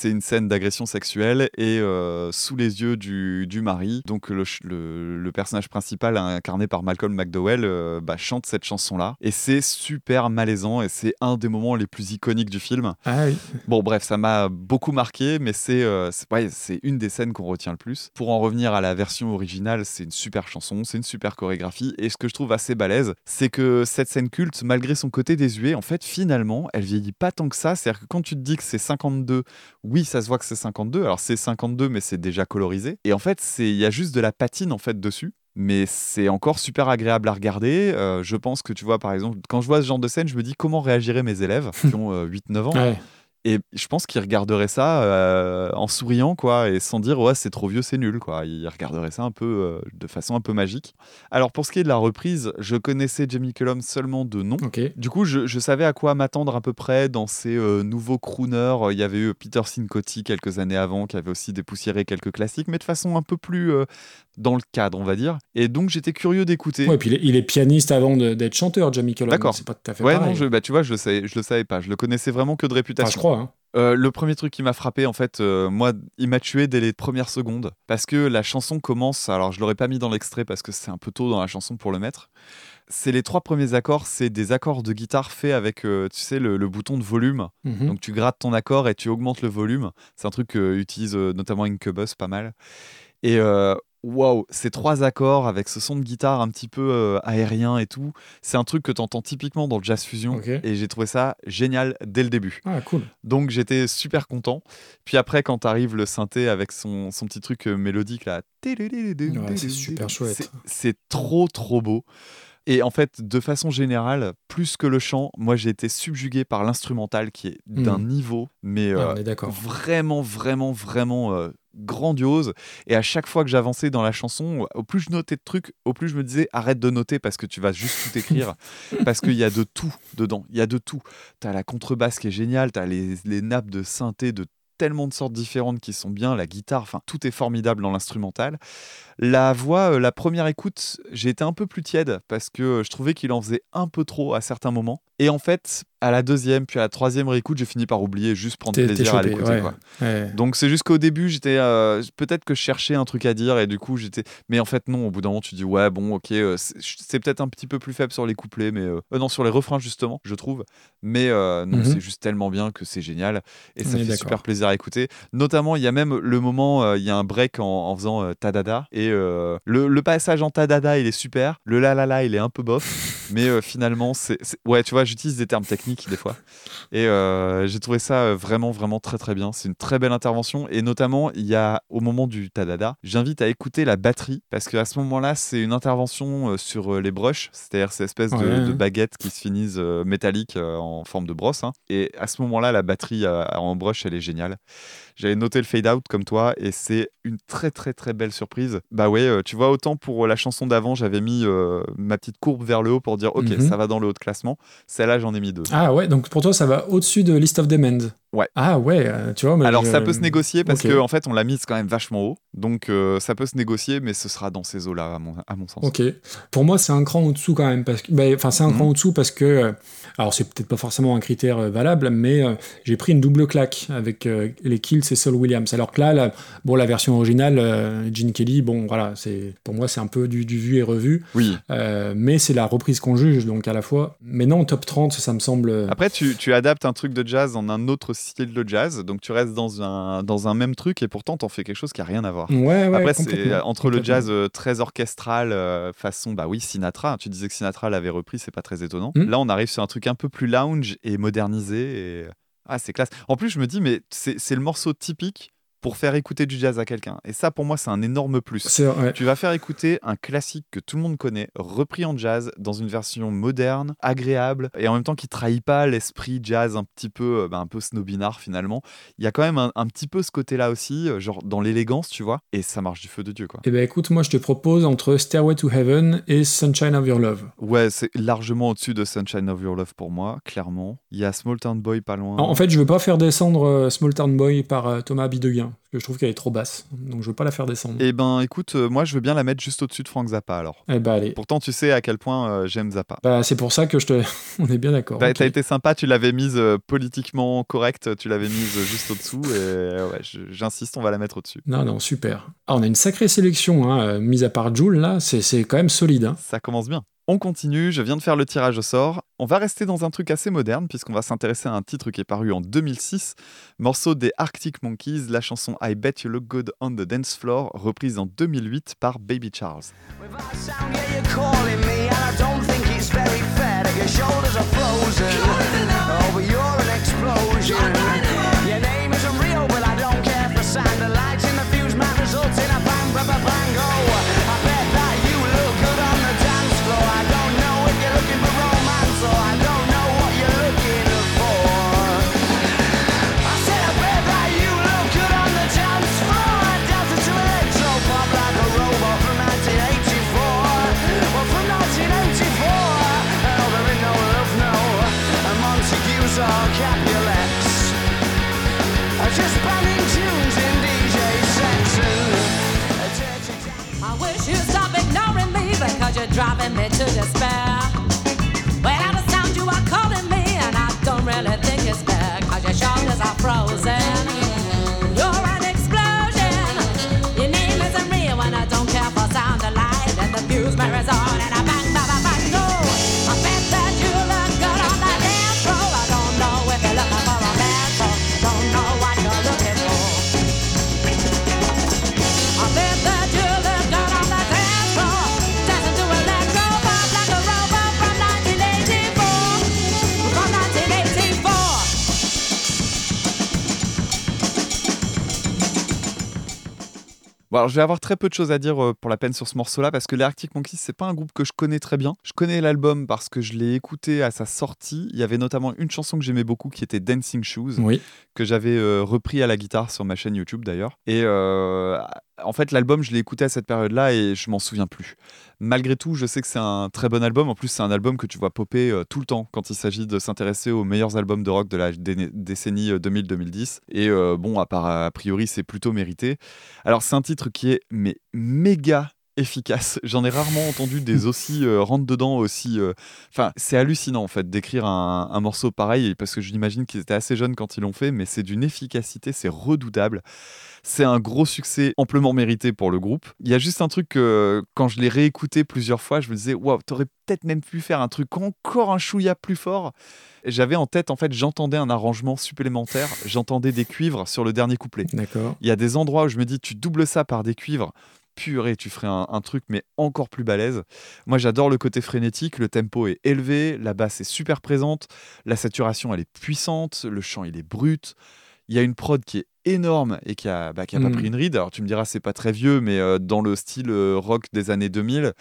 c'est une scène d'agression sexuelle et euh, sous les yeux du, du mari, donc le, le- le personnage principal incarné par Malcolm McDowell euh, bah, chante cette chanson-là et c'est super malaisant et c'est un des moments les plus iconiques du film. Ah oui. Bon, bref, ça m'a beaucoup marqué, mais c'est euh, ouais, une des scènes qu'on retient le plus. Pour en revenir à la version originale, c'est une super chanson, c'est une super chorégraphie, et ce que je trouve assez balèze, c'est que cette scène culte, malgré son côté désuet, en fait, finalement, elle vieillit pas tant que ça. C'est-à-dire que quand tu te dis que c'est 52, oui, ça se voit que c'est 52, alors c'est 52, mais c'est déjà colorisé. Et en fait, il y a juste de la patine, en fait, dessus. Mais c'est encore super agréable à regarder. Euh, je pense que tu vois, par exemple, quand je vois ce genre de scène, je me dis comment réagiraient mes élèves qui ont euh, 8-9 ans. Ouais. Et je pense qu'ils regarderaient ça euh, en souriant, quoi, et sans dire ouais c'est trop vieux, c'est nul, quoi. Ils regarderaient ça un peu euh, de façon un peu magique. Alors pour ce qui est de la reprise, je connaissais Jamie Cullum seulement de nom. Du coup, je, je savais à quoi m'attendre à peu près dans ces euh, nouveaux crooners. Il y avait eu Peter Sincotti quelques années avant, qui avait aussi dépoussiéré quelques classiques, mais de façon un peu plus dans le cadre, on va dire. Et donc j'étais curieux d'écouter. Ouais, puis il est, il est pianiste avant d'être chanteur, Jamie Cullum. D'accord. C'est pas tout à fait Ouais, pareil. non, je, bah, tu vois, je le, savais, je le savais pas. Je le connaissais vraiment que de réputation. Enfin, je crois. hein. Euh, le premier truc qui m'a frappé, en fait, euh, moi, il m'a tué dès les premières secondes. Parce que la chanson commence, alors je l'aurais pas mis dans l'extrait parce que c'est un peu tôt dans la chanson pour le mettre. C'est les trois premiers accords, c'est des accords de guitare faits avec, euh, tu sais, le, le bouton de volume. Mhm. Donc tu grattes ton accord et tu augmentes le volume. C'est un truc qu'utilise notamment Incubus pas mal. Et euh, waouh, ces trois accords avec ce son de guitare un petit peu euh, aérien et tout, c'est un truc que tu entends typiquement dans le jazz fusion. Et j'ai trouvé ça génial dès le début. Ah, cool. Donc j'étais super content. Puis après, quand arrive le synthé avec son, son petit truc euh, mélodique là, Ouais, c'est super chouette. c'est- trop trop beau. Et en fait, de façon générale, plus que le chant, moi j'ai été subjugué par l'instrumental qui est d'un niveau, mais euh, vraiment, vraiment, vraiment euh, grandiose. Et à chaque fois que j'avançais dans la chanson, au plus je notais de trucs, au plus je me disais arrête de noter parce que tu vas juste tout écrire. parce qu'il y a de tout dedans. Il y a de tout. T'as la contrebasse qui est géniale, t'as les, les nappes de synthé de tellement de sortes différentes qui sont bien, la guitare, enfin tout est formidable dans l'instrumental. La voix, euh, la première écoute, j'ai été un peu plus tiède parce que euh, je trouvais qu'il en faisait un peu trop à certains moments. Et en fait, à la deuxième puis à la troisième réécoute, j'ai fini par oublier, juste prendre plaisir à l'écouter. ouais. quoi. Ouais. Donc c'est juste qu'au début, j'étais euh, peut-être que je cherchais un truc à dire et du coup j'étais. Mais en fait non, au bout d'un moment tu dis ouais bon ok, euh, c'est peut-être un petit peu plus faible sur les couplets, mais euh, non sur les refrains justement, je trouve. Mais non, Mhm. c'est juste tellement bien que c'est génial et ça est fait super plaisir à écouter. Notamment il y a même le moment, il y a un break en, en faisant tadada et le, le passage en tadada il est super, le la la la il est un peu bof, mais finalement c'est- ouais tu vois j'utilise des termes techniques des fois. Et euh, j'ai trouvé ça euh, vraiment, vraiment très, très bien. C'est une très belle intervention. Et notamment, il y a, au moment du Tadada, j'invite à écouter la batterie. Parce qu'à ce moment-là, c'est une intervention euh, sur les brushes. C'est-à-dire ces espèces de, Ouais, de ouais. baguettes qui se finissent métalliques en forme de brosse. hein. Et à ce moment-là, la batterie en brush, elle est géniale. J'avais noté le fade out comme toi et c'est une très très très belle surprise. Bah ouais, euh, tu vois, autant pour la chanson d'avant, j'avais mis euh, ma petite courbe vers le haut pour dire ok, Mhm. ça va dans le haut de classement. Celle-là, j'en ai mis deux. Ah ouais, donc pour toi, ça va au-dessus de List of Demand. Ouais. Ah ouais, euh, tu vois. mais Alors je- ça peut se négocier parce Ok. que en fait on l'a mise quand même vachement haut, donc euh, ça peut se négocier, mais ce sera dans ces eaux-là à mon, à mon sens. Ok. Pour moi, c'est un cran au-dessous quand même. Parce que, ben, enfin, c'est un Mhm. cran au-dessous parce que, euh, alors c'est peut-être pas forcément un critère euh, valable, mais j'ai pris une double claque avec les Kills et Saul Williams. Alors que là, la, bon, la version originale, Gene Kelly, bon, voilà, c'est pour moi c'est un peu du, du vu et revu, Oui. Mais c'est la reprise qu'on juge, donc à la fois. Mais non, top 30, ça me semble. Après tu, tu adaptes un truc de jazz en un autre style de jazz, donc tu restes dans un, dans un même truc et pourtant t'en fais quelque chose qui a rien à voir. Ouais, ouais. Après, c'est entre le jazz euh, très orchestral, euh, façon, bah oui, Sinatra. Tu disais que Sinatra l'avait repris, c'est pas très étonnant. Mm. Là, on arrive sur un truc un peu plus lounge et modernisé. Et... Ah, c'est classe. En plus, je me dis, mais c'est le morceau typique pour faire écouter du jazz à quelqu'un. Et ça, pour moi, c'est un énorme plus. Tu vas faire écouter un classique que tout le monde connaît, repris en jazz, dans une version moderne, agréable, et en même temps qui trahit pas l'esprit jazz un petit peu, bah, un peu snobinard finalement. Il y a quand même un, un petit peu ce côté-là aussi, euh, genre dans l'élégance, tu vois, et ça marche du feu de Dieu, quoi. Eh ben écoute, moi je te propose entre Stairway to Heaven et Sunshine of Your Love. Ouais, c'est largement au-dessus de Sunshine of Your Love pour moi, clairement. Il y a Small Town Boy pas loin. En, en fait, je veux pas faire descendre euh, Small Town Boy par euh, Thomas Bideguin, parce que je trouve qu'elle est trop basse, donc je veux pas la faire descendre. Eh ben, écoute, euh, moi je veux bien la mettre juste au-dessus de Frank Zappa alors. Eh ben allez. Pourtant, tu sais à quel point euh, j'aime Zappa. Bah, c'est pour ça que je te. On est bien d'accord. T'as ok. t'as été sympa, tu l'avais mise euh, politiquement correcte, tu l'avais mise juste au-dessous, et ouais, j'insiste, on va la mettre au-dessus. Non, non, super. Ah, on a une sacrée sélection, hein, mise à part Joule, là, c'est c'est quand même solide. Hein. Ça commence bien. On continue, je viens de faire le tirage au sort. On va rester dans un truc assez moderne, puisqu'on va s'intéresser à un titre qui est paru en 2006, morceau des Arctic Monkeys, la chanson I Bet You Look Good on the Dance Floor, reprise en 2008 par Baby Charles. Me because you're driving me to despair. Well, I understand you are calling me, and I don't really think it's fair because your shoulders are frozen. You're an explosion. Your name isn't real, and I don't care for sound or light. And the fuse mirrors on, and I Bon, alors, je vais avoir très peu de choses à dire euh, pour la peine sur ce morceau-là parce que les Arctic Monkeys, c'est pas un groupe que je connais très bien. Je connais l'album parce que je l'ai écouté à sa sortie. Il y avait notamment une chanson que j'aimais beaucoup qui était Dancing Shoes, Oui. que j'avais euh, repris à la guitare sur ma chaîne YouTube d'ailleurs. Et euh, en fait, l'album, je l'ai écouté à cette période-là et je m'en souviens plus. Malgré tout, je sais que c'est un très bon album. En plus, c'est un album que tu vois popper euh, tout le temps quand il s'agit de s'intéresser aux meilleurs albums de rock de la dé- décennie euh, 2000-2010. Et euh, bon, à part a priori, c'est plutôt mérité. Alors, c'est un titre qui est mais méga efficace. J'en ai rarement entendu des aussi euh, rentre dedans aussi. euh, Enfin, c'est hallucinant en fait d'écrire un, un morceau pareil parce que j'imagine qu'ils étaient assez jeunes quand ils l'ont fait, mais c'est d'une efficacité, c'est redoutable. C'est un gros succès amplement mérité pour le groupe. Il y a juste un truc que quand je l'ai réécouté plusieurs fois, je me disais waouh, t'aurais peut-être même pu faire un truc encore un chouïa plus fort. J'avais en tête en fait, j'entendais un arrangement supplémentaire, j'entendais des cuivres sur le dernier couplet. D'accord. Il y a des endroits où je me dis, tu doubles ça par des cuivres, purée, tu ferais un, un truc, mais encore plus balèze. Moi, j'adore le côté frénétique, le tempo est élevé, la basse est super présente, la saturation, elle est puissante, le chant, il est brut. Il y a une prod qui est énorme et qui a, bah, qui a pas Mm. pris une ride. Alors, tu me diras, c'est pas très vieux, mais euh, dans le style euh, rock des années 2000,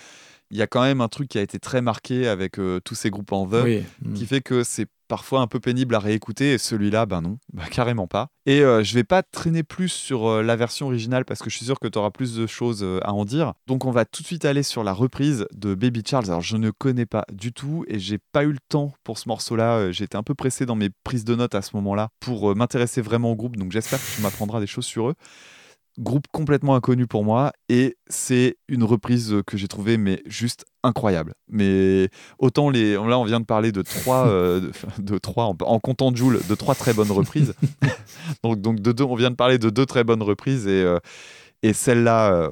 il y a quand même un truc qui a été très marqué avec euh, tous ces groupes en The Oui. Mm. qui fait que c'est parfois un peu pénible à réécouter et celui-là, ben non, bah carrément pas. Et euh, je vais pas traîner plus sur euh, la version originale parce que je suis sûr que tu auras plus de choses euh, à en dire. Donc on va tout de suite aller sur la reprise de Baby Charles. Alors je ne connais pas du tout et j'ai pas eu le temps pour ce morceau-là. Euh, J'étais un peu pressé dans mes prises de notes à ce moment-là pour m'intéresser vraiment au groupe. Donc j'espère que tu m'apprendras des choses sur eux groupe complètement inconnu pour moi et c'est une reprise que j'ai trouvée mais juste incroyable. Mais autant les là on vient de parler de trois euh, de, de trois en, en comptant Joule de trois très bonnes reprises. Donc donc de deux on vient de parler de deux très bonnes reprises et euh, et celle-là euh,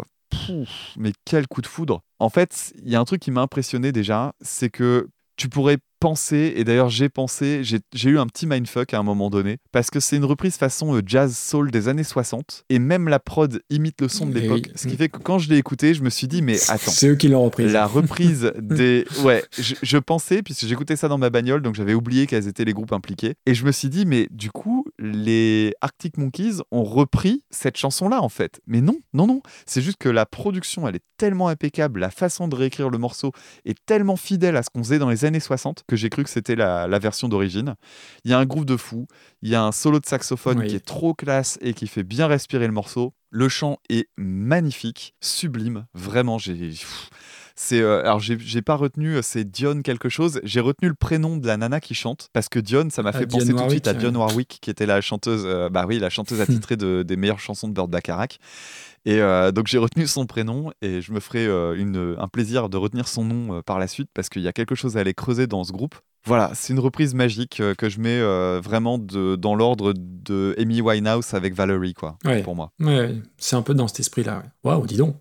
mais quel coup de foudre. En fait il y a un truc qui m'a impressionné déjà c'est que tu pourrais penser, et d'ailleurs j'ai pensé, j'ai eu un petit mindfuck à un moment donné, parce que c'est une reprise façon euh, jazz soul des années 60, et même la prod imite le son de l'époque, oui. ce qui fait que quand je l'ai écouté, je me suis dit, mais attends, C'est eux qui l'ont reprise. la reprise des... Ouais, je, je pensais, puisque j'écoutais ça dans ma bagnole, donc j'avais oublié quels étaient les groupes impliqués, et je me suis dit, mais du coup, les Arctic Monkeys ont repris cette chanson-là, en fait. Mais non, non, non. C'est juste que la production, elle est tellement impeccable, la façon de réécrire le morceau est tellement fidèle à ce qu'on faisait dans les années 60 que j'ai cru que c'était la, la version d'origine. Il y a un groove de fou, il y a un solo de saxophone Oui. qui est trop classe et qui fait bien respirer le morceau. Le chant est magnifique, sublime, vraiment. J'ai, c'est, euh, alors j'ai, pas retenu, euh, c'est Dion quelque chose. J'ai retenu le prénom de la nana qui chante parce que Dion, ça m'a Ah, fait penser tout de suite à Dionne Warwick, qui était la chanteuse, euh, bah oui, la chanteuse attitrée de, des meilleures chansons de Burt Bacharach. Et euh, donc j'ai retenu son prénom et je me ferai euh, une, un plaisir de retenir son nom euh, par la suite parce qu'il y a quelque chose à aller creuser dans ce groupe. Voilà, c'est une reprise magique euh, que je mets euh, vraiment de, dans l'ordre de Amy Winehouse avec Valerie, quoi, Ouais. pour moi. Ouais, c'est un peu dans cet esprit-là. Waouh, dis donc.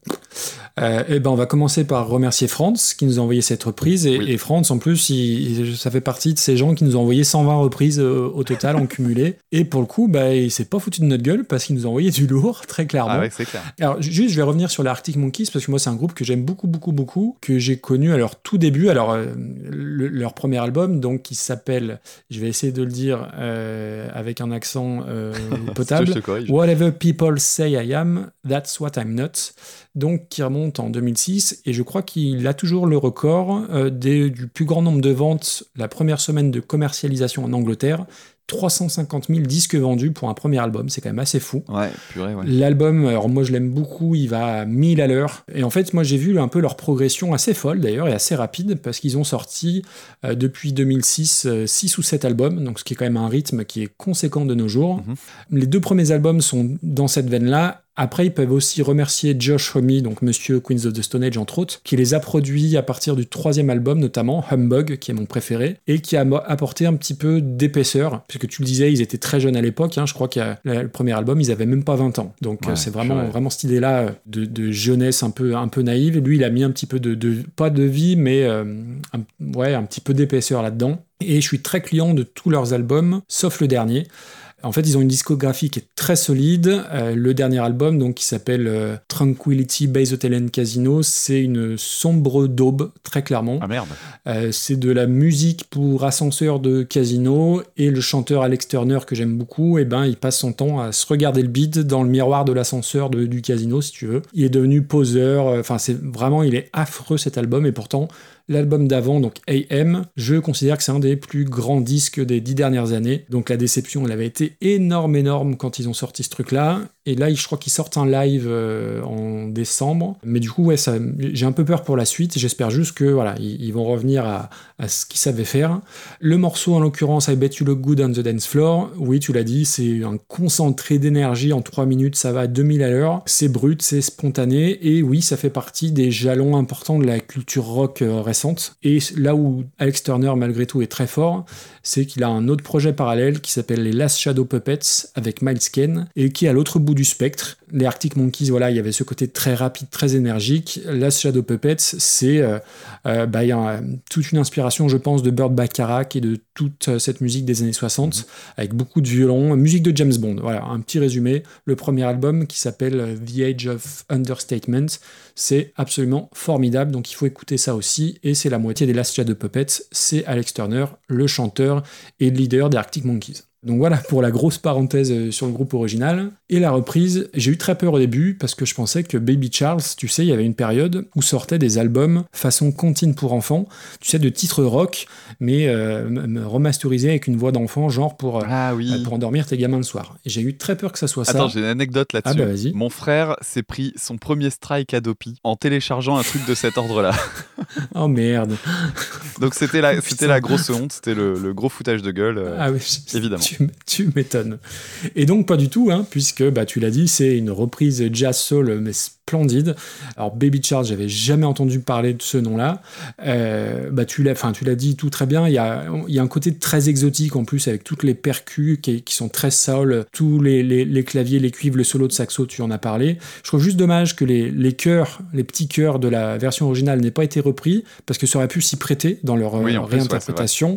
Euh, eh ben, on va commencer par remercier Franz qui nous a envoyé cette reprise. Et, Oui. et Franz, en plus, il- il- ça fait partie de ces gens qui nous ont envoyé 120 reprises euh, au total en cumulé. Et pour le coup, bah, il s'est pas foutu de notre gueule parce qu'il nous a envoyé du lourd, très clairement. Ah ouais, c'est clair. Alors, ju- juste, je vais revenir sur les Arctic Monkeys parce que moi, c'est un groupe que j'aime beaucoup, beaucoup, beaucoup, que j'ai connu à leur tout début. Alors, euh, le- leur premier album, donc, qui s'appelle, je vais essayer de le dire euh, avec un accent euh, potable. Whatever people say I am, that's what I'm not. Donc, qui remonte en 2006. Et je crois qu'il a toujours le record euh, des- du plus grand nombre de ventes la première semaine de commercialisation en Angleterre. 350 000 disques vendus pour un premier album, c'est quand même assez fou. Ouais, purée, ouais. L'album, alors moi je l'aime beaucoup, il va à 1000 à l'heure. Et en fait, moi j'ai vu un peu leur progression assez folle d'ailleurs et assez rapide parce qu'ils ont sorti euh, depuis 2006 6 ou 7 albums, donc ce qui est quand même un rythme qui est conséquent de nos jours. Les deux premiers albums sont dans cette veine-là. Après, ils peuvent aussi remercier Josh Homme, donc Monsieur Queens of the Stone Age entre autres, qui les a produits à partir du troisième album, notamment Humbug, qui est mon préféré, et qui a apporté un petit peu d'épaisseur, puisque tu le disais, ils étaient très jeunes à l'époque. hein. je crois que le premier album, ils avaient même pas 20 ans. Donc Ouais, euh, c'est vraiment, vraiment cette idée-là euh, de, de jeunesse un peu, un peu naïve. Lui, il a mis un petit peu de, de- pas de vie, mais euh, un, ouais, un petit peu d'épaisseur là-dedans. Et je suis très client de tous leurs albums, sauf le dernier. En fait, ils ont une discographie qui est très solide. Euh, le dernier album, donc, qui s'appelle euh, Tranquility Base Hotel and Casino, c'est une sombre daube, très clairement. Ah merde. Euh, c'est de la musique pour ascenseur de casino et le chanteur Alex Turner que j'aime beaucoup, et ben il passe son temps à se regarder le bide dans le miroir de l'ascenseur du casino si tu veux. Il est devenu poseur, enfin c'est vraiment il est affreux cet album et pourtant l'album d'avant donc AM, je considère que c'est un des plus grands disques des dix dernières années. Donc la déception elle avait été énorme énorme quand ils ont sorti ce truc là et là je crois qu'ils sortent un live euh, en décembre, mais du coup ouais j'ai un peu peur pour la suite. J'espère juste que voilà ils, vont revenir à, ce qu'ils savaient faire. Le morceau en l'occurrence I Bet You Look Good on the Dance Floor, oui tu l'as dit, c'est un concentré d'énergie en 3 minutes, ça va à 2000 à l'heure, c'est brut, c'est spontané et oui ça fait partie des jalons importants de la culture rock euh, récente. Et là où Alex Turner malgré tout est très fort, c'est qu'il a un autre projet parallèle qui s'appelle les Last Shadow Puppets avec Miles Kane et qui à l'autre bout du spectre. Les Arctic Monkeys, voilà, il y avait ce côté très rapide, très énergique. Last Shadow Puppets, c'est euh, euh, bah, il y a euh, toute une inspiration, je pense, de Burt Bacharach et de toute euh, cette musique des années 60 avec beaucoup de violon, musique de James Bond. Voilà, un petit résumé. Le premier album qui s'appelle The Age of Understatement, c'est absolument formidable. Donc il faut écouter ça aussi. Et c'est la moitié des Last Shadow Puppets. C'est Alex Turner, le chanteur et le leader des Arctic Monkeys. Donc voilà pour la grosse parenthèse euh, sur le groupe original. Et la reprise, j'ai eu très peur au début parce que je pensais que Baby Charles, tu sais, il y avait une période où sortaient des albums façon comptine pour enfants, tu sais, de titres rock, mais euh, remasterisés avec une voix d'enfant, genre pour, euh, Ah oui. euh, pour endormir tes gamins le soir. J'ai eu très peur que ça soit ça. Attends, j'ai une anecdote là-dessus. Ah bah, vas-y. Mon frère s'est pris son premier strike Adopi en téléchargeant un truc de cet ordre-là. Oh merde. Donc c'était la, c'était la grosse honte, c'était le, le gros foutage de gueule. euh, Ah oui, évidemment. Tu, m'étonnes. Et donc pas du tout, hein, puisque bah, tu l'as dit, c'est une reprise jazz soul, mais splendide. Alors Baby Charles, j'avais jamais entendu parler de ce nom-là. Euh, bah, tu l'as, enfin tu l'as dit tout très bien. Il y a, il y a un côté très exotique en plus avec toutes les percus qui, qui sont très soul, tous les, les- les claviers, les cuivres, le solo de saxo, tu en as parlé. Je trouve juste dommage que les, les chœurs, les petits chœurs de la version originale n'aient pas été repris parce que ça aurait pu s'y prêter dans leur Oui, plus, ouais, réinterprétation.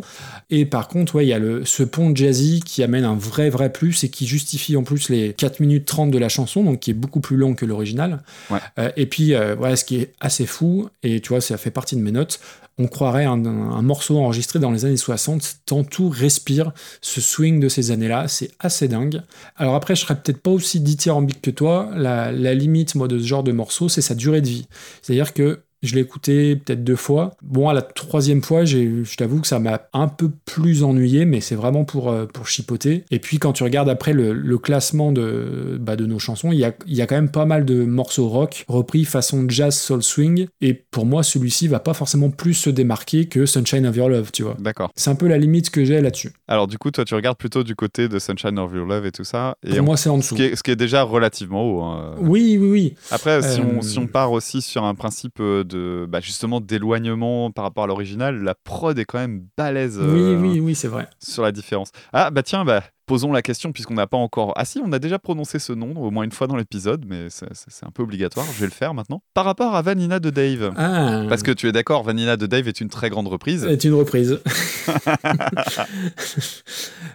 Et par contre, ouais, il y a le, ce pont jazzy qui amène un vrai, vrai plus et qui justifie en plus les 4 minutes 30 de la chanson, donc qui est beaucoup plus long que l'original. Ouais. Euh, et puis, euh, ouais, ce qui est assez fou, et tu vois, ça fait partie de mes notes, on croirait un, morceau enregistré dans les années 60, tant tout respire ce swing de ces années-là, c'est assez dingue. Alors après, je serais peut-être pas aussi dithyrambique que toi, la, la limite, moi, de ce genre de morceau, c'est sa durée de vie. C'est-à-dire que je l'ai écouté peut-être deux fois. Bon, à la troisième fois, j'ai- je t'avoue que ça m'a un peu plus ennuyé, mais c'est vraiment pour, euh, pour chipoter. Et puis, quand tu regardes après le, le classement de, bah, de nos chansons, il y a, y a quand même pas mal de morceaux rock repris façon jazz soul swing. Et pour moi, celui-ci va pas forcément plus se démarquer que Sunshine of Your Love, tu vois. D'accord. C'est un peu la limite que j'ai là-dessus. Alors du coup, toi, tu regardes plutôt du côté de Sunshine of Your Love et tout ça. Et Pour on- moi, c'est en ce dessous. qui, est, ce qui est déjà relativement haut. hein. Oui, oui, oui. Après, si, on, Euh, si on part aussi sur un principe euh, de bah, justement d'éloignement par rapport à l'original, la prod est quand même balèze euh, Oui, oui, oui, c'est vrai. sur la différence. Ah bah tiens, bah, posons la question puisqu'on n'a pas encore... Ah si, on a déjà prononcé ce nom au moins une fois dans l'épisode, mais c'est un peu obligatoire, je vais le faire maintenant. Par rapport à Vanina de Dave. Ah. Parce que tu es d'accord, Vanina de Dave est une très grande reprise. C'est une reprise.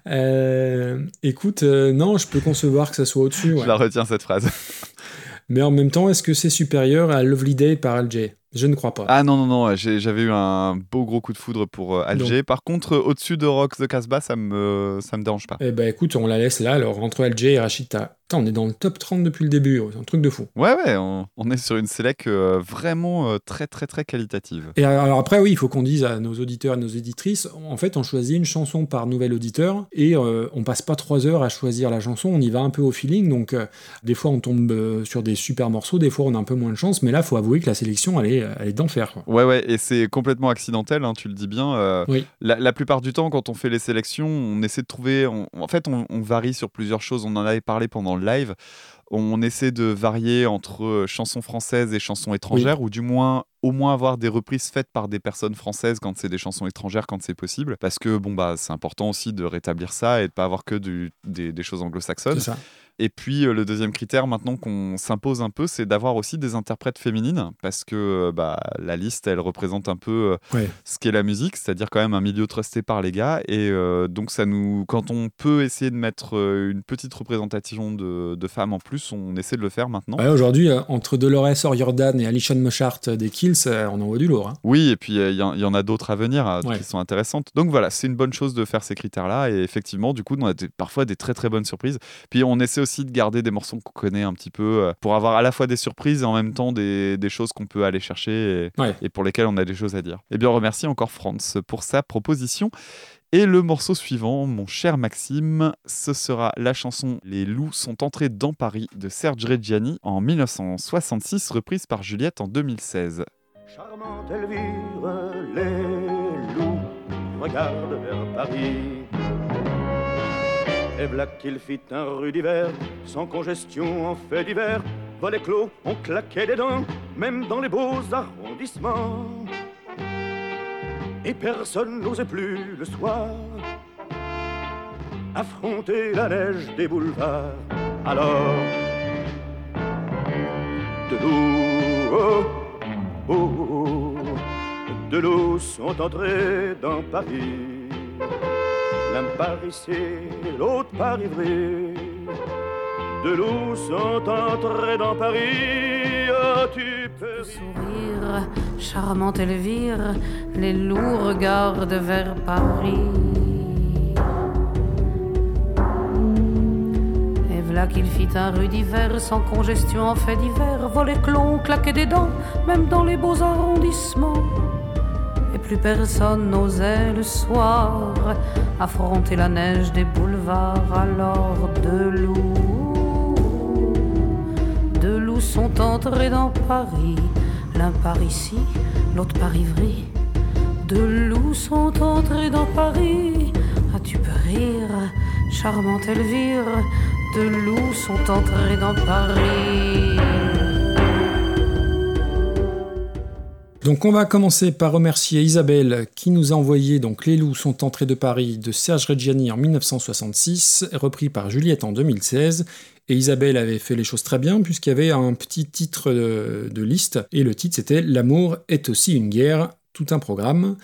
Euh, écoute, euh, non, je peux concevoir que ça soit au-dessus. ouais. Je la retiens cette phrase. Mais en même temps, est-ce que c'est supérieur à Lovely Day par LJ Je ne crois pas. Ah non, non, non, j'avais eu un beau gros coup de foudre pour euh, Alger. Par contre, euh, au-dessus de Rock the Casbah, ça me, ça me dérange pas. Eh ben écoute, on la laisse là. Alors entre LJ et Rachita, Putain, on est dans le top 30 depuis le début. C'est un truc de fou. Ouais, ouais, on, on est sur une sélec euh, vraiment euh, très, très, très qualitative. Et alors après, oui, il faut qu'on dise à nos auditeurs et nos éditrices, en fait, on choisit une chanson par nouvel auditeur et euh, on passe pas trois heures à choisir la chanson, on y va un peu au feeling. Donc, des fois, on tombe sur des super morceaux, des fois, on a un peu moins de chance, mais là, faut avouer que la sélection, elle est, elle est d'enfer. Ouais, ouais, et c'est complètement accidentel, hein, tu le dis bien. euh, Oui. la, la plupart du temps, quand on fait les sélections, on essaie de trouver. on- en fait, on, on varie sur plusieurs choses. On en avait parlé pendant le live. On essaie de varier entre euh, chansons françaises et chansons étrangères, ou du moins, au moins avoir des reprises faites par des personnes françaises quand c'est des chansons étrangères, quand c'est possible. Parce que, bon, bah, c'est important aussi de rétablir ça et de pas avoir que du- des, des choses anglo-saxonnes. Et puis euh, le deuxième critère maintenant qu'on s'impose un peu, c'est d'avoir aussi des interprètes féminines parce que euh, bah, la liste, elle représente un peu euh, Ouais. ce qu'est la musique, c'est-à-dire quand même un milieu trusté par les gars. Et euh, donc ça nous, quand on peut essayer de mettre une petite représentation de, de femmes en plus, on essaie de le faire maintenant. Ouais, Aujourd'hui, entre Dolores O'Riordan et Alison Moshart des Kills, on envoie du lourd. hein. Oui, et puis il y, en- il y en a d'autres à venir Ouais. qui sont intéressantes. Donc voilà, c'est une bonne chose de faire ces critères-là. Et effectivement, du coup, on a des- parfois des très très bonnes surprises. Puis on essaie aussi de garder des morceaux qu'on connaît un petit peu euh, pour avoir à la fois des surprises et en même temps des, des choses qu'on peut aller chercher et, Ouais. et pour lesquelles on a des choses à dire. Eh bien, on remercie encore Franz pour sa proposition. Et le morceau suivant, mon cher Maxime, ce sera la chanson Les loups sont entrés dans Paris de Serge Reggiani en 1966, reprise par Juliette en 2016. Charmante Elvire, les loups regardent vers Paris. Et voilà qu'il fit un rue d'hiver, sans congestion en fait d'hiver. Volets clos, on claquait des dents, même dans les beaux arrondissements. Et personne n'osait plus le soir affronter la neige des boulevards. Alors, de loups, oh, oh, oh, de loups sont entrés dans Paris. L'un par ici, l'autre par Ivry. De loups sont entrés dans Paris. Oh, tu peux sourire, charmante Elvire, les loups regardent vers Paris. Et voilà qu'il fit un rue d'hiver, sans congestion en fait d'hiver, volets clons, claquait des dents, même dans les beaux arrondissements. Et plus personne n'osait le soir affronter la neige des boulevards, alors de loups. Deux loups sont entrés dans Paris, l'un par ici, l'autre par Ivry. Deux loups sont entrés dans Paris, ah tu peux rire, charmante Elvire? Deux loups sont entrés dans Paris. Donc on va commencer par remercier Isabelle qui nous a envoyé donc Les loups sont entrés de Paris de Serge Reggiani en 1966, repris par Juliette en 2016. Et Isabelle avait fait les choses très bien puisqu'il y avait un petit titre de, de liste et le titre c'était L'amour est aussi une guerre tout un programme.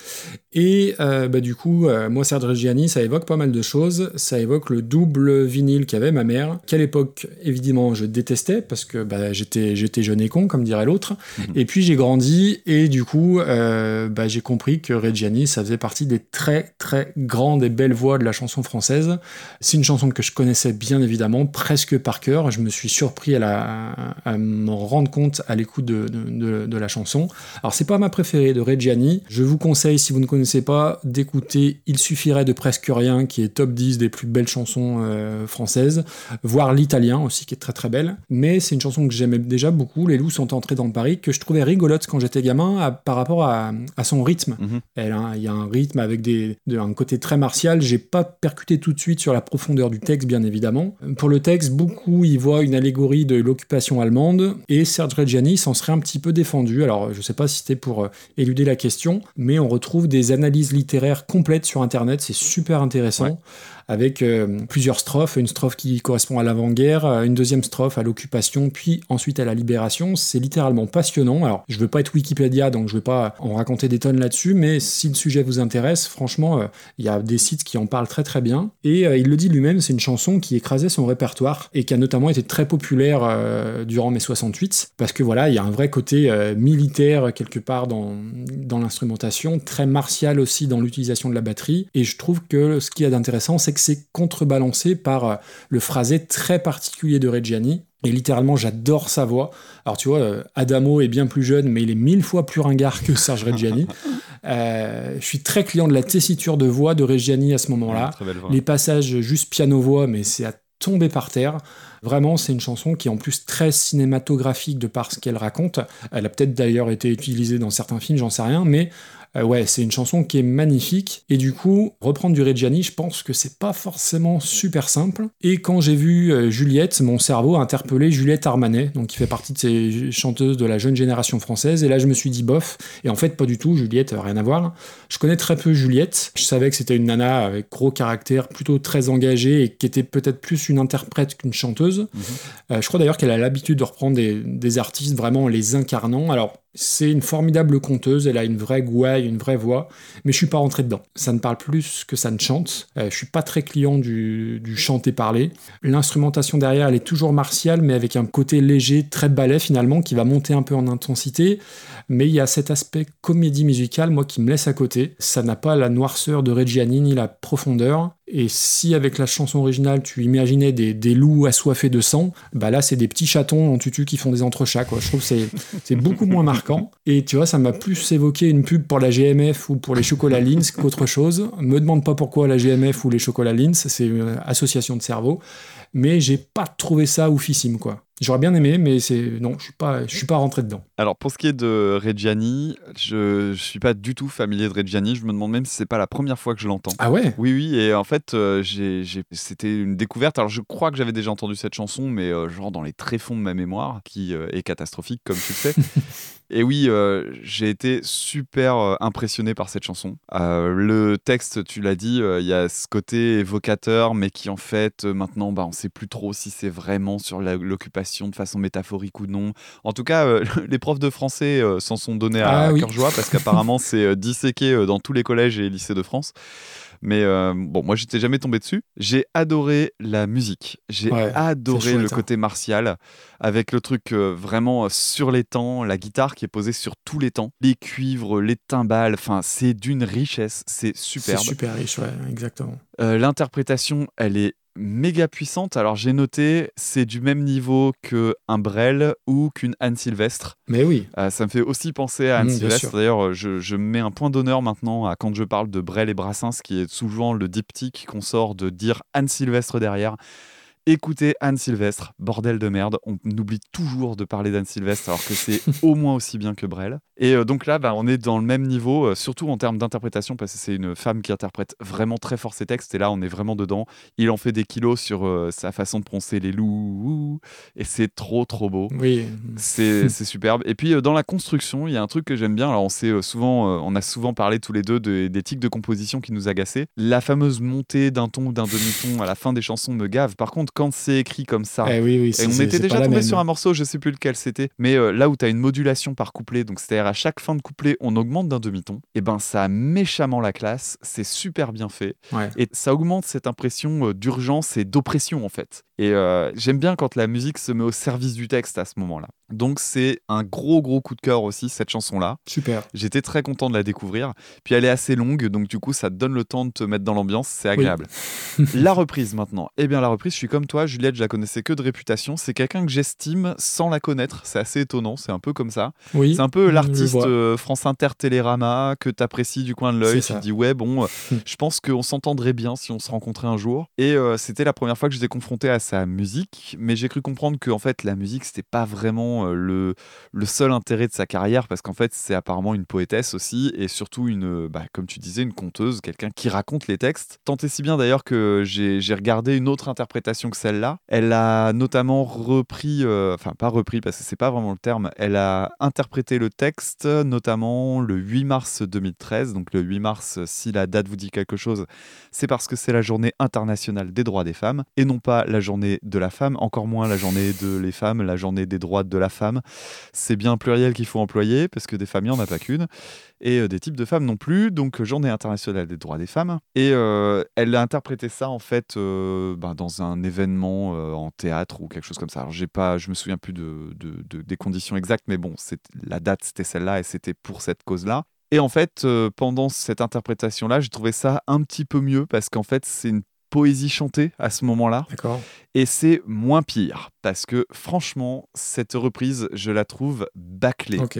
Et euh, bah, du coup, euh, moi, Serge Reggiani, ça évoque pas mal de choses. Ça évoque le double vinyle qu'avait ma mère, qu'à l'époque, évidemment, je détestais parce que bah, j'étais, j'étais jeune et con, comme dirait l'autre. Et puis j'ai grandi et du coup, euh, bah, j'ai compris que Reggiani, ça faisait partie des très très grandes et belles voix de la chanson française. C'est une chanson que je connaissais bien évidemment, presque par cœur. Je me suis surpris à, la, à m'en rendre compte à l'écoute de, de, de- de la chanson. Alors c'est pas ma préférée de Reggiani. Je vous conseille, si vous ne connaissez pas, d'écouter Il suffirait de presque rien, qui est top 10 des plus belles chansons euh, françaises, voire l'italien aussi, qui est très très belle. Mais c'est une chanson que j'aimais déjà beaucoup, Les loups sont entrés dans Paris, que je trouvais rigolote quand j'étais gamin à- par rapport à, à son rythme. Elle a- Il y a un rythme avec des, de- un côté très martial. J'ai pas percuté tout de suite sur la profondeur du texte, bien évidemment. Pour le texte, beaucoup y voient une allégorie de l'occupation allemande et Serge Reggiani s'en serait un petit peu défendu. Alors, je sais pas si c'était pour euh, éluder la question, mais on retrouve des analyses littéraires complètes sur Internet. C'est super intéressant. Avec euh, plusieurs strophes, une strophe qui correspond à l'avant-guerre, euh, une deuxième strophe à l'occupation, puis ensuite à la libération. C'est littéralement passionnant. Alors, je veux pas être Wikipédia, donc je vais pas en raconter des tonnes là-dessus, mais si le sujet vous intéresse, franchement, euh, il y a des sites qui en parlent très très bien. Et il le dit lui-même, c'est une chanson qui écrasait son répertoire et qui a notamment été très populaire durant mai 68, parce que voilà, il y a un vrai côté militaire quelque part dans, dans l'instrumentation, très martial aussi dans l'utilisation de la batterie. Et je trouve que ce qu'il y a d'intéressant, c'est que c'est contrebalancé par euh, le phrasé très particulier de Reggiani. Et littéralement, j'adore sa voix. Alors, tu vois, euh, Adamo est bien plus jeune, mais il est mille fois plus ringard que Serge Reggiani. Euh, je suis très client de la tessiture de voix de Reggiani à ce moment-là. Ouais. Les passages juste piano-voix, mais c'est à tomber par terre. Vraiment, c'est une chanson qui est en plus très cinématographique de par ce qu'elle raconte. Elle a peut-être d'ailleurs été utilisée dans certains films, j'en sais rien, mais euh, ouais, c'est une chanson qui est magnifique. Et du coup, reprendre du Reggiani, je pense que c'est pas forcément super simple. Et quand j'ai vu euh, Juliette, mon cerveau a interpellé Juliette Armanet, donc qui fait partie de ces chanteuses de la jeune génération française. Et là, je me suis dit bof. Et en fait, pas du tout. Juliette, euh, rien à voir. Je connais très peu Juliette. Je savais que c'était une nana avec gros caractère, plutôt très engagée et qui était peut-être plus une interprète qu'une chanteuse. Euh, je crois d'ailleurs qu'elle a l'habitude de reprendre des, des artistes vraiment en les incarnant. Alors, c'est une formidable conteuse, elle a une vraie gouaille, une vraie voix, mais je suis pas rentré dedans. Ça ne parle plus que ça ne chante. Euh, je suis pas très client du, du chanter-parler. L'instrumentation derrière, elle est toujours martiale, mais avec un côté léger, très ballet finalement, qui va monter un peu en intensité. Mais il y a cet aspect comédie musicale, moi, qui me laisse à côté. Ça n'a pas la noirceur de Reggiani ni la profondeur. Et si avec la chanson originale tu imaginais des, loups assoiffés de sang, bah là c'est des petits chatons en tutu qui font des entrechats. Je trouve que c'est beaucoup moins marquant. Et tu vois ça m'a plus évoqué une pub pour la GMF ou pour les chocolats Linz qu'autre chose. Me demande pas pourquoi la GMF ou les chocolats Linz, c'est une association de cerveau. Mais j'ai pas trouvé ça oufissime quoi. J'aurais bien aimé, mais c'est non, je suis pas, je suis pas rentré dedans. Alors pour ce qui est de Reggiani, je, je suis pas du tout familier de Reggiani. Je me demande même si c'est pas la première fois que je l'entends. Ah ouais? Oui, oui. Et en fait, euh, j'ai, j'ai- c'était une découverte. Alors je crois que j'avais déjà entendu cette chanson, mais euh, genre dans les tréfonds de ma mémoire, qui euh, est catastrophique comme tu le sais. Et oui, euh, j'ai été super euh, impressionné par cette chanson. Euh, le texte, tu l'as dit, il y a ce côté évocateur, mais qui en fait, maintenant, bah, on sait plus trop si c'est vraiment sur la- l'occupation de façon métaphorique ou non. En tout cas, euh, les profs de français euh, s'en sont donnés à Ah oui. cœur joie, parce qu'apparemment, c'est euh, disséqué dans tous les collèges et lycées de France. Mais euh, bon, moi, j'étais jamais tombé dessus. J'ai adoré la musique. J'ai Ouais, adoré c'est le hein. côté martial, avec le truc euh, vraiment sur les temps, la guitare qui est posée sur tous les temps, les cuivres, les timbales. Enfin, c'est d'une richesse. C'est C'est superbe. super riche, ouais, exactement. Euh, L'interprétation, elle est méga puissante. Alors j'ai noté, c'est du même niveau que un Brel ou qu'une Anne Sylvestre. Mais oui. Euh, ça me fait aussi penser à Anne Mmh, Sylvestre. D'ailleurs, je, je mets un point d'honneur maintenant à quand je parle de Brel et Brassens, qui est souvent le diptyque qu'on sort de dire Anne Sylvestre derrière. Écoutez Anne Sylvestre, bordel de merde. On oublie toujours de parler d'Anne Sylvestre alors que c'est au moins aussi bien que Brel. Et euh, donc là, bah, on est dans le même niveau, euh, surtout en termes d'interprétation, parce que c'est une femme qui interprète vraiment très fort ses textes. Et là, on est vraiment dedans. Il en fait des kilos sur euh, sa façon de prononcer les loups. Et c'est trop, trop beau. Oui. C'est superbe. Et puis euh, dans la construction, il y a un truc que j'aime bien. Alors on sait souvent, euh, on a souvent parlé tous les deux de- des tics de composition qui nous agaçaient. La fameuse montée d'un ton ou d'un demi-ton à la fin des chansons me gave. Par contre, quand c'est écrit comme ça. Eh oui, oui, Et on était déjà tombé sur un morceau, je sais plus lequel c'était, mais euh, là où tu as une modulation par couplet, donc c'est-à-dire à chaque fin de couplet, on augmente d'un demi-ton, et ben ça a méchamment la classe, c'est super bien fait, Ouais. et ça augmente cette impression euh, d'urgence et d'oppression en fait. Et euh, j'aime bien quand la musique se met au service du texte à ce moment-là. Donc c'est un gros gros coup de cœur aussi cette chanson-là. Super. J'étais très content de la découvrir. Puis elle est assez longue, donc du coup ça te donne le temps de te mettre dans l'ambiance, c'est agréable. la reprise maintenant. Eh bien la reprise, je suis comme toi, Juliette, je la connaissais que de réputation. C'est quelqu'un que j'estime sans la connaître. C'est assez étonnant, c'est un peu comme ça. Oui, C'est un peu je l'artiste euh, France Inter Télérama que tu apprécies du coin de l'œil. Tu ça. te dis ouais bon, je pense qu'on s'entendrait bien si on se rencontrait un jour. Et euh, c'était la première fois que j'étais confronté à musique, mais j'ai cru comprendre que en fait la musique c'était pas vraiment euh, le le seul intérêt de sa carrière parce qu'en fait c'est apparemment une poétesse aussi et surtout une euh, bah, comme tu disais une conteuse, quelqu'un qui raconte les textes. Tant et si bien d'ailleurs que j'ai regardé une autre interprétation que celle-là. Elle a notamment repris, euh, enfin pas repris parce que c'est pas vraiment le terme, elle a interprété le texte notamment le 8 mars 2013. Donc le 8 mars, si la date vous dit quelque chose, c'est parce que c'est la journée internationale des droits des femmes et non pas la journée de la femme, encore moins la journée de les femmes, la journée des droits de la femme. C'est bien pluriel qu'il faut employer parce que des femmes, il n'y en a pas qu'une et euh, des types de femmes non plus. Donc, euh, Journée internationale des droits des femmes. Et euh, elle a interprété ça en fait ben, dans un événement en théâtre ou quelque chose comme ça. Alors, pas, je me souviens plus de, de- de- des conditions exactes, mais bon, la date c'était celle-là et c'était pour cette cause-là. Et en fait, pendant cette interprétation-là, j'ai trouvé ça un petit peu mieux parce qu'en fait, c'est une poésie chantée à ce moment-là. D'accord. Et c'est moins pire parce que franchement, cette reprise, je la trouve bâclée. Ok.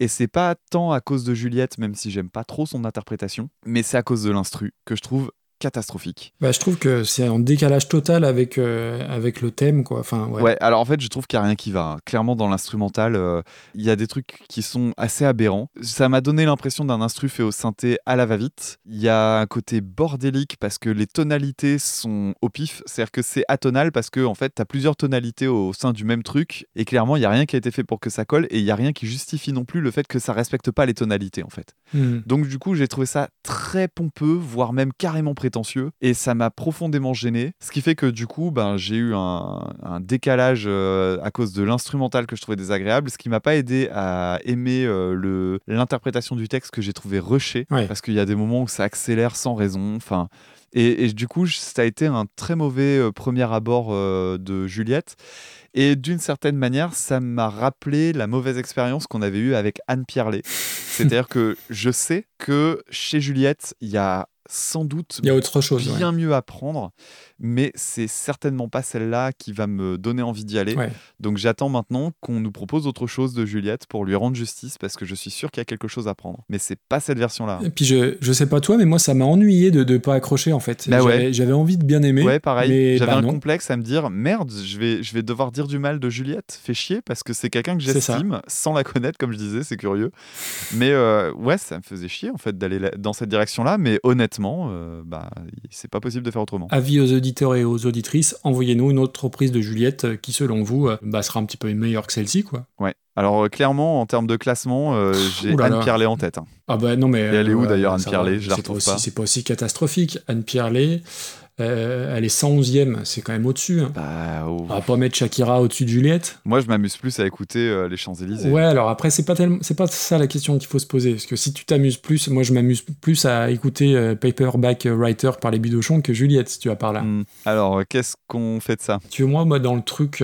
Et c'est pas tant à cause de Juliette, même si j'aime pas trop son interprétation, mais c'est à cause de l'instru que je trouve catastrophique. Bah, je trouve que c'est en décalage total avec, euh, avec le thème, quoi. Enfin, ouais. Ouais. alors en fait, je trouve qu'il n'y a rien qui va. hein. Clairement, dans l'instrumental, euh, il y a des trucs qui sont assez aberrants. Ça m'a donné l'impression d'un instru fait au synthé à la va-vite. Il y a un côté bordélique parce que les tonalités sont au pif. C'est-à-dire que c'est atonal parce que en fait, tu as plusieurs tonalités au sein du même truc. Et clairement, il n'y a rien qui a été fait pour que ça colle. Et il n'y a rien qui justifie non plus le fait que ça respecte pas les tonalités, en fait. Mhm. Donc du coup, j'ai trouvé ça très pompeux, voire même carrément prétentieux, et ça m'a profondément gêné. Ce qui fait que du coup, ben, j'ai eu un, un décalage euh, à cause de l'instrumental que je trouvais désagréable, ce qui m'a pas aidé à aimer euh, le l'interprétation du texte que j'ai trouvé rushé, Ouais. parce qu'il y a des moments où ça accélère sans raison. Enfin. Et, et du coup, ça a été un très mauvais euh, premier abord euh, de Juliette. Et d'une certaine manière, ça m'a rappelé la mauvaise expérience qu'on avait eue avec Anne Pierlet. C'est-à-dire que je sais que chez Juliette, il y a sans doute Il y a autre chose. ouais. bien mieux à prendre, mais c'est certainement pas celle-là qui va me donner envie d'y aller. Ouais. Donc j'attends maintenant qu'on nous propose autre chose de Juliette pour lui rendre justice parce que je suis sûr qu'il y a quelque chose à prendre. Mais c'est pas cette version-là. Et puis je, je sais pas toi, mais moi ça m'a ennuyé de ne pas accrocher en fait. Bah ouais. J'avais- J'avais envie de bien aimer. Ouais, pareil. J'avais bah un non. complexe à me dire merde, je vais, je vais devoir dire du mal de Juliette. Fait chier parce que c'est quelqu'un que j'estime sans la connaître, comme je disais, c'est curieux. Mais euh, ouais, ça me faisait chier en fait d'aller dans cette direction-là. Mais honnêtement, euh, bah, c'est pas possible de faire autrement. Avis aux auditeurs et aux auditrices, envoyez-nous une autre reprise de Juliette euh, qui, selon vous, euh, bah, sera un petit peu meilleure que celle-ci, quoi. Ouais. Alors euh, clairement, en termes de classement, euh, j'ai. Anne Pierlet en tête. hein. Ah bah non mais... Et elle est où, d'ailleurs, Anne Pierlet? Je la C'est retrouve aussi- pas. C'est pas aussi catastrophique. Anne Pierlet, euh, elle est 111e, c'est quand même au-dessus. hein. Bah, oh. On va pas mettre Shakira au-dessus de Juliette. Moi, je m'amuse plus à écouter euh, les Champs-Élysées. Ouais, alors après, c'est pas tellement, c'est pas ça la question qu'il faut se poser. Parce que si tu t'amuses plus, moi je m'amuse plus à écouter euh, Paperback Writer par les Bidochons que Juliette, si tu vas par là. Hmm. Alors, qu'est-ce qu'on fait de ça? Tu vois, moi, moi, dans le truc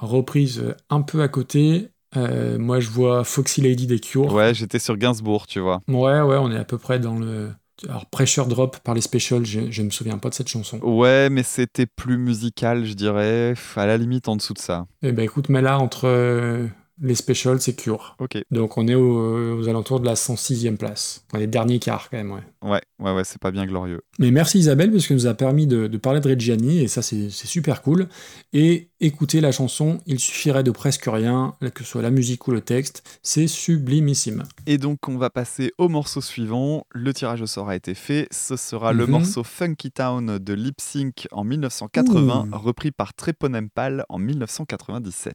reprise un peu à côté, moi je vois Foxy Lady des Cure. Ouais, j'étais sur Gainsbourg, tu vois. Ouais, ouais, on est à peu près dans le. Alors, Pressure Drop par les Specials, je, je me souviens pas de cette chanson. Ouais, mais c'était plus musical, je dirais. À la limite, en dessous de ça. Eh ben écoute, mais là, entre euh, les Specials, c'est Cure. Ok. Donc on est au- aux alentours de la 106e place. On est dernier quart quand même, ouais. Ouais, ouais, ouais, c'est pas bien glorieux. Mais merci Isabelle parce que nous a permis de, de parler de Reggiani et ça c'est super cool. Et écouter la chanson, il suffirait de presque rien, que ce soit la musique ou le texte, c'est sublimissime. Et donc, on va passer au morceau suivant. Le tirage au sort a été fait. Ce sera le Mhm. morceau Funky Town de Lip Sync en 1980, Ouh. repris par Treponempal en 1997.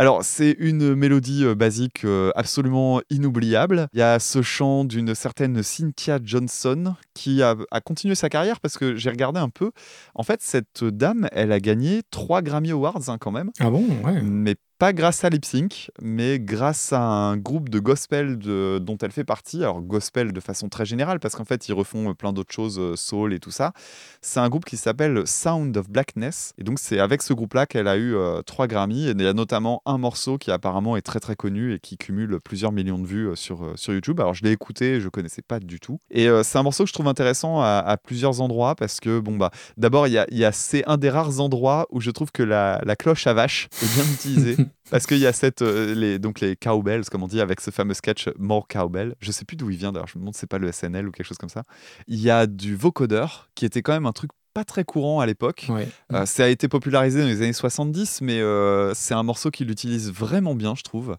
Alors, c'est une mélodie euh, basique euh, absolument inoubliable. Il y a ce chant d'une certaine Cynthia Johnson qui a, a continué sa carrière parce que j'ai regardé un peu. En fait, cette dame, elle a gagné trois Grammy Awards hein, quand même. Ah bon Ouais. Mais pas grâce à Lip Sync, mais grâce à un groupe de gospel dont elle fait partie. Alors, gospel de façon très générale, parce qu'en fait, ils refont plein d'autres choses, euh, soul et tout ça. C'est un groupe qui s'appelle Sound of Blackness. Et donc, c'est avec ce groupe-là qu'elle a eu euh, trois Grammy. Et il y a notamment un morceau qui apparemment est très très connu et qui cumule plusieurs millions de vues euh, sur, euh, sur YouTube. Alors, je l'ai écouté, je connaissais pas du tout. Et euh, c'est un morceau que je trouve intéressant à, plusieurs endroits parce que, bon, bah, d'abord, il y a, c'est un des rares endroits où je trouve que la cloche à vache est bien utilisée. Parce qu'il y a cette, euh, les, donc les cowbells, comme on dit, avec ce fameux sketch More Cowbell. Je sais plus d'où il vient d'ailleurs, je me demande si c'est pas le SNL ou quelque chose comme ça. Il y a du vocodeur, qui était quand même un truc pas très courant à l'époque. Ouais. Euh, ça a été popularisé dans les années 70, mais euh, c'est un morceau qui l'utilise vraiment bien, je trouve.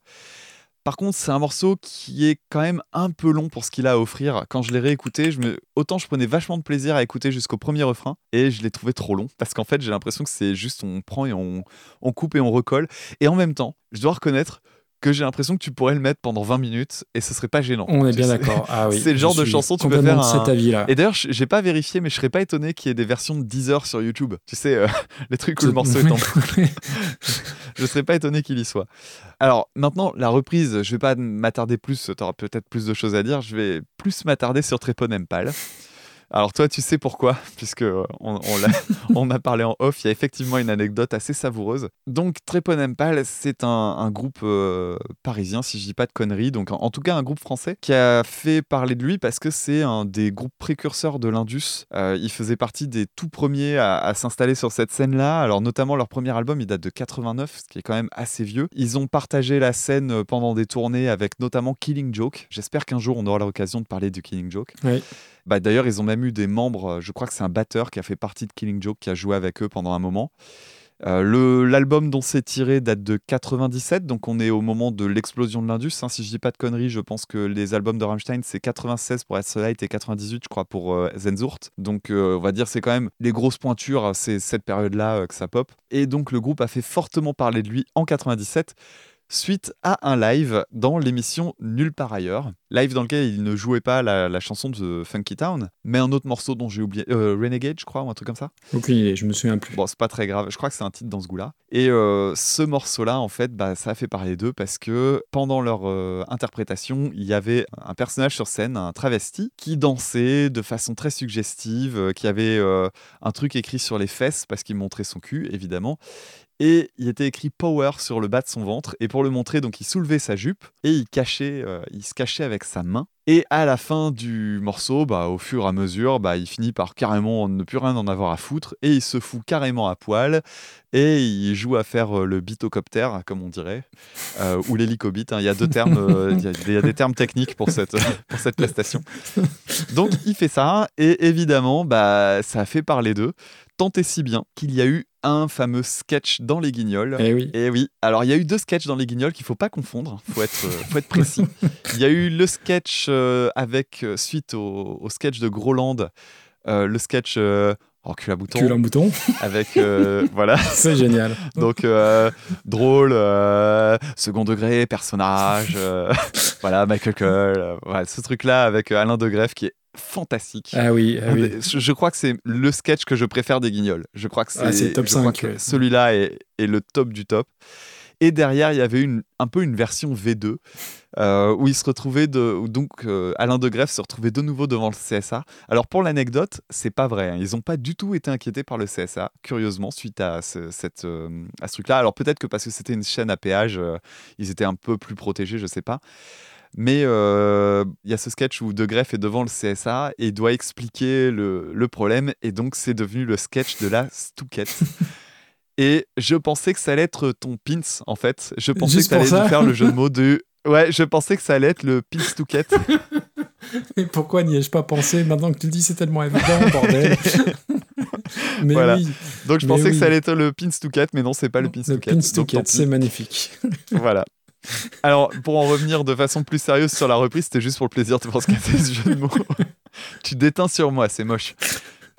Par contre, c'est un morceau qui est quand même un peu long pour ce qu'il a à offrir. Quand je l'ai réécouté, autant je prenais vachement de plaisir à écouter jusqu'au premier refrain, et je l'ai trouvé trop long. Parce qu'en fait, j'ai l'impression que c'est juste on prend et on, on coupe et on recolle. Et en même temps, je dois reconnaître que j'ai l'impression que tu pourrais le mettre pendant 20 minutes et ce serait pas gênant. On est bien d'accord. Ah oui. c'est le genre de chanson tu peux faire de un... cet avis-là. Et d'ailleurs, j'ai pas vérifié, mais je serais pas étonné qu'il y ait des versions de 10 heures sur YouTube. Tu sais, euh, les trucs où le morceau est en je serais pas étonné qu'il y soit. Alors maintenant, la reprise, je vais pas m'attarder plus, tu auras peut-être plus de choses à dire, je vais plus m'attarder sur Tréponempal. Alors toi, tu sais pourquoi, puisque euh, on, on, l'a- on a parlé en off, il y a effectivement une anecdote assez savoureuse. Donc Tréponempal, c'est un, un groupe euh, parisien, si je dis pas de conneries, donc en, en tout cas un groupe français, qui a fait parler de lui parce que c'est un des groupes précurseurs de l'Indus. Euh, il faisait partie des tout premiers à, à s'installer sur cette scène-là, alors notamment leur premier album, il date de 89, ce qui est quand même assez vieux. Ils ont partagé la scène euh, pendant des tournées avec notamment Killing Joke. J'espère qu'un jour on aura l'occasion de parler du Killing Joke. Oui. Bah, D'ailleurs, ils ont même eu des membres, euh, je crois que c'est un batteur qui a fait partie de Killing Joke, qui a joué avec eux pendant un moment. Euh, L'album dont c'est tiré date de 97, donc on est au moment de l'explosion de l'Indus. hein. Si je dis pas de conneries, je pense que les albums de Rammstein, c'est 96 pour Light et 98, je crois, pour euh, Zenzurt. Donc euh, on va dire c'est quand même les grosses pointures, c'est cette période-là que ça pop. Et donc le groupe a fait fortement parler de lui en 97 suite à un live dans l'émission Nulle part ailleurs. Live dans lequel il ne jouait pas la, la chanson de Funky Town, mais un autre morceau dont j'ai oublié, euh, Renegade, je crois, ou un truc comme ça. Aucune idée, je me souviens plus. Bon, c'est pas très grave. Je crois que c'est un titre dans ce goût-là. Et euh, ce morceau-là, en fait, bah, ça a fait parler d'eux parce que pendant leur euh, interprétation, il y avait un personnage sur scène, un travesti, qui dansait de façon très suggestive, qui avait un truc écrit sur les fesses parce qu'il montrait son cul, évidemment. Et il était écrit Power sur le bas de son ventre. Et pour le montrer, donc il soulevait sa jupe et il cachait, euh, il se cachait avec sa main. Et à la fin du morceau, bah, au fur et à mesure, bah, il finit par carrément ne plus rien en avoir à foutre et il se fout carrément à poil et il joue à faire euh, le bitocoptère, comme on dirait, euh, ou l'hélicobite. hein. Il y a deux termes, euh, il y a- il y, a des termes techniques pour cette, pour cette prestation. Donc il fait ça et évidemment, bah, ça a fait parler d'eux. Tant et si bien qu'il y a eu un fameux sketch dans les Guignols. Eh oui. Et oui. Alors il y a eu deux sketchs dans les Guignols qu'il faut pas confondre. Faut être, euh, faut être précis. Il y a eu le sketch euh, avec euh, suite au, au sketch de Groland, euh, le sketch. Euh, Oh, cul à bouton. Cul bouton. Avec, euh, voilà. C'est génial. Donc, euh, drôle, euh, second degré, personnage, voilà, Michael Cole, voilà, ce truc-là avec Alain Degreffe qui est fantastique. Ah oui, ah oui. Je, je crois que c'est le sketch que je préfère des Guignols. Je crois que c'est Ah, c'est top je crois 5, que ouais. Celui-là est, est le top du top. Et derrière, il y avait une, un peu une version V2 euh, où il se retrouvait de, où donc euh, Alain Degreffe se retrouvait de nouveau devant le CSA. Alors pour l'anecdote, c'est pas vrai. hein. Ils n'ont pas du tout été inquiétés par le CSA, curieusement, suite à ce, cette, euh, à ce truc-là. Alors peut-être que parce que c'était une chaîne à péage, ils étaient un peu plus protégés, je sais pas. Mais euh, il y a ce sketch où De Greff est devant le CSA et doit expliquer le, le problème. Et donc, c'est devenu le sketch de la stouquette. et je pensais que ça allait être ton pins, en fait. Je pensais Juste que ça faire le jeu de mots de. Ouais, je pensais que ça allait être le pins touquette. Et pourquoi n'y ai-je pas pensé Maintenant que tu le dis, c'est tellement évident, bordel. mais Voilà. oui. Donc, je Mais pensais que ça allait être le pins touquette, mais non, c'est pas le pins Le touquette. pins Donc, tant touquette, pis. c'est magnifique. voilà. Alors, pour en revenir de façon plus sérieuse sur la reprise, c'était juste pour le plaisir de penser ce jeu de mots. tu déteins sur moi, c'est moche.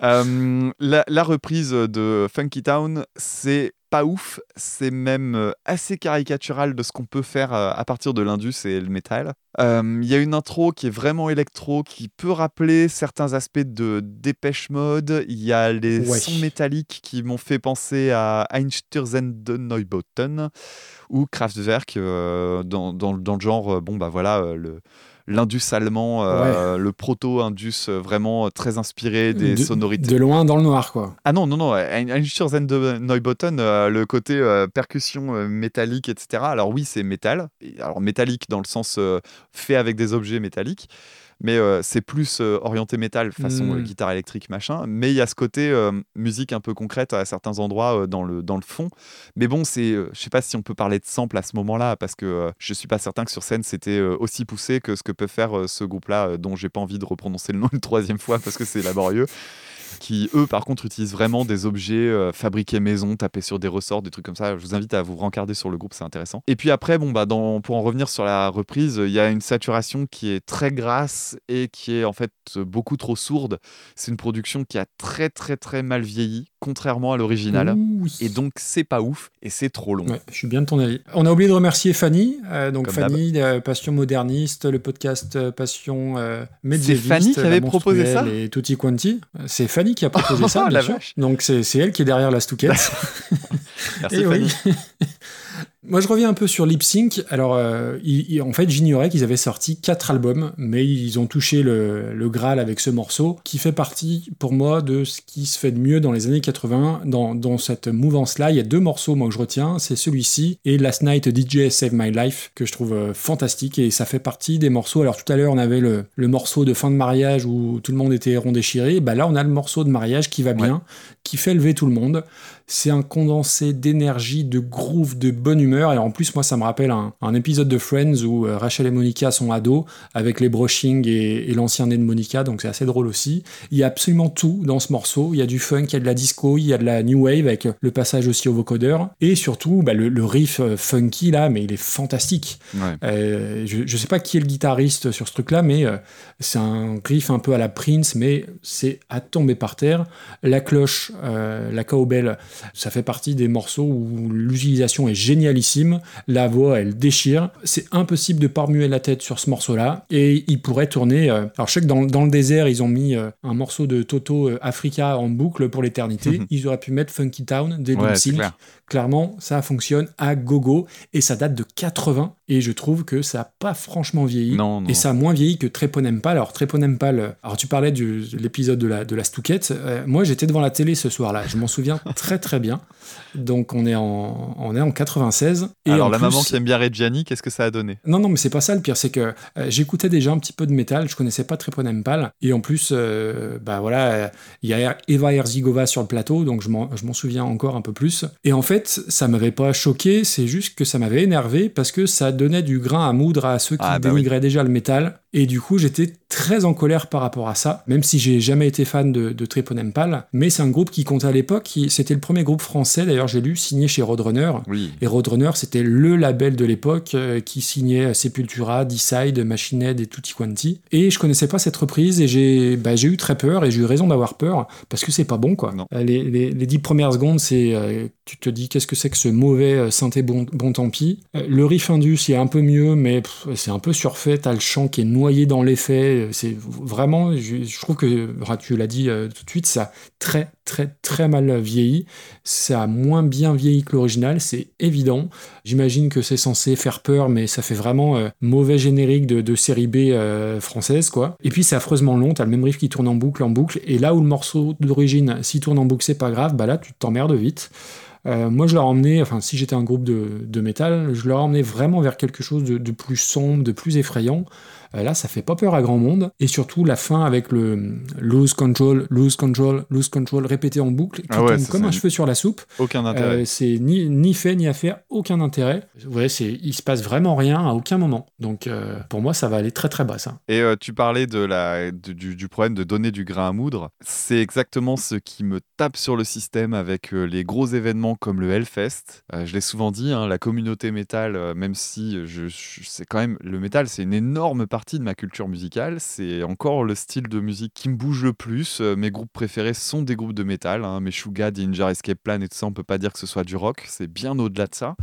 Euh, la, la reprise de Funky Town, c'est pas ouf, c'est même euh, assez caricatural de ce qu'on peut faire euh, à partir de l'indus et le métal. Euh, Il y a une intro qui est vraiment électro, qui peut rappeler certains aspects de Dépêche Mode. Il y a les Ouais. sons métalliques qui m'ont fait penser à Einstürzende Neubauten ou Kraftwerk euh, dans, dans- dans le genre, bon bah voilà, le l'indus allemand, euh, le proto-indus euh, vraiment euh, très inspiré des de, sonorités. de loin dans le noir, quoi. Ah non, non, non, Ein- Einstürzende Neubauten, euh, le côté euh, percussion métallique, etc. Alors oui, c'est métal. Alors métallique dans le sens fait avec des objets métalliques, mais euh, c'est plus euh, orienté métal, façon euh, guitare électrique, machin. Mais il y a ce côté musique un peu concrète à certains endroits dans, le, dans le fond. Mais bon, c'est, je sais pas si on peut parler de sample à ce moment-là, parce que je suis pas certain que sur scène c'était aussi poussé que ce que peut faire ce groupe-là, dont j'ai pas envie de reprononcer le nom une troisième fois parce que c'est laborieux qui eux par contre utilisent vraiment des objets euh, fabriqués maison, tapés sur des ressorts, des trucs comme ça. Je vous invite à vous rencarder sur le groupe, c'est intéressant. Et puis après, bon bah dans, pour en revenir sur la reprise, il y a une saturation qui est très grasse et qui est en fait beaucoup trop sourde. C'est une production qui a très très très mal vieilli, contrairement à l'original. Et donc c'est pas ouf et c'est trop long. Ouais, je suis bien de ton avis. On a oublié de remercier Fanny. euh, donc Comme Fanny, euh, Passion moderniste, le podcast Passion médiéviste. Fanny qui avait proposé ça Et Tutti Quanti. C'est Fanny qui a proposé ça, Oh, bien la sûr. vache. Donc c'est c'est elle qui est derrière la Stouquette. Merci Et Fanny. oui. Moi, je reviens un peu sur Lip Sync. Alors, euh, il- il- en fait, j'ignorais qu'ils avaient sorti quatre albums, mais ils ont touché le, le Graal avec ce morceau, qui fait partie, pour moi, de ce qui se fait de mieux dans les années 80. Dans, dans cette mouvance-là, il y a deux morceaux, moi, que je retiens. C'est celui-ci et Last Night DJ Save My Life, que je trouve euh, fantastique. Et ça fait partie des morceaux. Alors, tout à l'heure, on avait le, le morceau de fin de mariage où tout le monde était rond déchiré. Bah, là, on a le morceau de mariage qui va bien, qui fait lever tout le monde. C'est un condensé d'énergie, de groove, de bonne humeur. Et en plus, moi, ça me rappelle un, un épisode de Friends où euh, Rachel et Monica sont ados avec les brushing et, et l'ancien nez de Monica. Donc, c'est assez drôle aussi. Il y a absolument tout dans ce morceau. Il y a du funk, il y a de la disco, il y a de la new wave avec le passage aussi au vocodeur. Et surtout, bah, le, le riff euh, funky là, mais il est fantastique. Ouais. Euh, je, je sais pas qui est le guitariste sur ce truc-là, mais euh, c'est un riff un peu à la Prince, mais c'est à tomber par terre. La cloche, euh, la cowbell, ça fait partie des morceaux où l'utilisation est génialissime. La voix, elle déchire. C'est impossible de pas remuer la tête sur ce morceau-là. Et il pourrait tourner. euh, alors, je sais que dans, dans le désert, ils ont mis euh, un morceau de Toto euh, Africa en boucle pour l'éternité. ils auraient pu mettre Funky Town des Ouais. Clairement, ça fonctionne à gogo et ça date de 80 et je trouve que ça a pas franchement vieilli. Non, non. Et ça a moins vieilli que Treponempal. Alors Treponempal, alors tu parlais du- de l'épisode de la, de la Stouquette. Euh, moi j'étais devant la télé ce soir-là, je m'en souviens très très bien. Donc on est en, on est en 96. Et Alors en la plus- maman qui aime bien Reggiani, qu'est-ce que ça a donné? Non, non, mais c'est pas ça le pire, c'est que euh, j'écoutais déjà un petit peu de métal, je connaissais pas Treponempal, et en plus, euh, bah voilà, euh, il y a Eva Herzigova sur le plateau, donc je m'en souviens encore un peu plus. Et en fait, ça m'avait pas choqué, c'est juste que ça m'avait énervé parce que ça donnait du grain à moudre à ceux qui Ah, bah dénigraient déjà le métal, et du coup, j'étais très en colère par rapport à ça, même si j'ai jamais été fan de, de Treponempal, mais c'est un groupe qui comptait à l'époque, c'était le premier groupe français, d'ailleurs j'ai lu, signé chez Roadrunner, Oui. et Roadrunner, c'était le label de l'époque euh, qui signait Sepultura, Decide, Machine Head et Tutti Quanti. Et je connaissais pas cette reprise et j'ai bah, j'ai eu très peur et j'ai eu raison d'avoir peur parce que c'est pas bon quoi. Euh, Les, les, les dix premières secondes, c'est euh, tu te dis qu'est-ce que c'est que ce mauvais synthé bon, bon tant pis. Euh, le riff indus, il est un peu mieux, mais c'est un peu surfait. T'as le chant qui est noyé dans l'effet. C'est vraiment, je, trouve que tu l'as dit euh, tout de suite, ça a très très très mal vieilli. Ça a moins bien vieilli que l'original, c'est évident. J'imagine que c'est censé faire peur, mais ça fait vraiment euh, mauvais générique de, série B euh, française, quoi. Et puis c'est affreusement long, t'as le même riff qui tourne en boucle, en boucle, et là où le morceau d'origine, s'il tourne en boucle, c'est pas grave, bah là tu t'emmerdes vite. Euh, moi, je l'aurais emmené, enfin, si j'étais un groupe de, de métal, je l'aurais emmené vraiment vers quelque chose de plus sombre, de plus effrayant. Euh, là, ça fait pas peur à grand monde. Et surtout, la fin avec le lose control, lose control, lose control répété en boucle, qui Ah ouais, tombe comme un cheveu sur la soupe. Aucun intérêt. Euh, c'est ni, ni fait ni à faire, aucun intérêt. Ouais, c'est, il se passe vraiment rien à aucun moment. Donc, euh, pour moi, ça va aller très très bas, ça. Et euh, tu parlais de la, de- du, du problème de donner du grain à moudre. C'est exactement ce qui me tape sur le système avec euh, les gros événements comme le Hellfest. Euh, je l'ai souvent dit, hein, la communauté métal, euh, même si je, je- c'est quand même le métal, c'est une énorme partie partie de ma culture musicale. C'est encore le style de musique qui me bouge le plus. Euh, mes groupes préférés sont des groupes de métal. Hein. Meshuggah, Danger Escape Plan et tout ça, on peut pas dire que ce soit du rock. C'est bien au-delà de ça.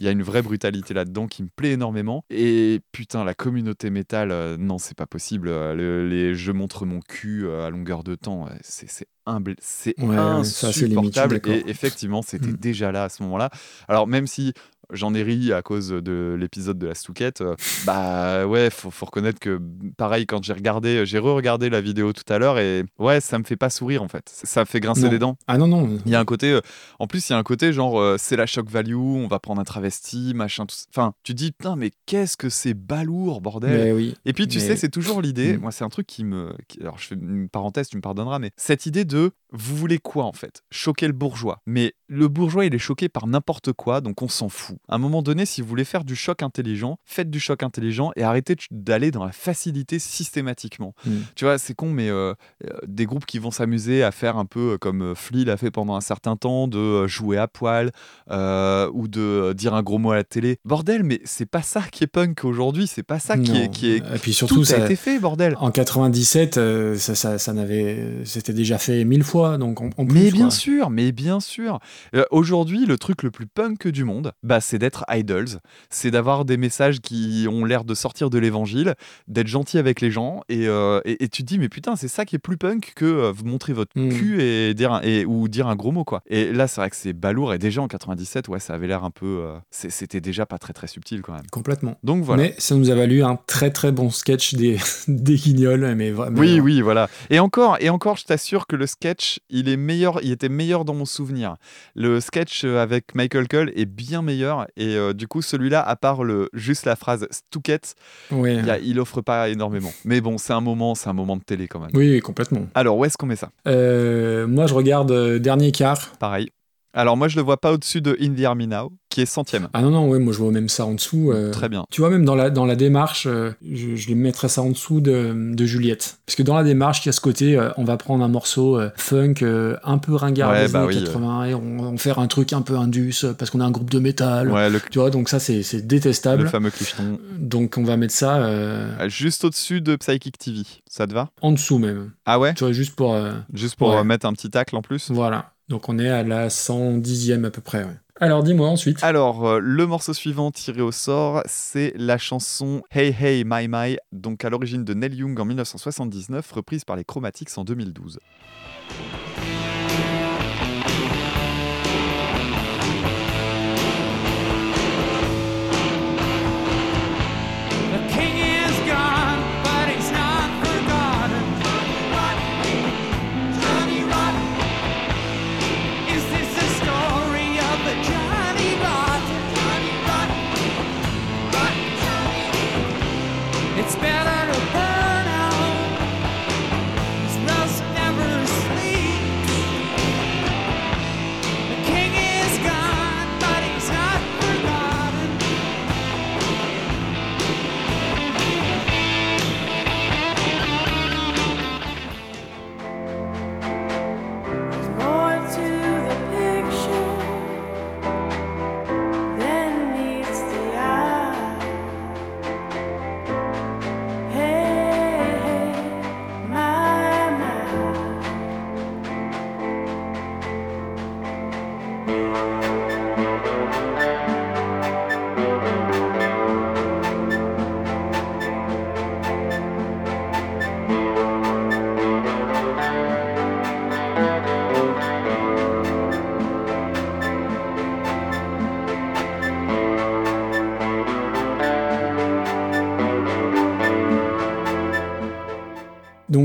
Il y a une vraie brutalité là-dedans qui me plaît énormément. Et putain, la communauté métal, euh, non, c'est pas possible. Euh, le- les je montre mon cul euh, à longueur de temps, c'est humble, c'est Ouais, ça, insupportable. Et effectivement, c'était Mm. déjà là à ce moment-là. Alors même si j'en ai ri à cause de l'épisode de la Stouquette, euh, bah ouais, faut, faut reconnaître que pareil quand j'ai regardé, j'ai re-regardé la vidéo tout à l'heure et ouais, ça me fait pas sourire en fait. Ça fait grincer Non. les dents. Ah non, non. Il y a un côté, euh, en plus, il y a un côté genre, euh, c'est la shock value, on va prendre un travesti, machin, tout ça. Enfin, tu te dis, putain, mais qu'est-ce que c'est balourd, bordel. Oui. Et puis, tu Mais- sais, c'est toujours l'idée, Mm. moi, c'est un truc qui me. alors, je fais une parenthèse, tu me pardonneras, mais cette idée de, vous voulez quoi en fait? Choquer le bourgeois. Mais le bourgeois, il est choqué par n'importe quoi, donc on s'en fout. À un moment donné, si vous voulez faire du choc intelligent, faites du choc intelligent et arrêtez d'aller dans la facilité systématiquement. Mm. Tu vois, c'est con, mais euh, euh, des groupes qui vont s'amuser à faire un peu euh, comme Flea l'a fait pendant un certain temps, de jouer à poil euh, ou de dire un gros mot à la télé. Bordel, mais c'est pas ça qui est punk aujourd'hui, c'est pas ça qui est, qui est. Et puis surtout, tout ça- a été fait, bordel. En 97, euh, ça, ça, ça n'avait, c'était déjà fait mille fois, donc en, en plus. Mais bien quoi. sûr, mais bien sûr. Euh, Aujourd'hui, le truc le plus punk du monde, bah, c'est d'être idols, c'est d'avoir des messages qui ont l'air de sortir de l'évangile, d'être gentil avec les gens, et, euh, et, et tu te dis, mais putain, c'est ça qui est plus punk que euh, vous montrer votre Mm. cul et dire un, et, ou dire un gros mot, quoi. Et là, c'est vrai que c'est balourd, et déjà en 97, ouais, ça avait l'air un peu. C'était déjà pas très très subtil quand même. Complètement. Donc voilà. Mais ça nous a valu un très très bon sketch des, des guignols, mais vraiment. Oui, oui, voilà. Et encore, et encore, je t'assure que le sketch, il est meilleur, il était meilleur dans mon souvenir. Le sketch euh, avec Michael Cole est bien meilleur, et euh, du coup, celui-là, à part le juste la phrase Stouquette, Ouais. il, y a- il offre pas énormément. Mais bon, c'est un moment, c'est un moment de télé quand même. Oui, complètement. Alors, où est-ce qu'on met ça? Euh, moi, je regarde Dernier quart. Pareil. Alors moi, je le vois pas au-dessus de In the Army Now, qui est centième. Ah non, non, ouais, moi je vois même ça en dessous. euh, Très bien. Tu vois, même dans la, dans la démarche, euh, je, je les mettrais ça en dessous de, de Juliette. Parce que dans la démarche, il y a ce côté, euh, on va prendre un morceau funk un peu ringard Ouais, des bah années oui, 80 et on va faire un truc un peu indus parce qu'on a un groupe de métal. Ouais, le, Tu vois, donc ça, c'est c'est détestable. le fameux clicheton. Donc on va mettre ça Euh, Juste au-dessus de Psychic TV. Ça te va? en dessous même. Ah ouais? Tu vois, juste pour... Juste pour Ouais. mettre un petit tacle en plus voilà. Donc on est à la 110e à peu près. Alors dis-moi ensuite. Alors, euh, le morceau suivant tiré au sort, c'est la chanson Hey Hey My My, donc à l'origine de Neil Young en 1979, reprise par les Chromatics en 2012.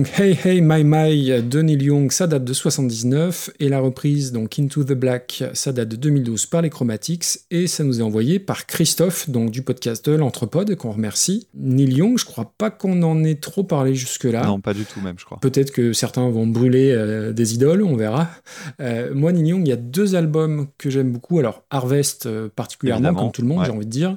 Donc Hey Hey My My de Neil Young, ça date de 79, et la reprise donc Into the Black, ça date de 2012 par les Chromatics, et ça nous est envoyé par Christophe, donc du podcast de l'Entrepode, qu'on remercie. Neil Young, je crois pas qu'on en ait trop parlé jusque-là. Non, pas du tout même, je crois. Peut-être que certains vont brûler euh, des idoles, on verra. Euh, moi, Neil Young, il y a deux albums que j'aime beaucoup. Alors, Harvest euh, particulièrement, Évidemment, comme tout le monde, ouais. j'ai envie de dire.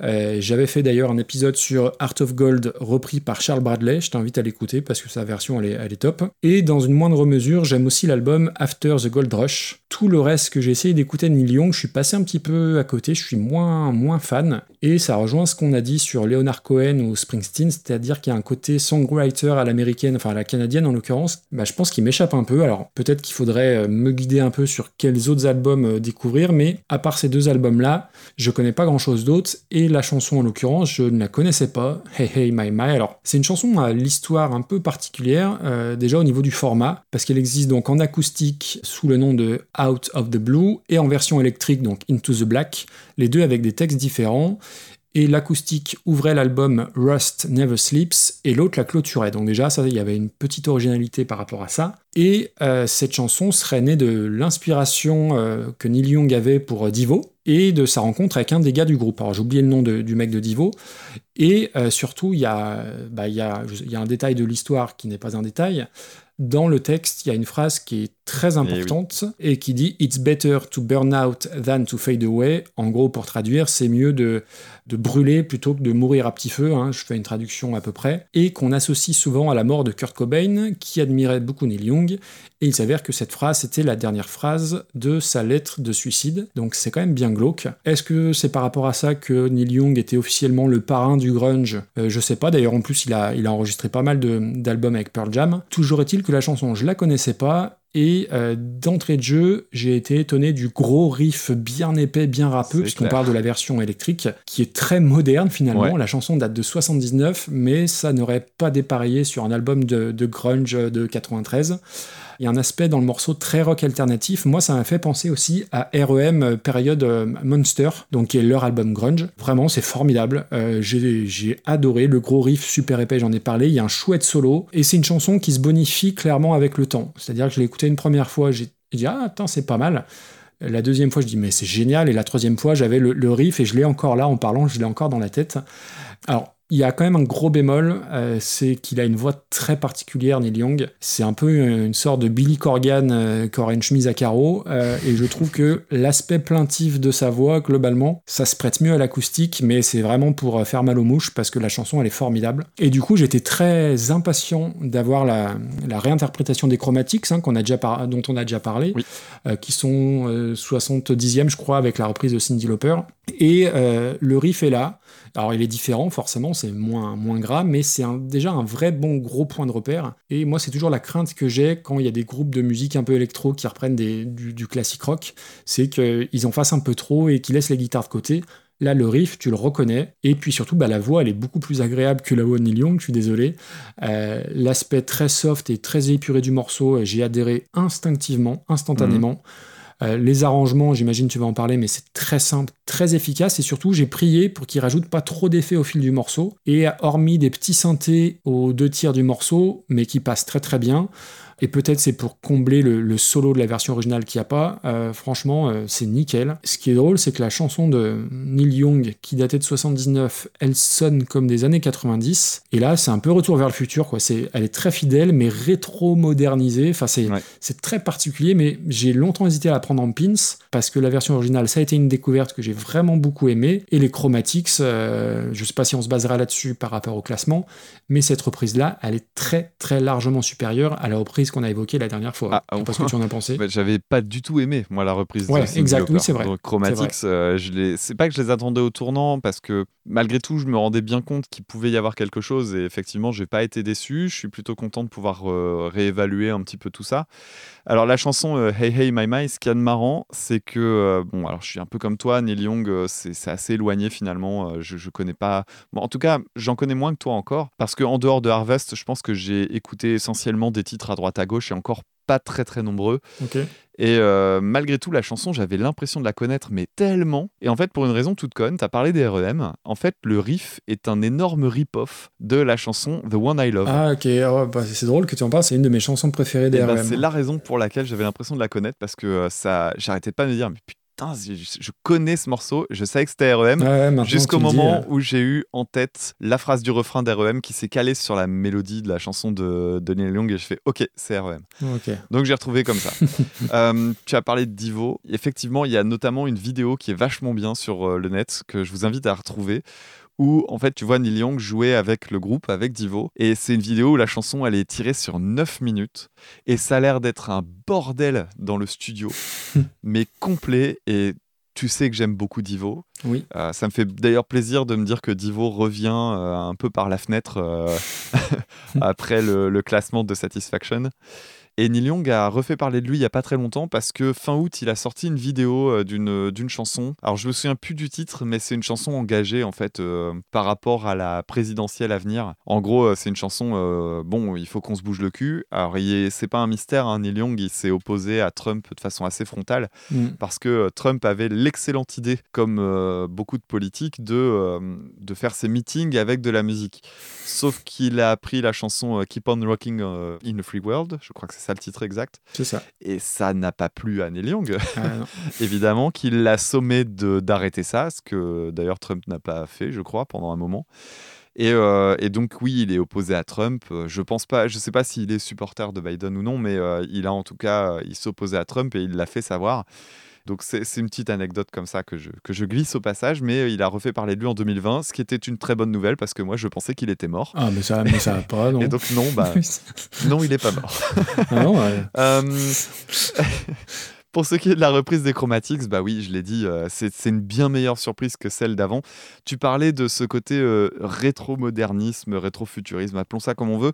J'avais fait d'ailleurs un épisode sur Art of Gold repris par Charles Bradley. Je t'invite à l'écouter parce que version, elle est, elle est top. Et dans une moindre mesure, j'aime aussi l'album After the Gold Rush. Tout le reste que j'ai essayé d'écouter de Neil Young, je suis passé un petit peu à côté. Je suis moins, moins fan. Et ça rejoint ce qu'on a dit sur Leonard Cohen ou Springsteen, c'est-à-dire qu'il y a un côté songwriter à l'américaine, enfin à la canadienne en l'occurrence. Bah, je pense qu'il m'échappe un peu. Alors peut-être qu'il faudrait euh, me guider un peu sur quels autres albums euh, découvrir, mais à part ces deux albums-là, je connais pas grand-chose d'autre. Et la chanson en l'occurrence, je ne la connaissais pas. Hey Hey My My. Alors c'est une chanson à l'histoire un peu particulière, euh, déjà au niveau du format, parce qu'elle existe donc en acoustique sous le nom de Out of the Blue et en version électrique, donc Into the Black, les deux avec des textes différents. Et l'acoustique ouvrait l'album Rust Never Sleeps et l'autre la clôturait. Donc déjà, ça, il y avait une petite originalité par rapport à ça. Et euh, cette chanson serait née de l'inspiration euh, que Neil Young avait pour euh, Divo et de sa rencontre avec un des gars du groupe. Alors j'ai oublié le nom du mec de Divo. Et surtout, il y, a, bah, il y, a, il y a un détail de l'histoire qui n'est pas un détail. Dans le texte, il y a une phrase qui est très importante et, qui dit It's better to burn out than to fade away. En gros, pour traduire, c'est mieux de, de brûler plutôt que de mourir à petit feu. hein. Je fais une traduction à peu près. Et qu'on associe souvent à la mort de Kurt Cobain, qui admirait beaucoup Neil Young. Et il s'avère que cette phrase était la dernière phrase de sa lettre de suicide. Donc c'est quand même bien glauque. Est-ce que c'est par rapport à ça que Neil Young était officiellement le parrain du grunge? Euh, Je sais pas. D'ailleurs, en plus, il a, il a enregistré pas mal d'albums avec Pearl Jam. Toujours est-il que la chanson, je la connaissais pas. Et euh, d'entrée de jeu, j'ai été étonné du gros riff bien épais, bien rappeux, puisqu'on parle de la version électrique, qui est très moderne finalement. Ouais. La chanson date de 79, mais ça n'aurait pas dépareillé sur un album de, de grunge de 93. Il y a un aspect dans le morceau très rock alternatif. Moi, ça m'a fait penser aussi à REM euh, période euh, Monster, donc qui est leur album grunge. Vraiment, c'est formidable. Euh, J'ai adoré le gros riff super épais, j'en ai parlé. Il y a un chouette solo et c'est une chanson qui se bonifie clairement avec le temps. C'est-à-dire que je l'ai écoutée une première fois, j'ai dit ah attends c'est pas mal. La deuxième fois, je dis mais c'est génial. Et la troisième fois, j'avais le, le riff et je l'ai encore là en parlant, je l'ai encore dans la tête. Alors, il y a quand même un gros bémol, euh, c'est qu'il a une voix très particulière, Neil Young. C'est un peu une sorte de Billy Corgan euh, qui aurait une chemise à carreaux. euh, et je trouve que l'aspect plaintif de sa voix, globalement, ça se prête mieux à l'acoustique, mais c'est vraiment pour euh, faire mal aux mouches parce que la chanson, elle est formidable. Et du coup, j'étais très impatient d'avoir la, la réinterprétation des Chromatics, hein, qu'on a déjà par- dont on a déjà parlé, euh, qui sont euh, 70e, je crois, avec la reprise de Cyndi Lauper. Et euh, le riff est là. Alors il est différent, forcément, c'est moins, gras, mais c'est déjà un vrai bon gros point de repère. Et moi, c'est toujours la crainte que j'ai quand il y a des groupes de musique un peu électro qui reprennent du, classique rock, c'est qu'ils en fassent un peu trop et qu'ils laissent les guitares de côté. Là, le riff, tu le reconnais. Et puis surtout, bah, la voix, elle est beaucoup plus agréable que la voix de Neil Young, je suis désolé. Euh, L'aspect très soft et très épuré du morceau, j'ai adhéré instinctivement, instantanément. Euh, les arrangements, j'imagine tu vas en parler, mais c'est très simple, très efficace et surtout j'ai prié pour qu'ils rajoutent pas trop d'effets au fil du morceau. Et hormis des petits synthés aux deux tiers du morceau, mais qui passent très très bien, et peut-être c'est pour combler le, le solo de la version originale qu'il n'y a pas, euh, franchement euh, c'est nickel. Ce qui est drôle, c'est que la chanson de Neil Young, qui datait de 79, elle sonne comme des années 90, et là c'est un peu retour vers le futur, quoi. C'est, elle est très fidèle, mais rétro-modernisée, enfin c'est, c'est très particulier, mais j'ai longtemps hésité à la prendre en pins, parce que la version originale, ça a été une découverte que j'ai vraiment beaucoup aimée, et les Chromatics, euh, je sais pas si on se basera là-dessus par rapport au classement, mais cette reprise-là, elle est très très largement supérieure à la reprise qu'on a évoquée la dernière fois. je sais pas ce que tu en as pensé. Bah, J'avais pas du tout aimé, moi, la reprise Ouais, de exact, oui, c'est vrai. Donc, Chromatics, euh, c'est pas que je les attendais au tournant, parce que malgré tout, je me rendais bien compte qu'il pouvait y avoir quelque chose, et effectivement, j'ai pas été déçu. Je suis plutôt content de pouvoir euh, réévaluer un petit peu tout ça. Alors, la chanson euh, Hey Hey My My, ce qu'il y a de marrant, c'est que, euh, bon, alors je suis un peu comme toi, Neil Young, c'est assez éloigné finalement. je, je connais pas. Bon, en tout cas, j'en connais moins que toi encore, parce qu'en dehors de Harvest, je pense que j'ai écouté essentiellement des titres à droite à gauche et encore pas très très nombreux. Et euh, malgré tout, la chanson, j'avais l'impression de la connaître, mais tellement. Et en fait, pour une raison toute conne, t'as parlé des REM. En fait, le riff est un énorme rip-off de la chanson The One I Love. Ah ok, Ah bah, c'est drôle que tu en parles, c'est une de mes chansons préférées des Et ben, REM. c'est la raison pour laquelle j'avais l'impression de la connaître parce que euh, ça, j'arrêtais pas de me dire, mais putain, je, je connais ce morceau, je savais que c'était REM, Ouais, jusqu'au dis, moment euh. où j'ai eu en tête la phrase du refrain d'REM qui s'est calée sur la mélodie de la chanson de, de Neil Young et je fais, ok, c'est REM. Ok. Donc j'ai retrouvé comme ça. Euh, tu as parlé de Divo. Effectivement, il y a notamment une vidéo qui est vachement bien sur euh, le net que je vous invite à retrouver où en fait tu vois Neil Young jouer avec le groupe, avec Divo. Et c'est une vidéo où la chanson elle est tirée sur 9 minutes et ça a l'air d'être un bordel dans le studio, mais complet et Tu sais que j'aime beaucoup Divo. Oui. Euh, ça me fait d'ailleurs plaisir de me dire que Divo revient euh, un peu par la fenêtre euh, après le, le classement de Satisfaction. Et Neil Young a refait parler de lui il y a pas très longtemps parce que fin août, il a sorti une vidéo euh, d'une d'une chanson. Alors je me souviens plus du titre, mais c'est une chanson engagée en fait euh, par rapport à la présidentielle à venir. En gros, euh, c'est une chanson euh, bon, il faut qu'on se bouge le cul. Alors c'est pas un mystère, hein, Neil Young il s'est opposé à Trump de façon assez frontale Mm. parce que euh, Trump avait l'excellente idée, comme euh, beaucoup de politiques, de, euh, de faire ses meetings avec de la musique. Sauf qu'il a pris la chanson euh, Keep on Rocking euh, in a Free World, je crois que c'est ça le titre exact. C'est ça. Et ça n'a pas plu à Neil Young, Ah, évidemment, qu'il l'a sommé d'arrêter ça, ce que d'ailleurs Trump n'a pas fait, je crois, pendant un moment. Et, euh, et donc oui, il est opposé à Trump. Je pense pas, je sais pas s'il est supporter de Biden ou non, mais euh, il a en tout cas, il s'opposait à Trump et il l'a fait savoir. Donc c'est une petite anecdote comme ça que je, que je glisse au passage, mais euh, il a refait parler de lui en 2020, ce qui était une très bonne nouvelle parce que moi je pensais qu'il était mort. Ah, mais ça, mais ça va pas, non. Et donc non, bah non, il est pas mort. Ah non, ouais. Euh, Pour ce qui est de la reprise des Chromatics, bah oui, je l'ai dit, euh, c'est c'est une bien meilleure surprise que celle d'avant. Tu parlais de ce côté euh, rétro-modernisme, rétro-futurisme, appelons ça comme on veut.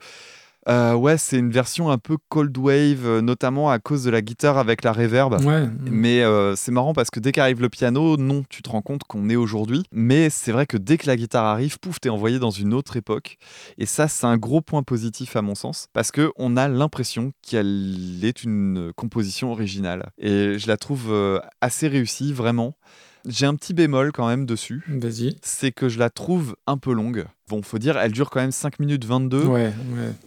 Euh, ouais, c'est une version un peu cold wave, euh, notamment à cause de la guitare avec la reverb. Ouais. Mais euh, c'est marrant parce que dès qu'arrive le piano, non, tu te rends compte qu'on est aujourd'hui. Mais c'est vrai que dès que la guitare arrive, pouf, t'es envoyé dans une autre époque. Et ça, c'est un gros point positif à mon sens, parce que on a l'impression qu'elle est une composition originale. Et je la trouve assez réussie, vraiment. J'ai un petit bémol quand même dessus. Vas-y. C'est que je la trouve un peu longue. Bon, faut dire, elle dure quand même 5 minutes 22. Ouais, ouais.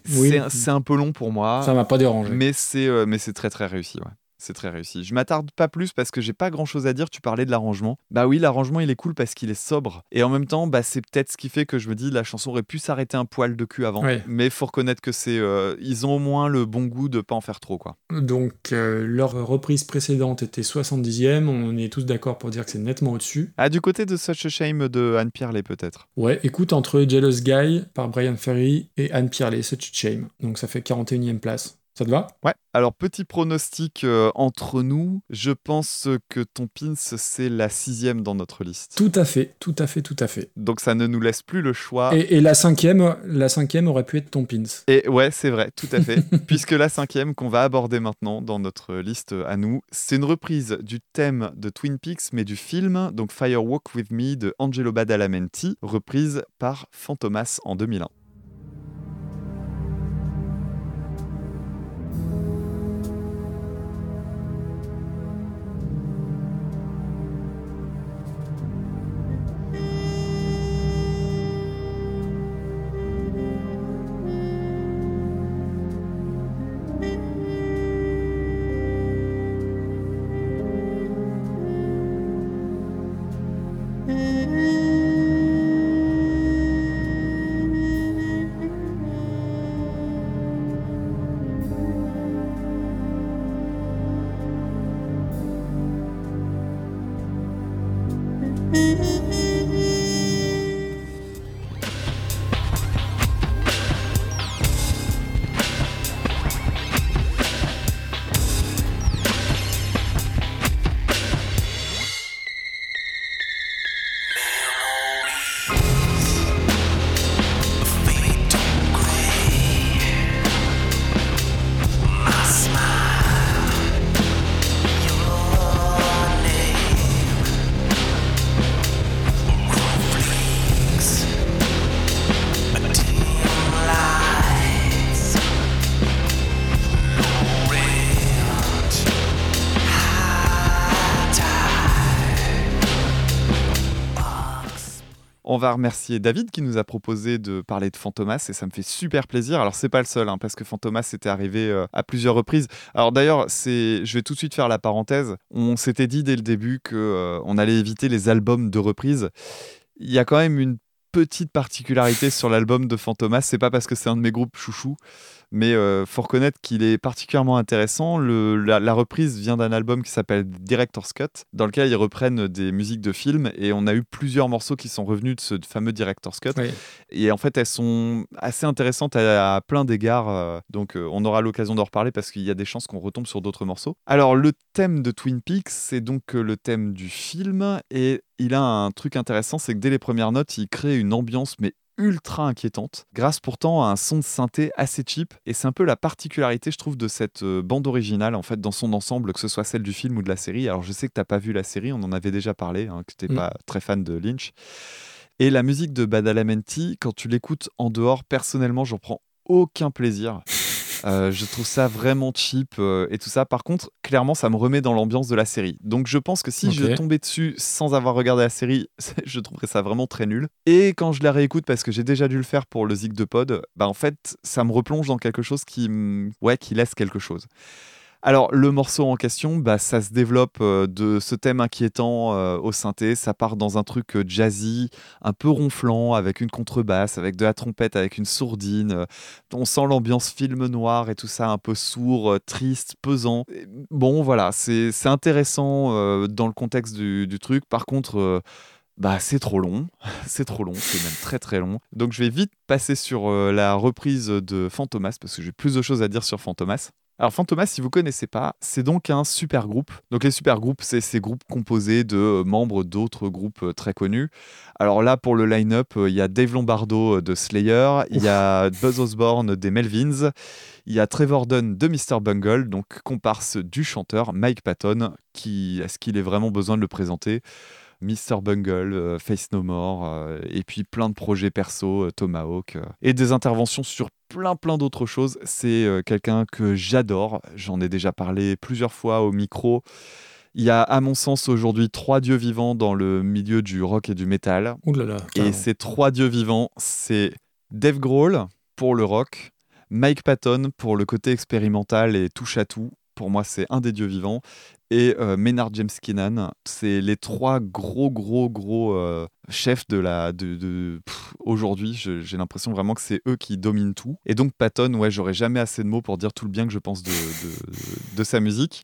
C'est Oui. un peu long pour moi. Ça m'a pas dérangé. Mais c'est euh, mais c'est très très réussi, ouais. C'est très réussi. Je m'attarde pas plus parce que j'ai pas grand chose à dire. Tu parlais de l'arrangement. Bah oui, l'arrangement il est cool parce qu'il est sobre. Et en même temps, bah, c'est peut-être ce qui fait que je me dis la chanson aurait pu s'arrêter un poil de cul avant. Mais faut reconnaître que c'est. euh, ils ont au moins le bon goût de pas en faire trop, quoi. Donc, euh, leur reprise précédente était 70e. On est tous d'accord pour dire que c'est nettement au-dessus. Ah, du côté de Such a Shame de Anne Pierlet, peut-être. Ouais, écoute, entre Jealous Guy par Brian Ferry et Anne Pierlet, Such a Shame. Donc, ça fait 41e place. Ça te va? Ouais. Alors, petit pronostic euh, entre nous. Je pense que ton pins, c'est la sixième dans notre liste. Tout à fait, tout à fait, tout à fait. Donc, ça ne nous laisse plus le choix. Et, et la cinquième, la cinquième aurait pu être ton pins. Et ouais, c'est vrai, tout à fait. Puisque la cinquième qu'on va aborder maintenant dans notre liste à nous, c'est une reprise du thème de Twin Peaks, mais du film, donc Fire Walk With Me de Angelo Badalamenti, reprise par Fantomas en 2001. On va remercier David qui nous a proposé de parler de Fantomas et ça me fait super plaisir. Alors c'est pas le seul hein, parce que Fantomas était arrivé euh, à plusieurs reprises. Alors d'ailleurs, c'est je vais tout de suite faire la parenthèse. On s'était dit dès le début que euh, on allait éviter les albums de reprise. Il y a quand même une petite particularité sur l'album de Fantomas, c'est pas parce que c'est un de mes groupes chouchous, Mais euh, faut reconnaître qu'il est particulièrement intéressant. Le- la, la reprise vient d'un album qui s'appelle Director's Cut, dans lequel ils reprennent des musiques de films. Et on a eu plusieurs morceaux qui sont revenus de ce fameux Director's Cut. Oui. Et en fait, elles sont assez intéressantes à, à plein d'égards. euh, donc, euh, on aura l'occasion d'en reparler parce qu'il y a des chances qu'on retombe sur d'autres morceaux. Alors, le thème de Twin Peaks, c'est donc euh, le thème du film. Et il a un truc intéressant, c'est que dès les premières notes, il crée une ambiance, mais ultra inquiétante, grâce pourtant à un son de synthé assez cheap. Et c'est un peu la particularité, je trouve, de cette euh, bande originale, en fait, dans son ensemble, que ce soit celle du film ou de la série. Alors, je sais que t'as pas vu la série, on en avait déjà parlé, hein, que t'es Mm. pas très fan de Lynch. Et la musique de Badalamenti, quand tu l'écoutes en dehors, personnellement, j'en prends aucun plaisir. Euh, je trouve ça vraiment cheap euh, et tout ça. Par contre, clairement, ça me remet dans l'ambiance de la série. Donc, je pense que si je tombais dessus sans avoir regardé la série, je trouverais ça vraiment très nul. Et quand je la réécoute, parce que j'ai déjà dû le faire pour le Zig de Pod, bah en fait, ça me replonge dans quelque chose qui, ouais, qui laisse quelque chose. Alors, le morceau en question, bah, ça se développe euh, de ce thème inquiétant euh, au synthé. Ça part dans un truc euh, jazzy, un peu ronflant, avec une contrebasse, avec de la trompette, avec une sourdine. On sent l'ambiance film noir et tout ça, un peu sourd, triste, pesant. Bon, voilà, c'est intéressant dans le contexte du, truc. Par contre, bah, c'est trop long. c'est trop long, c'est même très très long. Donc, je vais vite passer sur la reprise de Fantomas, parce que j'ai plus de choses à dire sur Fantomas. Alors Fantomas, si vous connaissez pas, c'est donc un super groupe. Donc les super groupes, c'est ces groupes composés de euh, membres d'autres groupes euh, très connus. Alors là, pour le line-up, euh, il y a Dave Lombardo de Slayer, il y a Buzz Osborne des Melvins, il y a Trevor Dunn de Mr. Bungle, donc comparse du chanteur Mike Patton, qui est-ce qu'il ait vraiment besoin de le présenter? Mr. Bungle, euh, Face No More, euh, et puis plein de projets perso, euh, Tomahawk, et des interventions sur plein plein d'autres choses. C'est quelqu'un que j'adore, j'en ai déjà parlé plusieurs fois au micro. Il y a à mon sens aujourd'hui trois dieux vivants dans le milieu du rock et du métal. Ouh là là. Et ces trois dieux vivants, c'est Dave Grohl pour le rock, Mike Patton pour le côté expérimental et touche à tout. Pour moi, c'est un des dieux vivants. Et euh, Maynard James Keenan, c'est les trois gros, gros, gros euh, chefs de la. De, Aujourd'hui, j'ai l'impression vraiment que c'est eux qui dominent tout. Et donc, Patton, ouais, j'aurais jamais assez de mots pour dire tout le bien que je pense de- de sa musique.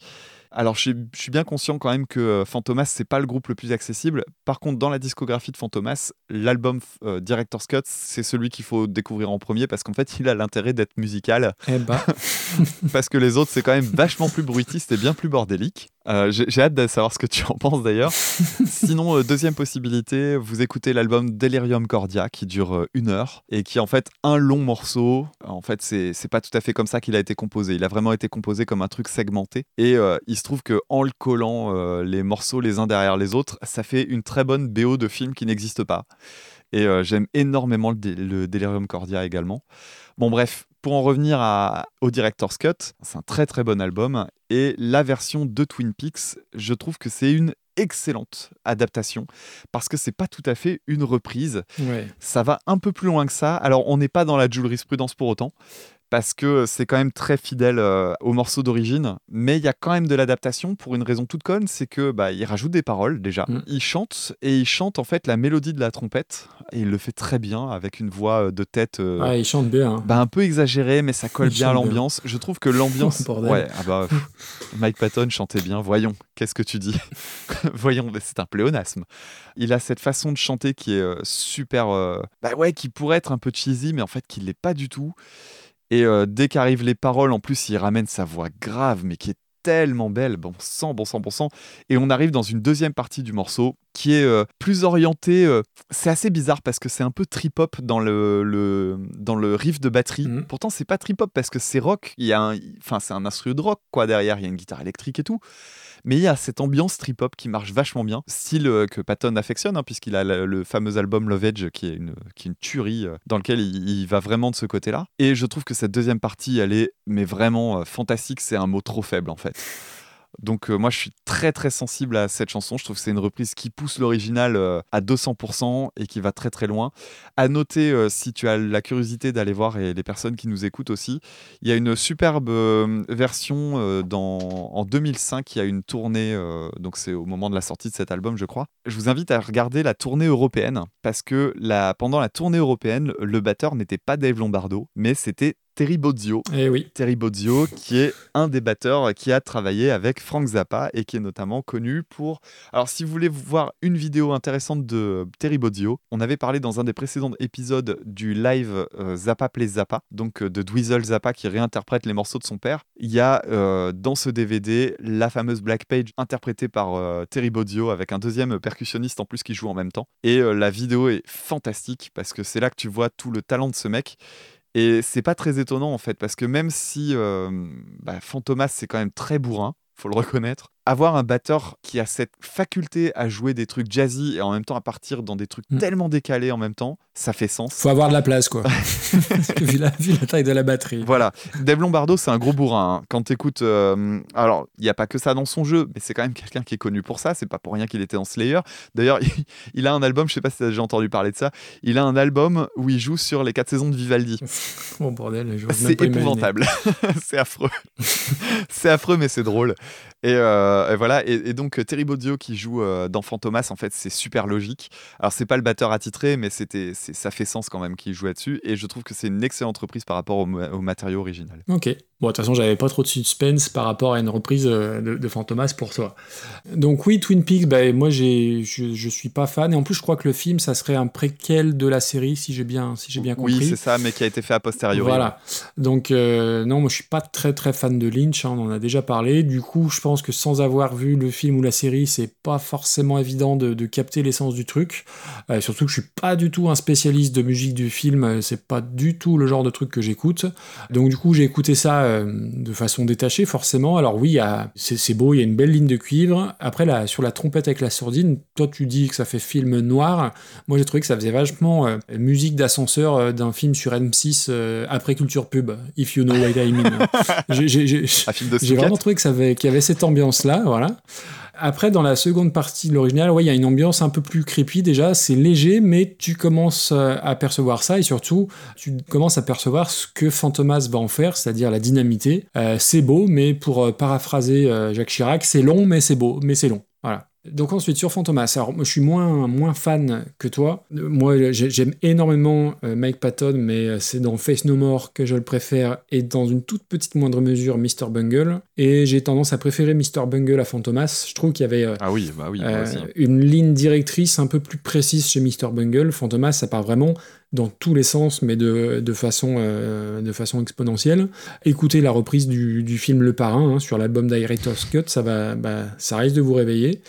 Alors, je suis, je suis bien conscient quand même que euh, Fantomas, c'est pas le groupe le plus accessible. Par contre, dans la discographie de Fantomas, l'album euh, Director's Cut, c'est celui qu'il faut découvrir en premier parce qu'en fait, il a l'intérêt d'être musical. Eh bah, parce que les autres, c'est quand même vachement plus bruitiste et bien plus bordélique. Euh, J'ai hâte de savoir ce que tu en penses d'ailleurs. Sinon, euh, deuxième possibilité, vous écoutez l'album Delirium Cordia qui dure euh, une heure et qui est en fait un long morceau. En fait, c'est pas tout à fait comme ça qu'il a été composé. Il a vraiment été composé comme un truc segmenté. Et il se trouve que en le collant les morceaux les uns derrière les autres, ça fait une très bonne BO de film qui n'existe pas. Et j'aime énormément le, dé- le Delirium Cordia également. Bon bref, pour en revenir à- au Director's Cut, c'est un très très bon album. Et la version de Twin Peaks, je trouve que c'est une excellente adaptation parce que c'est pas tout à fait une reprise. ouais. Ça va un peu plus loin que ça. Alors on n'est pas dans la jurisprudence pour autant parce que c'est quand même très fidèle euh, au morceau d'origine, mais il y a quand même de l'adaptation pour une raison toute conne, c'est que bah, il rajoute des paroles déjà. Mm. Il chante et il chante en fait la mélodie de la trompette et il le fait très bien avec une voix euh, de tête euh, Ah, il chante bien. hein. bah, un peu exagéré, mais ça colle Il bien à l'ambiance. Je trouve que l'ambiance. Bordel. ouais, ah bah, Mike Patton chantait bien. Voyons, qu'est-ce que tu dis? Voyons, c'est un pléonasme. Il a cette façon de chanter qui est euh, super. euh, bah ouais, qui pourrait être un peu cheesy, mais en fait, qui l'est pas du tout. Et euh, dès qu'arrivent les paroles, en plus, il ramène sa voix grave, mais qui est tellement belle, bon sang, bon sang, bon sang. Et on arrive dans une deuxième partie du morceau qui est euh, plus orientée. euh, c'est assez bizarre parce que c'est un peu trip-hop dans le, le- dans le riff de batterie. Mhm. Pourtant, c'est pas trip-hop parce que c'est rock. Il y a un, enfin, c'est un instrument de rock quoi derrière. Il y a une guitare électrique et tout. Mais il y a cette ambiance trip-hop qui marche vachement bien, style euh, que Patton affectionne, hein, puisqu'il a le, fameux album Love Edge qui est une, qui est une tuerie, euh, dans lequel il, il va vraiment de ce côté-là. Et je trouve que cette deuxième partie, elle est mais vraiment euh, fantastique, c'est un mot trop faible en fait. Donc euh, moi je suis très très sensible à cette chanson, je trouve que c'est une reprise qui pousse l'original euh, à 200% et qui va très très loin. À noter, euh, si tu as la curiosité d'aller voir et les personnes qui nous écoutent aussi, il y a une superbe version en 2005, il y a une tournée, donc c'est au moment de la sortie de cet album je crois. Je vous invite à regarder la tournée européenne parce que pendant la tournée européenne, le batteur n'était pas Dave Lombardo, mais c'était Terry Bozzio. Eh oui. Terry Bozzio, qui est un des batteurs qui a travaillé avec Frank Zappa et qui est notamment connu pour. Alors, si vous voulez voir une vidéo intéressante de Terry Bozzio, on avait parlé dans un des précédents épisodes du live euh, Zappa Play Zappa, donc euh, de Dweezil Zappa qui réinterprète les morceaux de son père. Il y a euh, dans ce DVD la fameuse Black Page interprétée par euh, Terry Bozzio avec un deuxième percussionniste en plus qui joue en même temps. Et euh, la vidéo est fantastique parce que c'est là que tu vois tout le talent de ce mec. Et c'est pas très étonnant en fait, parce que même si euh, bah, Fantomas c'est quand même très bourrin, faut le reconnaître, avoir un batteur qui a cette faculté à jouer des trucs jazzy et en même temps à partir dans des trucs tellement décalés en même temps, ça fait sens. Faut avoir de la place, quoi. Parce que vu, la, vu la taille de la batterie. Voilà, Dave Lombardo, c'est un gros bourrin. hein. Quand tu écoutes. alors, il n'y a pas que ça dans son jeu, mais c'est quand même quelqu'un qui est connu pour ça. C'est pas pour rien qu'il était en Slayer. D'ailleurs, il, il a un album, je sais pas si tu as déjà entendu parler de ça. Il a un album où il joue sur les quatre saisons de Vivaldi. Oh bordel, je C'est épouvantable. c'est affreux. c'est affreux, mais c'est drôle. Et, euh, et voilà. Et, donc, Terry Bozzio qui joue euh, dans Fantomas, en fait, c'est super logique. Alors, c'est pas le batteur attitré, mais c'était, ça fait sens quand même qu'il joue là-dessus. Et je trouve que c'est une excellente reprise par rapport au, au matériau original. Ok. Bon, de toute façon, j'avais pas trop de suspense par rapport à une reprise euh, de, de Fantomas pour toi. Donc oui, Twin Peaks, bah, moi je, je suis pas fan. Et en plus, je crois que le film, ça serait un préquel de la série, si j'ai bien, si j'ai bien compris. Oui, c'est ça, mais qui a été fait a posteriori. Voilà. Donc, euh, non, moi je suis pas très très fan de Lynch, hein, on en a déjà parlé. Du coup, je pense que sans avoir vu le film ou la série, c'est pas forcément évident de, de capter l'essence du truc. Euh, surtout que je suis pas du tout un spécialiste de musique du film, c'est pas du tout le genre de truc que j'écoute. Donc, du coup, j'ai écouté ça euh, de façon détachée, forcément. Alors, oui, c'est beau, il y a une belle ligne de cuivre. Après, là, sur la trompette avec la sourdine, toi tu dis que ça fait film noir. Moi, j'ai trouvé que ça faisait vachement euh, musique d'ascenseur euh, d'un film sur M6 euh, après Culture Pub, If You Know What I Mean. J'ai- vraiment trouvé qu'il y avait cette ambiance-là, voilà. Après, dans la seconde partie de l'original, ouais, il y a une ambiance un peu plus creepy déjà. C'est léger, mais tu commences euh, à percevoir ça et surtout, tu commences à percevoir ce que Fantomas va en faire, c'est-à-dire la dynamité. Euh, c'est beau, mais pour euh, paraphraser Jacques Chirac, c'est long, mais c'est beau, mais c'est long. Voilà. Donc ensuite sur Fantomas, alors moi je suis moins, moins fan que toi. Moi j'ai- j'aime énormément euh, Mike Patton, mais euh, c'est dans Face No More que je le préfère et dans une toute petite moindre mesure Mr. Bungle. Et j'ai tendance à préférer Mr. Bungle à Fantomas. Je trouve qu'il y avait euh, Ah oui, bah oui, euh, une ligne directrice un peu plus précise chez Mr. Bungle. Fantomas, ça part vraiment dans tous les sens, mais de, de façon, euh, de façon exponentielle. Écoutez la reprise du, du film Le Parrain hein, sur l'album Director's Cut, ça, va, bah, ça risque de vous réveiller.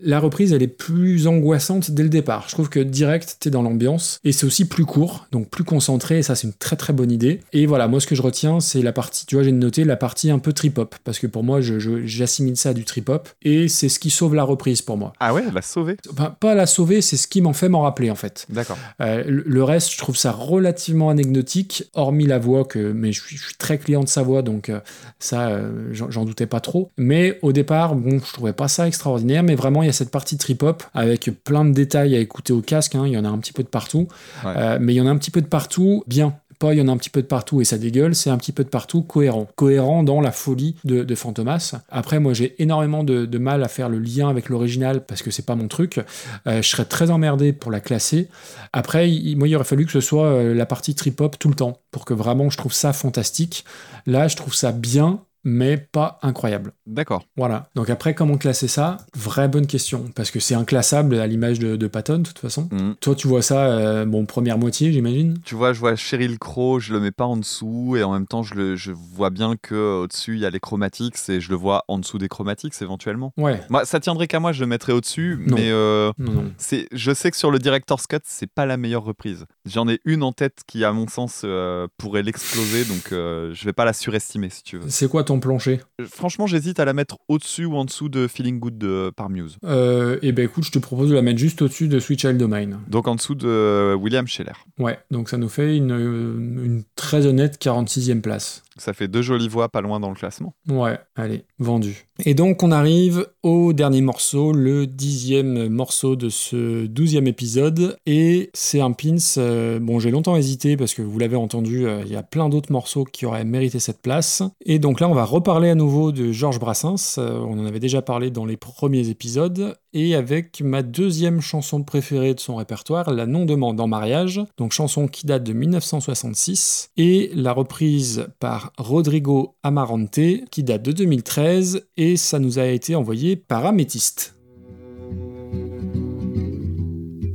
La reprise, elle est plus angoissante dès le départ. Je trouve que direct, t'es dans l'ambiance, et c'est aussi plus court, donc plus concentré, et ça, c'est une très très bonne idée. Et voilà, moi, ce que je retiens, c'est la partie, tu vois, j'ai noté la partie un peu trip-hop, parce que pour moi, je- je- j'assimile ça à du trip-hop, et c'est ce qui sauve la reprise pour moi. Ah ouais, l'a sauvé. Enfin, pas la sauver, c'est ce qui m'en fait m'en rappeler, en fait. D'accord. Euh, le le reste, je trouve ça relativement anecdotique, hormis la voix, que, mais je suis, je suis très client de sa voix, donc euh, ça, euh, j'en j'en doutais pas trop. Mais au départ, bon, je trouvais pas ça extraordinaire, mais vraiment, il y a cette partie trip-hop avec plein de détails à écouter au casque, hein, il y en a un petit peu de partout, Ouais. Euh, mais il y en a un petit peu de partout, bien. Pas il y en a un petit peu de partout et ça dégueule, c'est un petit peu de partout cohérent. Cohérent dans la folie de, Fantomas. Après, moi j'ai énormément de, mal à faire le lien avec l'original parce que c'est pas mon truc. Euh, je serais très emmerdé pour la classer. Après, il- moi il aurait fallu que ce soit euh, la partie trip-hop tout le temps pour que vraiment je trouve ça fantastique. Là, je trouve ça bien, mais pas incroyable. D'accord. Voilà. Donc après, comment classer ça? Vraie bonne question, parce que c'est inclassable à l'image de, de Patton, de toute façon. Mhm. Toi, tu vois ça, euh, bon, première moitié, j'imagine? Tu vois, je vois Cheryl Crow, je le mets pas en dessous, et en même temps, je, le, je vois bien que au-dessus il y a les chromatiques, et je le vois en dessous des chromatiques éventuellement. Ouais. Moi, ça tiendrait qu'à moi, je le mettrais au-dessus, mais euh, Non, non. c'est, je sais que sur le Director's Cut, c'est pas la meilleure reprise. J'en ai une en tête qui, à mon sens, euh, pourrait l'exploser, donc euh, je vais pas la surestimer si tu veux. C'est quoi ton plancher Franchement, j'hésite à la mettre au-dessus ou en dessous de Feeling Good de, par Muse. euh, Eh ben écoute, je te propose de la mettre juste au-dessus de Sweet Child O' Mine. Donc en dessous de William Scheller. Ouais, donc ça nous fait une, une très honnête 46e place. Ça fait deux jolies voix pas loin dans le classement. Ouais, allez, vendu. Et donc on arrive au dernier morceau, le dixième morceau de ce douzième épisode, et c'est un pins. euh, bon, j'ai longtemps hésité parce que vous l'avez entendu, euh, il y a plein d'autres morceaux qui auraient mérité cette place. Et donc là, on va reparler à nouveau de Georges Brassens. euh, on en avait déjà parlé dans les premiers épisodes, et avec ma deuxième chanson préférée de son répertoire, La non-demande en mariage, donc chanson qui date de 1966, et la reprise par Rodrigo Amarante qui date de 2013, et ça nous a été envoyé par Améthyste.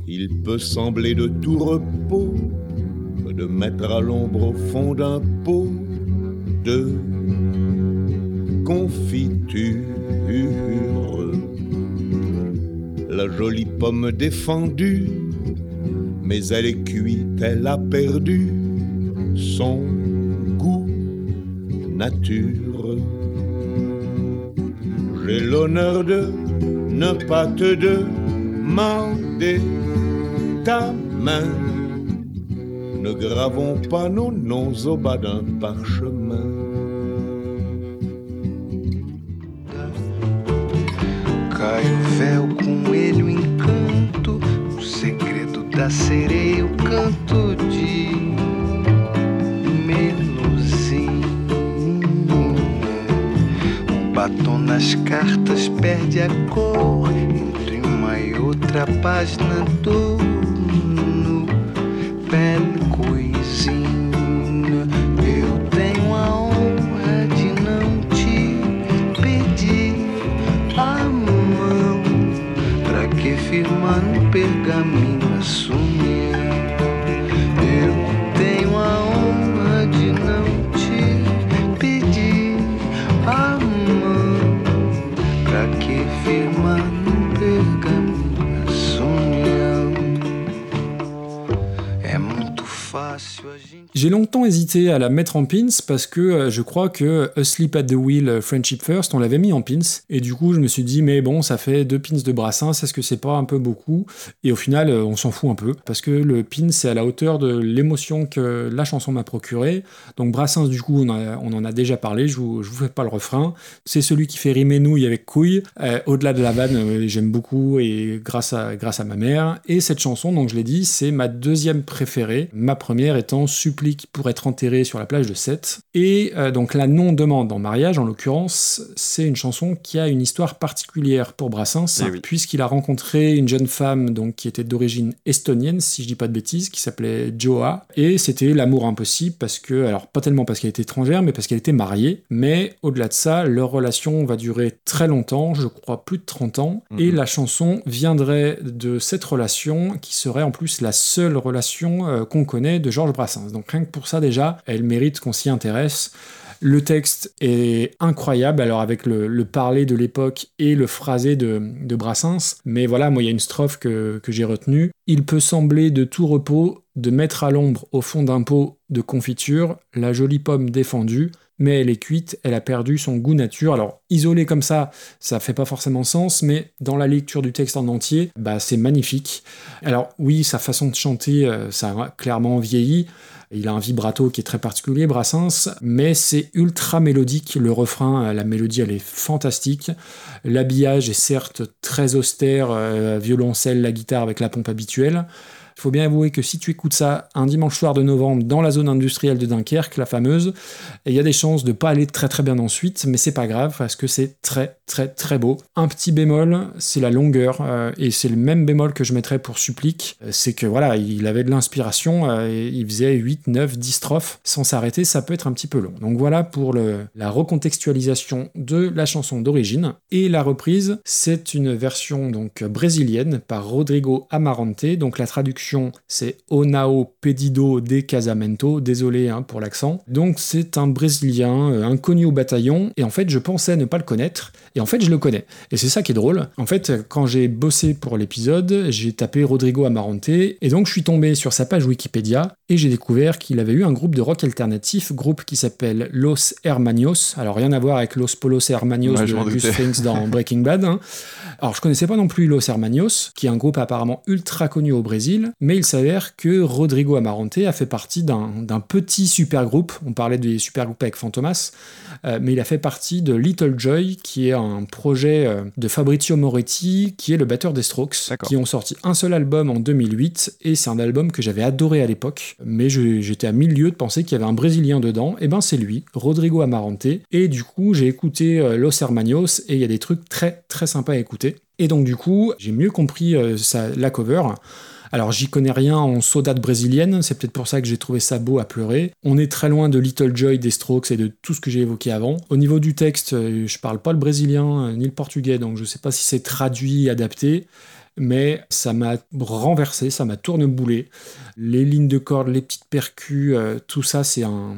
Il peut sembler de tout repos de mettre à l'ombre au fond d'un pot de confiture la jolie pomme défendue, mais elle est cuite, elle a perdu son goût nature. J'ai l'honneur de ne pas te demander ta main. Ne gravons pas nos noms au bas d'un parchemin. Cai o véu com ele o encanto, o segredo da sereia, o canto de batom nas cartas perde a cor entre uma e outra página do no belle coisinha. Eu tenho a honra de não te pedir a mão Pra que firmar no pergaminho J'ai longtemps hésité à la mettre en pins parce que euh, je crois que Asleep at the Wheel, euh, Friendship First, on l'avait mis en pins. Et du coup, je me suis dit, mais bon, ça fait deux pins de Brassens, est-ce que c'est pas un peu beaucoup Et au final, euh, on s'en fout un peu parce que le pin, c'est à la hauteur de l'émotion que la chanson m'a procuré. Donc Brassens, du coup, on, en a déjà parlé, je vous, vous fais pas le refrain. C'est celui qui fait rimer nouilles avec couilles. Au-delà de la vanne, j'aime beaucoup et grâce à, grâce à ma mère. Et cette chanson, donc je l'ai dit, c'est ma deuxième préférée. Ma première étant Supplique pour être enterré sur la plage de Sète. Et euh, donc la non-demande en mariage, en l'occurrence, c'est une chanson qui a une histoire particulière pour Brassens, Eh oui. puisqu'il a rencontré une jeune femme donc qui était d'origine estonienne, si je dis pas de bêtises, qui s'appelait Joa. Et c'était l'amour impossible parce que, alors pas tellement parce qu'elle était étrangère, mais parce qu'elle était mariée. Mais au-delà de ça, leur relation va durer très longtemps, je crois plus de 30 ans. Et la chanson viendrait de cette relation qui serait en plus la seule relation euh, qu'on connaît de Georges Brassens. Donc rien pour ça déjà, elle mérite qu'on s'y intéresse. Le texte est incroyable, alors avec le, le parler de l'époque et le phrasé de, Brassens. Mais voilà, moi, il y a une strophe que, que j'ai retenue. Il peut sembler de tout repos de mettre à l'ombre au fond d'un pot de confiture la jolie pomme défendue, mais elle est cuite, elle a perdu son goût nature. Alors, isolé comme ça, ça fait pas forcément sens, mais dans la lecture du texte en entier, bah, c'est magnifique. Alors, oui, sa façon de chanter, euh, ça a clairement vieilli. Il a un vibrato qui est très particulier, Brassens, mais c'est ultra mélodique. Le refrain, euh, la mélodie, elle est fantastique. L'habillage est certes très austère, euh, violoncelle, la guitare avec la pompe habituelle. Il faut bien avouer que si tu écoutes ça un dimanche soir de novembre dans la zone industrielle de Dunkerque, la fameuse, il y a des chances de pas aller très très bien ensuite, mais c'est pas grave parce que c'est très très très beau. Un petit bémol, c'est la longueur, euh, et c'est le même bémol que je mettrais pour Supplique, Euh, c'est que voilà, il avait de l'inspiration, euh, il faisait 8, 9, 10 strophes sans s'arrêter, ça peut être un petit peu long. Donc voilà pour la recontextualisation de la chanson d'origine, et la reprise, c'est une version donc brésilienne par Rodrigo Amarante, donc la traduction c'est Onao Pedido de Casamento, désolé hein, pour l'accent. Donc c'est un Brésilien euh, inconnu au bataillon, et en fait je pensais ne pas le connaître, et en fait je le connais. Et c'est ça qui est drôle. En fait, quand j'ai bossé pour l'épisode, j'ai tapé Rodrigo Amarante, et donc je suis tombé sur sa page Wikipédia, et j'ai découvert qu'il avait eu un groupe de rock alternatif, groupe qui s'appelle Los Hermanos. Alors rien à voir avec Los Polos Hermanos Ouais, de Gus. Frinks dans Breaking Bad. hein. Alors je connaissais pas non plus Los Hermanos, qui est un groupe apparemment ultra connu au Brésil, mais il s'avère que Rodrigo Amarante a fait partie d'un petit super groupe. On parlait des super groupes avec Fantomas, euh, mais il a fait partie de Little Joy, qui est un projet euh, de Fabrizio Moretti, qui est le batteur des Strokes, qui ont sorti un seul album en 2008, et c'est un album que j'avais adoré à l'époque, mais j'étais à mille lieues de penser qu'il y avait un Brésilien dedans, et ben c'est lui, Rodrigo Amarante, et du coup j'ai écouté euh, Los Hermanos, et il y a des trucs très très sympas à écouter. Et donc du coup, j'ai mieux compris euh, sa- la cover. Alors j'y connais rien en saudade brésilienne, c'est peut-être pour ça que j'ai trouvé ça beau à pleurer. On est très loin de Little Joy des Strokes et de tout ce que j'ai évoqué avant. Au niveau du texte, euh, je parle pas le brésilien euh, ni le portugais, donc je sais pas si c'est traduit, adapté, mais ça m'a renversé, ça m'a tourneboulé. Les lignes de cordes, les petites percus, euh, tout ça c'est un,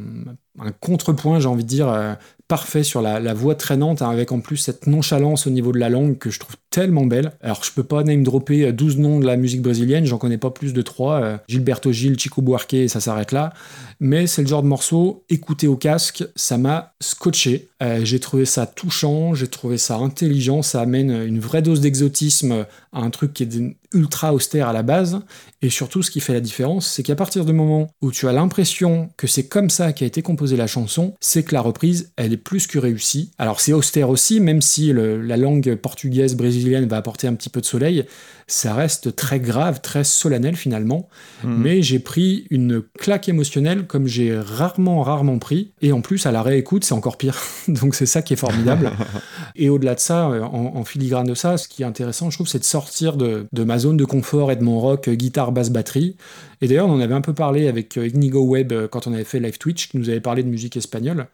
contrepoint, j'ai envie de dire, parfait sur la, voix traînante, hein, avec en plus cette nonchalance au niveau de la langue que je trouve tellement belle. Alors je peux pas name dropper euh, 12 noms de la musique brésilienne, j'en connais pas plus de 3. Gilberto Gil, Chico Buarque, ça s'arrête là. Mais c'est le genre de morceau, écouté au casque, ça m'a scotché. Euh, j'ai trouvé ça touchant, j'ai trouvé ça intelligent, ça amène une vraie dose d'exotisme à un truc qui est ultra austère à la base. Et surtout, ce qui fait la différence, c'est qu'à partir du moment où tu as l'impression que c'est comme ça qu'a été composée la chanson, c'est que la reprise, elle plus que réussie. Alors c'est austère aussi, même si la langue portugaise brésilienne va apporter un petit peu de soleil, ça reste très grave, très solennel finalement. Mhm. Mais j'ai pris une claque émotionnelle comme j'ai rarement, rarement pris. Et en plus, à la réécoute, c'est encore pire. Donc c'est ça qui est formidable. Et au-delà de ça, euh, en, en filigrane de ça, ce qui est intéressant, je trouve, c'est de sortir de, de ma zone de confort et de mon rock euh, guitare, basse, batterie. Et d'ailleurs, on en avait un peu parlé avec euh, Ignigo Web quand on avait fait Live Twitch, qui nous avait parlé de musique espagnole.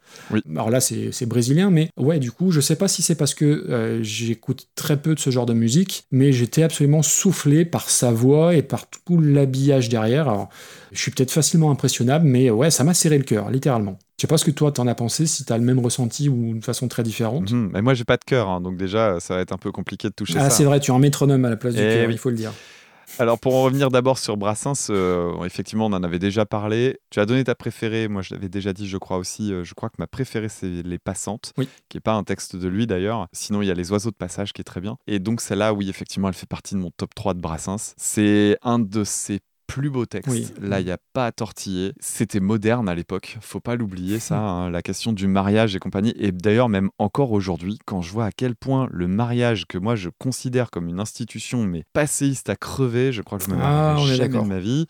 Alors là, c'est c'est brésilien, mais ouais, du coup, je sais pas si c'est parce que euh, j'écoute très peu de ce genre de musique, mais j'étais absolument soufflé par sa voix et par tout l'habillage derrière. Alors, je suis peut-être facilement impressionnable, mais ouais, ça m'a serré le cœur, littéralement. Je sais pas ce que toi t'en as pensé, si t'as le même ressenti ou de façon très différente. Mhm. Mais moi, j'ai pas de cœur, hein, donc déjà, ça va être un peu compliqué de toucher ça. Ah, c'est vrai, tu as un métronome à la place du Eh cœur, oui. il faut le dire. Alors pour en revenir d'abord sur Brassens, euh, effectivement on en avait déjà parlé. Tu as donné ta préférée, moi je l'avais déjà dit je crois aussi, euh, je crois que ma préférée c'est Les Passantes, qui est pas un texte de lui d'ailleurs. Sinon il y a Les Oiseaux de Passage qui est très bien. Et donc celle-là, oui effectivement elle fait partie de mon top 3 de Brassens. C'est un de ses plus beaux textes. Oui. Là, il n'y a pas à tortiller. C'était moderne à l'époque. Faut pas l'oublier, ça. hein, la question du mariage et compagnie. Et d'ailleurs, même encore aujourd'hui, quand je vois à quel point le mariage, que moi je considère comme une institution, mais passéiste à crever, je crois que je me Ah, marierai est jamais de ma vie.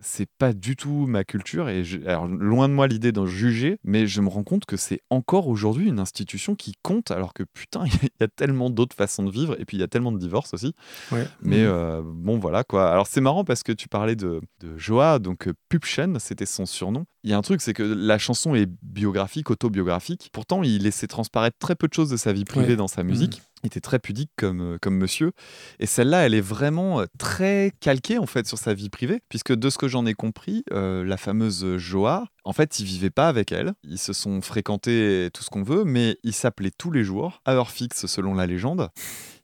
C'est pas du tout ma culture. Et je- alors, loin de moi l'idée d'en juger, mais je me rends compte que c'est encore aujourd'hui une institution qui compte, alors que putain, il y a tellement d'autres façons de vivre. Et puis il y a tellement de divorces aussi. Ouais. Mais Mhm. euh, bon, voilà quoi. Alors c'est marrant parce que tu parlais de, de Joa, donc euh, Pupchen, c'était son surnom. Il y a un truc, c'est que la chanson est biographique, autobiographique. Pourtant, il laissait transparaître très peu de choses de sa vie privée Ouais. dans sa musique. Il était très pudique comme, euh, comme monsieur. Et celle-là, elle est vraiment euh, très calquée en fait sur sa vie privée, puisque de ce que j'en ai compris, euh, la fameuse Joa, en fait, il vivait pas avec elle. Ils se sont fréquentés tout ce qu'on veut, mais ils s'appelaient tous les jours, à heure fixe selon la légende.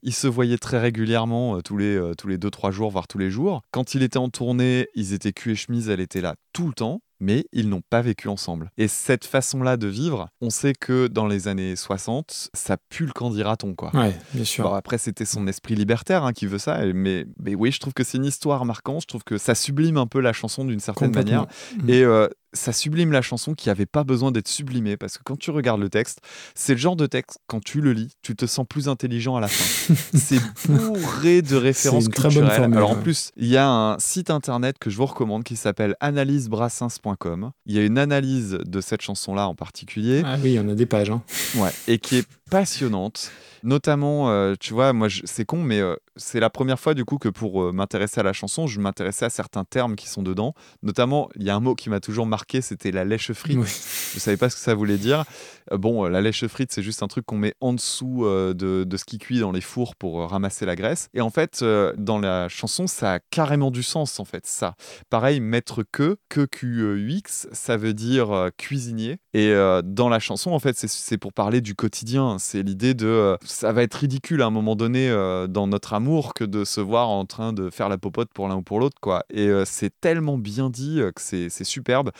Ils se voyaient très régulièrement, euh, tous les euh, tous les deux trois jours, voire tous les jours. Quand il était en tournée, ils étaient cul et chemise, elle était là tout le temps. Mais ils n'ont pas vécu ensemble. Et cette façon-là de vivre, on sait que dans les années 60, ça pue le quand dira-t-on, quoi. Ouais, bien sûr. Après, c'était son esprit libertaire hein, qui veut ça. Mais, mais oui, je trouve que c'est une histoire marquante. Je trouve que ça sublime un peu la chanson d'une certaine manière. Mhm. Et euh, ça sublime la chanson qui avait pas besoin d'être sublimée. Parce que quand tu regardes le texte, c'est le genre de texte, quand tu le lis, tu te sens plus intelligent à la fin. c'est bourré de références culturelles. formule, Alors en ouais. plus, il y a un site internet que je vous recommande qui s'appelle analysebrassens.com. Il y a une analyse de cette chanson-là en particulier. Ah oui, on a des pages. Hein. Ouais, et qui est passionnante. Notamment, euh, tu vois, moi, c'est con, mais euh, c'est la première fois, du coup, que pour euh, m'intéresser à la chanson, je m'intéressais à certains termes qui sont dedans. Notamment, il y a un mot qui m'a toujours marqué, c'était la lèche frite. Oui. Je savais pas ce que ça voulait dire. Euh, bon, euh, la lèche frite, c'est juste un truc qu'on met en dessous euh, de, de ce qui cuit dans les fours pour ramasser la graisse. Et en fait, dans la chanson, ça a carrément du sens, en fait, ça. Pareil, mettre que, que Q-U-X, ça veut dire cuisinier. Et dans la chanson, en fait, c'est- c'est pour parler du quotidien. C'est l'idée de. Ça va être ridicule à un moment donné euh, dans notre amour que de se voir en train de faire la popote pour l'un ou pour l'autre, quoi. Et euh, c'est tellement bien dit euh, que c'est superbe.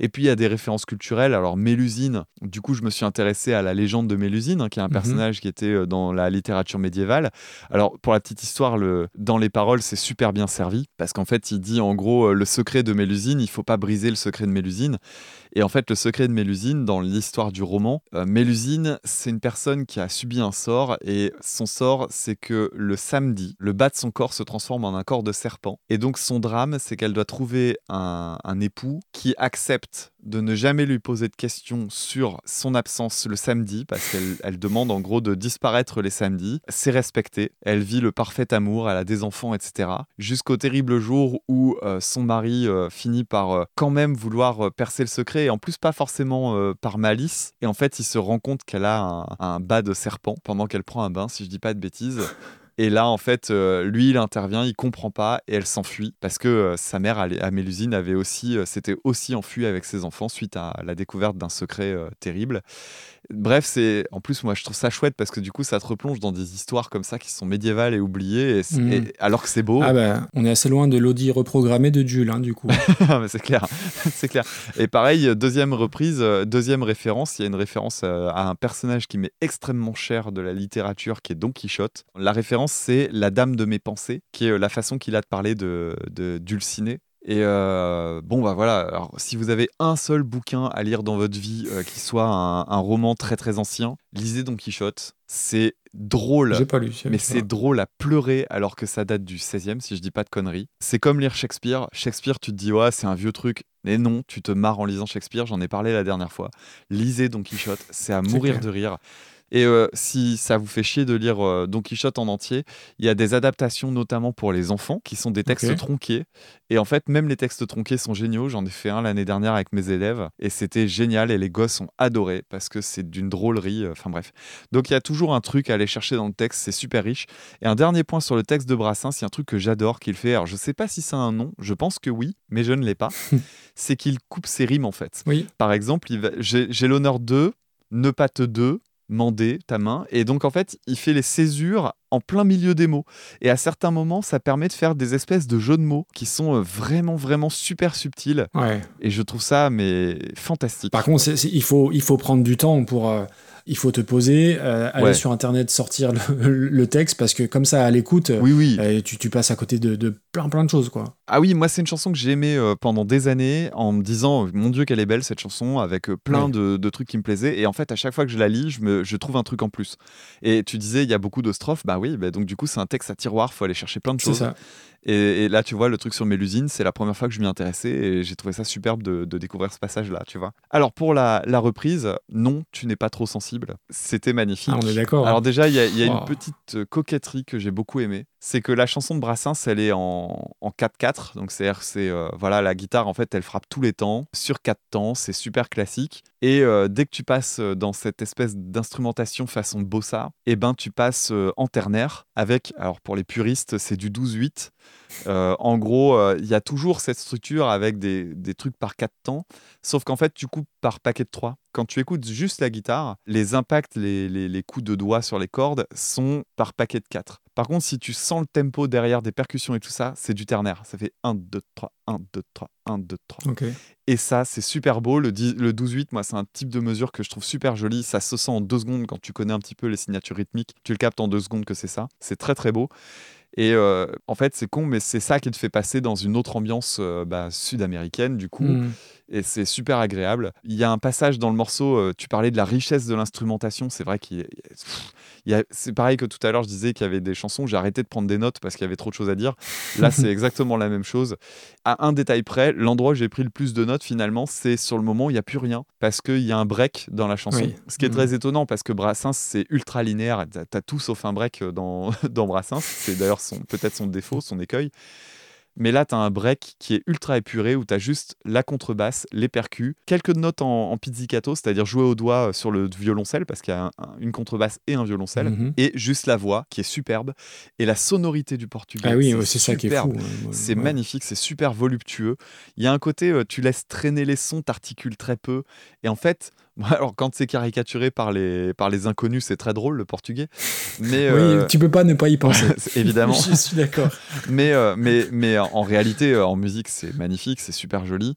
Et puis il y a des références culturelles. Alors Mélusine, du coup, je me suis intéressé à la légende de Mélusine, hein, qui est un Mhm. personnage qui était dans la littérature médiévale. Alors pour la petite histoire, le, dans les paroles, c'est super bien servi parce qu'en fait, il dit en gros le secret de Mélusine, il faut pas briser le secret de Mélusine. Et en fait, le secret de Mélusine, dans l'histoire du roman, euh, Mélusine, c'est une personne qui a subi un sort, et son sort, c'est que le samedi, le bas de son corps se transforme en un corps de serpent. Et donc, son drame, c'est qu'elle doit trouver un, un époux qui accepte de ne jamais lui poser de questions sur son absence le samedi, parce qu'elle elle demande en gros de disparaître les samedis. C'est respecté. Elle vit le parfait amour, elle a des enfants, etc. Jusqu'au terrible jour où euh, son mari euh, finit par euh, quand même vouloir percer le secret, et en plus pas forcément par malice. Et en fait, il se rend compte qu'elle a un, un bas de serpent pendant qu'elle prend un bain, si je dis pas de bêtises. Et là, en fait, euh, lui, il intervient, il comprend pas et elle s'enfuit parce que euh, sa mère, à Mélusine, avait aussi, euh, s'était aussi enfuie avec ses enfants suite à la découverte d'un secret euh, terrible. Bref, c'est en plus moi je trouve ça chouette parce que du coup ça te replonge dans des histoires comme ça qui sont médiévales et oubliées et et- alors que c'est beau. Ah bah, on est assez loin de l'audi reprogrammé de Jules, hein, du coup. Ah, mais c'est clair, c'est clair. Et pareil, deuxième reprise, deuxième référence, il y a une référence à un personnage qui m'est extrêmement cher de la littérature, qui est Don Quichotte. La référence, c'est La Dame de mes pensées, qui est euh, la façon qu'il a de parler de, de Dulcinée. Et euh, bon, bah voilà, alors, si vous avez un seul bouquin à lire dans votre vie euh, qui soit un, un roman très très ancien, lisez Don Quichotte. C'est drôle. J'ai pas lu, Mais c'est drôle à pleurer alors que ça date du 16e, si je dis pas de conneries. C'est comme lire Shakespeare. Shakespeare, tu te dis, ouais, c'est un vieux truc. Mais non, tu te marres en lisant Shakespeare, j'en ai parlé la dernière fois. Lisez Don Quichotte, c'est à mourir clair. de rire. Et euh, si ça vous fait chier de lire euh, Don Quichotte en entier, il y a des adaptations notamment pour les enfants qui sont des textes tronqués. Et en fait, même les textes tronqués sont géniaux. J'en ai fait un l'année dernière avec mes élèves et c'était génial et les gosses ont adoré parce que c'est d'une drôlerie. euh, Enfin bref. Donc il y a toujours un truc à aller chercher dans le texte, c'est super riche. Et un dernier point sur le texte de Brassens, il y a un truc que j'adore qu'il fait. Alors je sais pas si c'est un nom, je pense que oui, mais je ne l'ai pas. c'est qu'il coupe ses rimes en fait. Oui. Par exemple, va- j'ai l'honneur de ne pas te de mander ta main et donc en fait il fait les césures en plein milieu des mots et à certains moments ça permet de faire des espèces de jeux de mots qui sont euh, vraiment vraiment super subtils Ouais. et je trouve ça mais fantastique Par contre, il, faut, il faut prendre du temps pour. euh, il faut te poser, euh, aller Ouais. sur Internet, sortir le, le texte, parce que comme ça, à l'écoute, oui, oui. euh, tu, tu passes à côté de, de plein plein de choses, quoi. Ah oui, moi c'est une chanson que j'ai aimée euh, pendant des années en me disant mon Dieu qu'elle est belle cette chanson avec plein Ouais. de, de trucs qui me plaisaient et en fait à chaque fois que je la lis je, me, je trouve un truc en plus. Et tu disais il y a beaucoup de strophes, bah oui, bah donc du coup c'est un texte à tiroir, faut aller chercher plein de choses. ça. Et, et là tu vois le truc sur Mélusine, c'est la première fois que je m'y intéressais et j'ai trouvé ça superbe de, de découvrir ce passage là, tu vois. Alors pour la, la reprise, non, tu n'es pas trop sensible. C'était magnifique. Ah, on est d'accord, hein. Alors déjà il y a, il y a Wow. une petite coquetterie que j'ai beaucoup aimée, c'est que la chanson de Brassens, elle est en, en 4-4, donc c'est-à-dire c'est euh, voilà la guitare en fait elle frappe tous les temps sur 4 temps, c'est super classique. Et euh, dès que tu passes euh, dans cette espèce d'instrumentation façon bossa, et ben tu passes en ternaire avec alors pour les puristes c'est du 12-8. Euh, en gros, il y a toujours cette structure avec des, des trucs par 4 temps, sauf qu'en fait, tu coupes par paquet de 3. Quand tu écoutes juste la guitare, les impacts, les, les- les coups de doigts sur les cordes sont par paquet de 4. Par contre, si tu sens le tempo derrière des percussions et tout ça, c'est du ternaire. Ça fait 1, 2, 3, 1, 2, 3, 1, 2, 3. Ok. Et ça, c'est super beau. Le, 10 le 12-8, moi, c'est un type de mesure que je trouve super joli. Ça se sent en deux secondes quand tu connais un petit peu les signatures rythmiques. Tu le captes en deux secondes que c'est ça. C'est très, très beau. Et euh, en fait, c'est con, mais c'est ça qui te fait passer dans une autre ambiance euh, bah, sud-américaine, du coup. Mhm. Et c'est super agréable. Il y a un passage dans le morceau, euh, tu parlais de la richesse de l'instrumentation. C'est vrai qu'il y a- c'est pareil que tout à l'heure, je disais qu'il y avait des chansons, j'ai arrêté de prendre des notes parce qu'il y avait trop de choses à dire. Là, c'est exactement la même chose. À un détail près, l'endroit où j'ai pris le plus de notes, finalement, c'est sur le moment où il n'y a plus rien parce qu'il y a un break dans la chanson. Oui. Ce qui est très étonnant parce que Brassens, c'est ultra linéaire. T'as tout sauf un break dans, dans Brassens. C'est d'ailleurs peut-être son défaut, son écueil. Mais là, tu as un break qui est ultra épuré où tu as juste la contrebasse, les percus, quelques notes en, en pizzicato, c'est-à-dire jouer au doigt sur le violoncelle parce qu'il y a un- un- une contrebasse et un violoncelle, Mhm. et juste la voix qui est superbe et la sonorité du portugais. Ah oui, c'est ça qui est fou, ouais, ouais, C'est ouais. magnifique, c'est super voluptueux. Il y a un côté, euh, tu laisses traîner les sons, t'articules très peu, et en fait, Alors quand c'est caricaturé par les, par les inconnus, c'est très drôle le portugais. Mais, Oui, euh, tu peux pas ne pas y penser. évidemment. Je suis d'accord. mais, euh, mais, mais en réalité, euh, en musique, c'est magnifique, c'est super joli.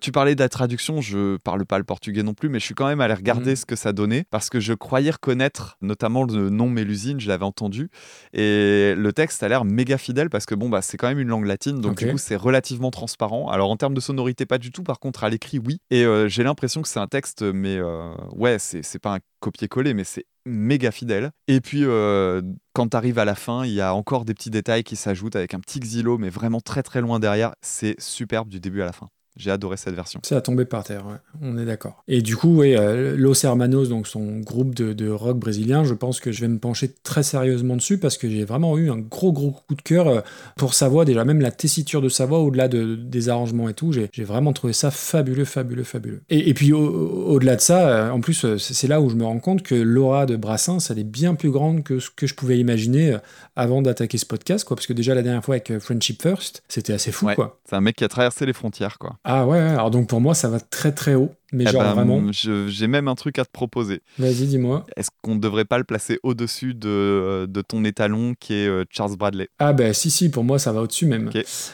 Tu parlais de la traduction, je parle pas le portugais non plus, mais je suis quand même allé regarder Mhm. ce que ça donnait parce que je croyais reconnaître notamment le nom Mélusine, je l'avais entendu. Et le texte a l'air méga fidèle parce que bon, bah, c'est quand même une langue latine, donc du coup, c'est relativement transparent. Alors en termes de sonorité, pas du tout, par contre, à l'écrit, oui. Et euh, j'ai l'impression que c'est un texte, mais euh, ouais, c'est c'est pas un copier-coller, mais c'est méga fidèle. Et puis, euh, quand tu arrives à la fin, il y a encore des petits détails qui s'ajoutent avec un petit xylo, mais vraiment très très loin derrière. C'est superbe du début à la fin. J'ai adoré cette version. C'est à tomber par terre, ouais. on est d'accord. Et du coup, ouais, euh, Los Hermanos, donc son groupe de, de rock brésilien, je pense que je vais me pencher très sérieusement dessus parce que j'ai vraiment eu un gros gros coup de cœur euh, pour sa voix, déjà même la tessiture de sa voix au-delà de, des arrangements et tout, j'ai vraiment trouvé ça fabuleux, fabuleux, fabuleux. Et, et puis au- au- au-delà de ça, euh, en plus, c'est là où je me rends compte que l'aura de Brassens, elle est bien plus grande que ce que je pouvais imaginer avant d'attaquer ce podcast, quoi, parce que déjà la dernière fois avec Friendship First, c'était assez fou, Ouais, quoi. C'est un mec qui a traversé les frontières, quoi. Ah ouais, alors donc pour moi, ça va très très haut, mais Eh genre ben, vraiment. J'ai même un truc à te proposer. Vas-y, dis-moi. Est-ce qu'on ne devrait pas le placer au-dessus de, de ton étalon qui est euh, Charles Bradley? Ah bah si, si, pour moi ça va au-dessus même.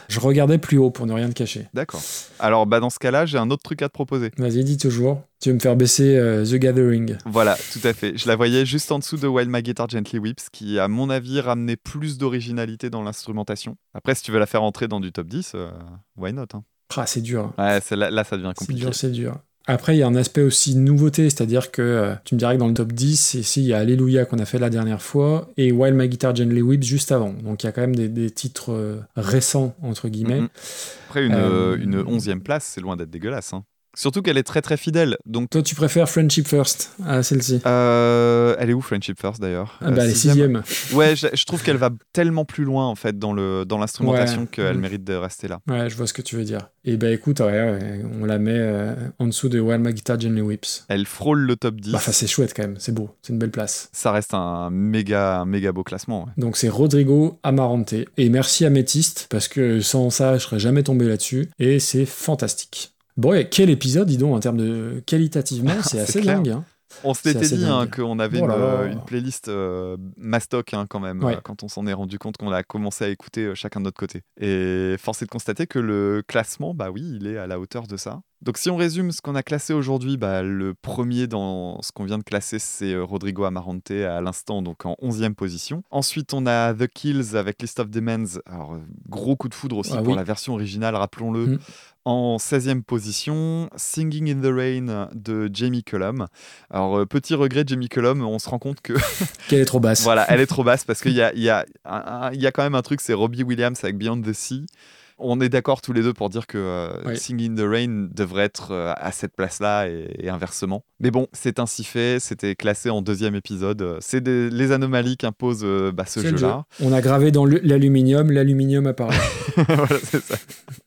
Je regardais plus haut pour ne rien te cacher. D'accord. Alors, bah, dans ce cas-là, j'ai un autre truc à te proposer. Vas-y, dis toujours. Tu veux me faire baisser euh, The Gathering? Voilà, tout à fait. Je la voyais juste en dessous de While My Guitar Gently Weeps, qui, à mon avis, ramenait plus d'originalité dans l'instrumentation. Après, si tu veux la faire entrer dans du top 10, euh, why not hein? Ah, c'est dur. Ouais, c'est là, là, ça devient C'est compliqué. dur, c'est dur. Après, il y a un aspect aussi nouveauté, c'est-à-dire que euh, tu me dirais que dans le top 10, ici, il y a Alléluia qu'on a fait la dernière fois et While My Guitar Gently Weeps juste avant. Donc il y a quand même des, des titres euh, récents, entre guillemets. Mhm. Après, une, Euh, une onzième place, c'est loin d'être dégueulasse. hein. Surtout qu'elle est très très fidèle. Donc, Toi, tu préfères Friendship First à celle-ci? Euh, elle est où Friendship First d'ailleurs? Ah bah, Euh, elle est sixième. Ouais, je, je trouve qu'elle va tellement plus loin en fait dans le dans l'instrumentation Ouais. qu'elle Mhm. mérite de rester là. Ouais, je vois ce que tu veux dire. Et bah écoute, ouais, ouais, on la met euh, en dessous de While My Guitar Gently Weeps. Elle frôle le top 10. Bah, enfin, c'est chouette quand même, c'est beau, c'est une belle place. Ça reste un méga un méga beau classement. ouais. Donc c'est Rodrigo Amarante. Et merci à Métiste, parce que sans ça, je serais jamais tombé là-dessus. Et c'est fantastique. Bon, et quel épisode, dis donc, en termes de qualitativement, c'est C'est assez clair. dingue. hein. On s'était dit hein, qu'on avait Oh une, playlist euh, mastoc hein, quand même, Ouais. euh, quand on s'en est rendu compte qu'on a commencé à écouter euh, chacun de notre côté. Et force est de constater que le classement, bah oui, il est à la hauteur de ça. Donc si on résume ce qu'on a classé aujourd'hui, bah, le premier dans ce qu'on vient de classer, c'est euh, Rodrigo Amarante à l'instant, donc en 11e position. Ensuite, on a The Kills avec List of Demands. Alors, gros coup de foudre aussi Ah pour oui. la version originale, rappelons-le. Mm. En 16e position, Singing in the Rain de Jamie Cullum. Alors, euh, petit regret de Jamie Cullum, on se rend compte que. Qu'elle est trop basse. voilà, elle est trop basse parce qu'il y a, y, a, y a quand même un truc, c'est Robbie Williams avec Beyond the Sea. On est d'accord tous les deux pour dire que euh. Singing in the Rain devrait être euh, à cette place-là et, et inversement. Mais bon, c'est ainsi fait, c'était classé en deuxième épisode. Euh, C'est les anomalies qu'impose euh, bah, ce jeu-là. jeu. On a gravé dans l'aluminium, l'aluminium apparaît. voilà, c'est ça.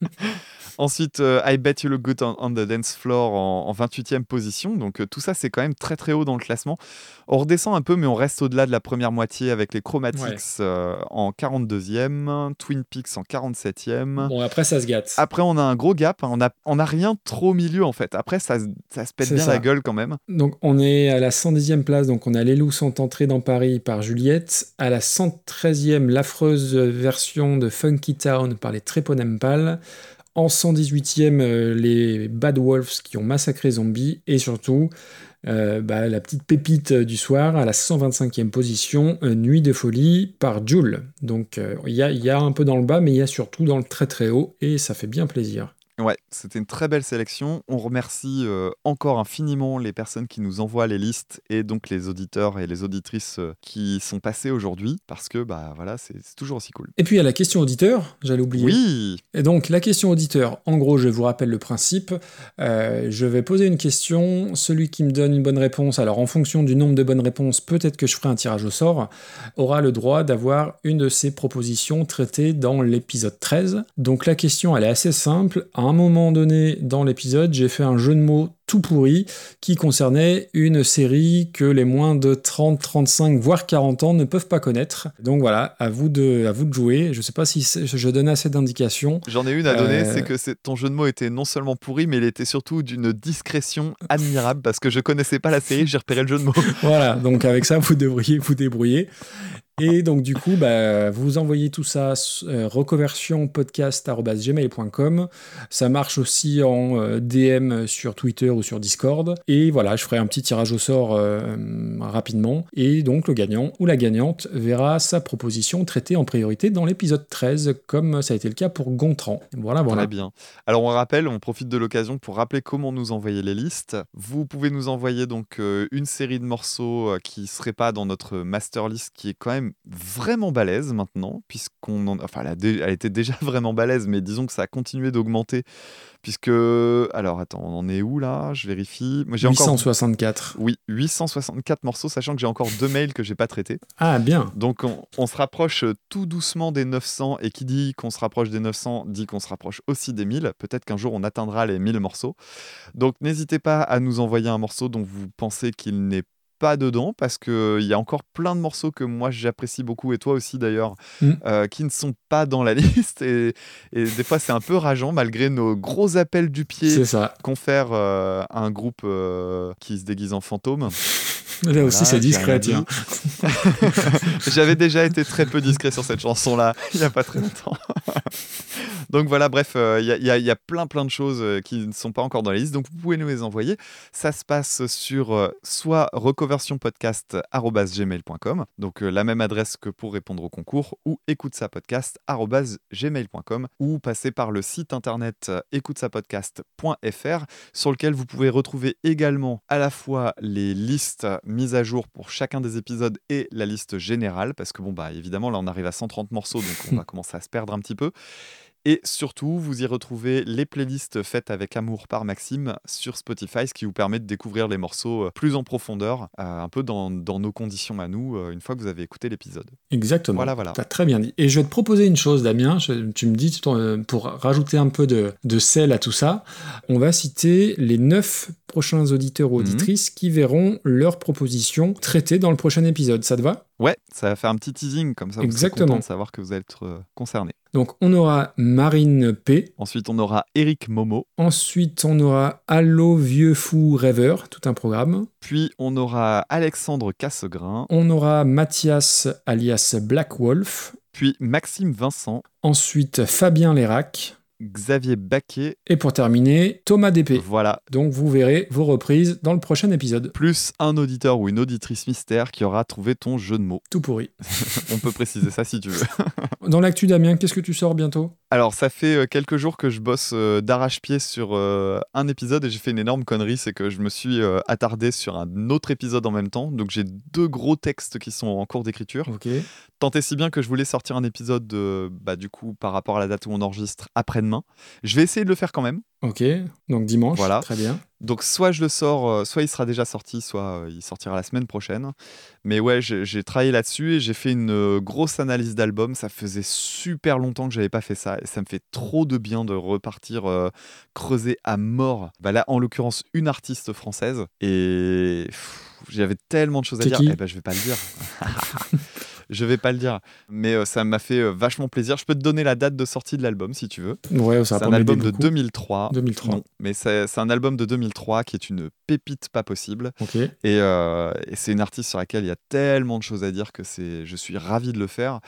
Ensuite, euh, I Bet You Look Good on, on the Dance Floor en, en 28e position. Donc euh, tout ça, c'est quand même très très haut dans le classement. On redescend un peu, mais on reste au-delà de la première moitié avec les Chromatics Ouais. euh, en 42e, Twin Peaks en 47e. bon, après, ça se gâte. Après, on a un gros gap. hein. On n'a on a rien trop au milieu en fait. Après, ça, se- ça se pète bien ça. la gueule quand même. Donc on est à la 110e place, donc on a Les loups sont entrés dans Paris par Juliette. À la 113e, l'affreuse version de Funky Town par les Tréponempal. En 118e, euh, les Bad Wolves qui ont massacré Zombie. Et surtout, euh, bah, la petite pépite euh, du soir, à la 125e position, Nuit de folie par Joule. Donc il y a un peu dans le bas, mais il y a surtout dans le très très haut. Et ça fait bien plaisir. Ouais, c'était une très belle sélection. On remercie euh, encore infiniment les personnes qui nous envoient les listes et donc les auditeurs et les auditrices euh, qui sont passés aujourd'hui parce que bah voilà, c'est toujours aussi cool. Et puis il y a la question auditeur, j'allais oublier. Oui, Et donc la question auditeur, en gros je vous rappelle le principe, Euh, je vais poser une question, celui qui me donne une bonne réponse, alors en fonction du nombre de bonnes réponses, peut-être que je ferai un tirage au sort, aura le droit d'avoir une de ces propositions traitées dans l'épisode 13. Donc la question elle est assez simple, à un moment donné dans l'épisode j'ai fait un jeu de mots tout pourri qui concernait une série que les moins de 30, 35, voire 40 ans ne peuvent pas connaître. Donc voilà, à vous de, à vous de jouer. Je sais pas si je donne assez d'indications. J'en ai une à donner, Euh, c'est que ton jeu de mots était non seulement pourri, mais il était surtout d'une discrétion admirable parce que je connaissais pas la série, j'ai repéré le jeu de mots. Voilà, donc avec ça, vous devriez vous débrouiller. Et donc du coup, bah, vous envoyez tout ça euh, reconversionpodcast.gmail.com. Ça marche aussi en euh, DM sur Twitter ou sur Discord. Et voilà, je ferai un petit tirage au sort euh, rapidement. Et donc le gagnant ou la gagnante verra sa proposition traitée en priorité dans l'épisode 13, comme ça a été le cas pour Gontran. Voilà, voilà. Très bien. Alors on rappelle, on profite de l'occasion pour rappeler comment nous envoyer les listes. Vous pouvez nous envoyer donc euh, une série de morceaux euh, qui seraient pas dans notre master list, qui est quand même vraiment balèze maintenant, puisqu'on en... enfin elle, a dé- elle était déjà vraiment balèze, mais disons que ça a continué d'augmenter, puisque alors attends, on en est où là? Je vérifie. Moi, j'ai encore 864. oui 864 morceaux, sachant que j'ai encore deux mails que j'ai pas traités. Ah, bien. Donc on, on se rapproche euh, tout doucement des 900 et qui dit qu'on se rapproche des 900 dit qu'on se rapproche aussi des 1000. Peut-être qu'un jour on atteindra les 1000 morceaux. Donc n'hésitez pas à nous envoyer un morceau dont vous pensez qu'il n'est pas dedans parce qu'il y a encore plein de morceaux que moi j'apprécie beaucoup et toi aussi d'ailleurs Mm. euh, qui ne sont pas dans la liste et, et des fois c'est un peu rageant malgré nos gros appels du pied qu'on fait euh, à un groupe euh, qui se déguise en fantôme. Là aussi, c'est discret. J'avais déjà été très peu discret sur cette chanson-là, il n'y a pas très longtemps. Donc voilà, bref, euh, il y, a- y y plein plein de choses euh, qui ne sont pas encore dans la liste, donc vous pouvez nous les envoyer. Ça se passe sur euh, soit recoversionpodcast.gmail.com, donc euh, la même adresse que pour répondre au concours, ou écoutesapodcast.gmail.com, ou passer par le site internet euh, écoutesapodcast.fr, sur lequel vous pouvez retrouver également à la fois les listes mises à jour pour chacun des épisodes et la liste générale, parce que bon, bah évidemment, là on arrive à 130 morceaux, donc on va commencer à se perdre un petit peu. Et surtout, vous y retrouvez les playlists faites avec amour par Maxime sur Spotify, ce qui vous permet de découvrir les morceaux euh, plus en profondeur, euh, un peu dans, dans nos conditions à nous, euh, une fois que vous avez écouté l'épisode. Exactement. Voilà, voilà. T'as très bien dit. Et je vais te proposer une chose, Damien. Je- tu me dis, pour rajouter un peu de, de sel à tout ça, on va citer les neuf prochains auditeurs Mhm. ou auditrices qui verront leurs propositions traitées dans le prochain épisode. Ça te va? Ouais, ça va faire un petit teasing, comme ça vous Exactement. content de savoir que vous allez être euh, concerné. Donc, on aura Marine P. Ensuite, on aura Eric Momo. Ensuite, on aura Allo Vieux Fou Rêveur, tout un programme. Puis, on aura Alexandre Cassegrain. On aura Mathias alias Black Wolf. Puis, Maxime Vincent. Ensuite, Fabien Lérac. Xavier Baquet. Et pour terminer, Thomas DP. Voilà. Donc vous verrez vos reprises dans le prochain épisode. Plus un auditeur ou une auditrice mystère qui aura trouvé ton jeu de mots. Tout pourri. on peut préciser ça si tu veux. Dans l'actu Damien, qu'est-ce que tu sors bientôt? Alors, ça fait euh, quelques jours que je bosse euh, d'arrache-pied sur euh, un épisode et j'ai fait une énorme connerie, c'est que je me suis euh, attardé sur un autre épisode en même temps. Donc, j'ai deux gros textes qui sont en cours d'écriture. Ok. Tant et si bien que je voulais sortir un épisode, de, bah, du coup, par rapport à la date où on enregistre, après-demain. Je vais essayer de le faire quand même. Ok, donc dimanche, Voilà. très bien. Donc soit je le sors, euh, soit il sera déjà sorti, soit euh, il sortira la semaine prochaine. Mais ouais, j'ai travaillé là-dessus et j'ai fait une euh, grosse analyse d'album. Ça faisait super longtemps que j'avais pas fait ça et ça me fait trop de bien de repartir euh, creuser à mort. Bah là, en l'occurrence, une artiste française et j'avais tellement de choses à dire. Eh ben, je vais pas le dire. Je vais pas le dire, mais euh, ça m'a fait euh, vachement plaisir. Je peux te donner la date de sortie de l'album si tu veux. Ouais, C'est un album de beaucoup. 2003. 2003. Non, mais c'est un album de 2003 qui est une pépite pas possible. Et, euh, et c'est une artiste sur laquelle il y a tellement de choses à dire que c'est, je suis ravi de le faire.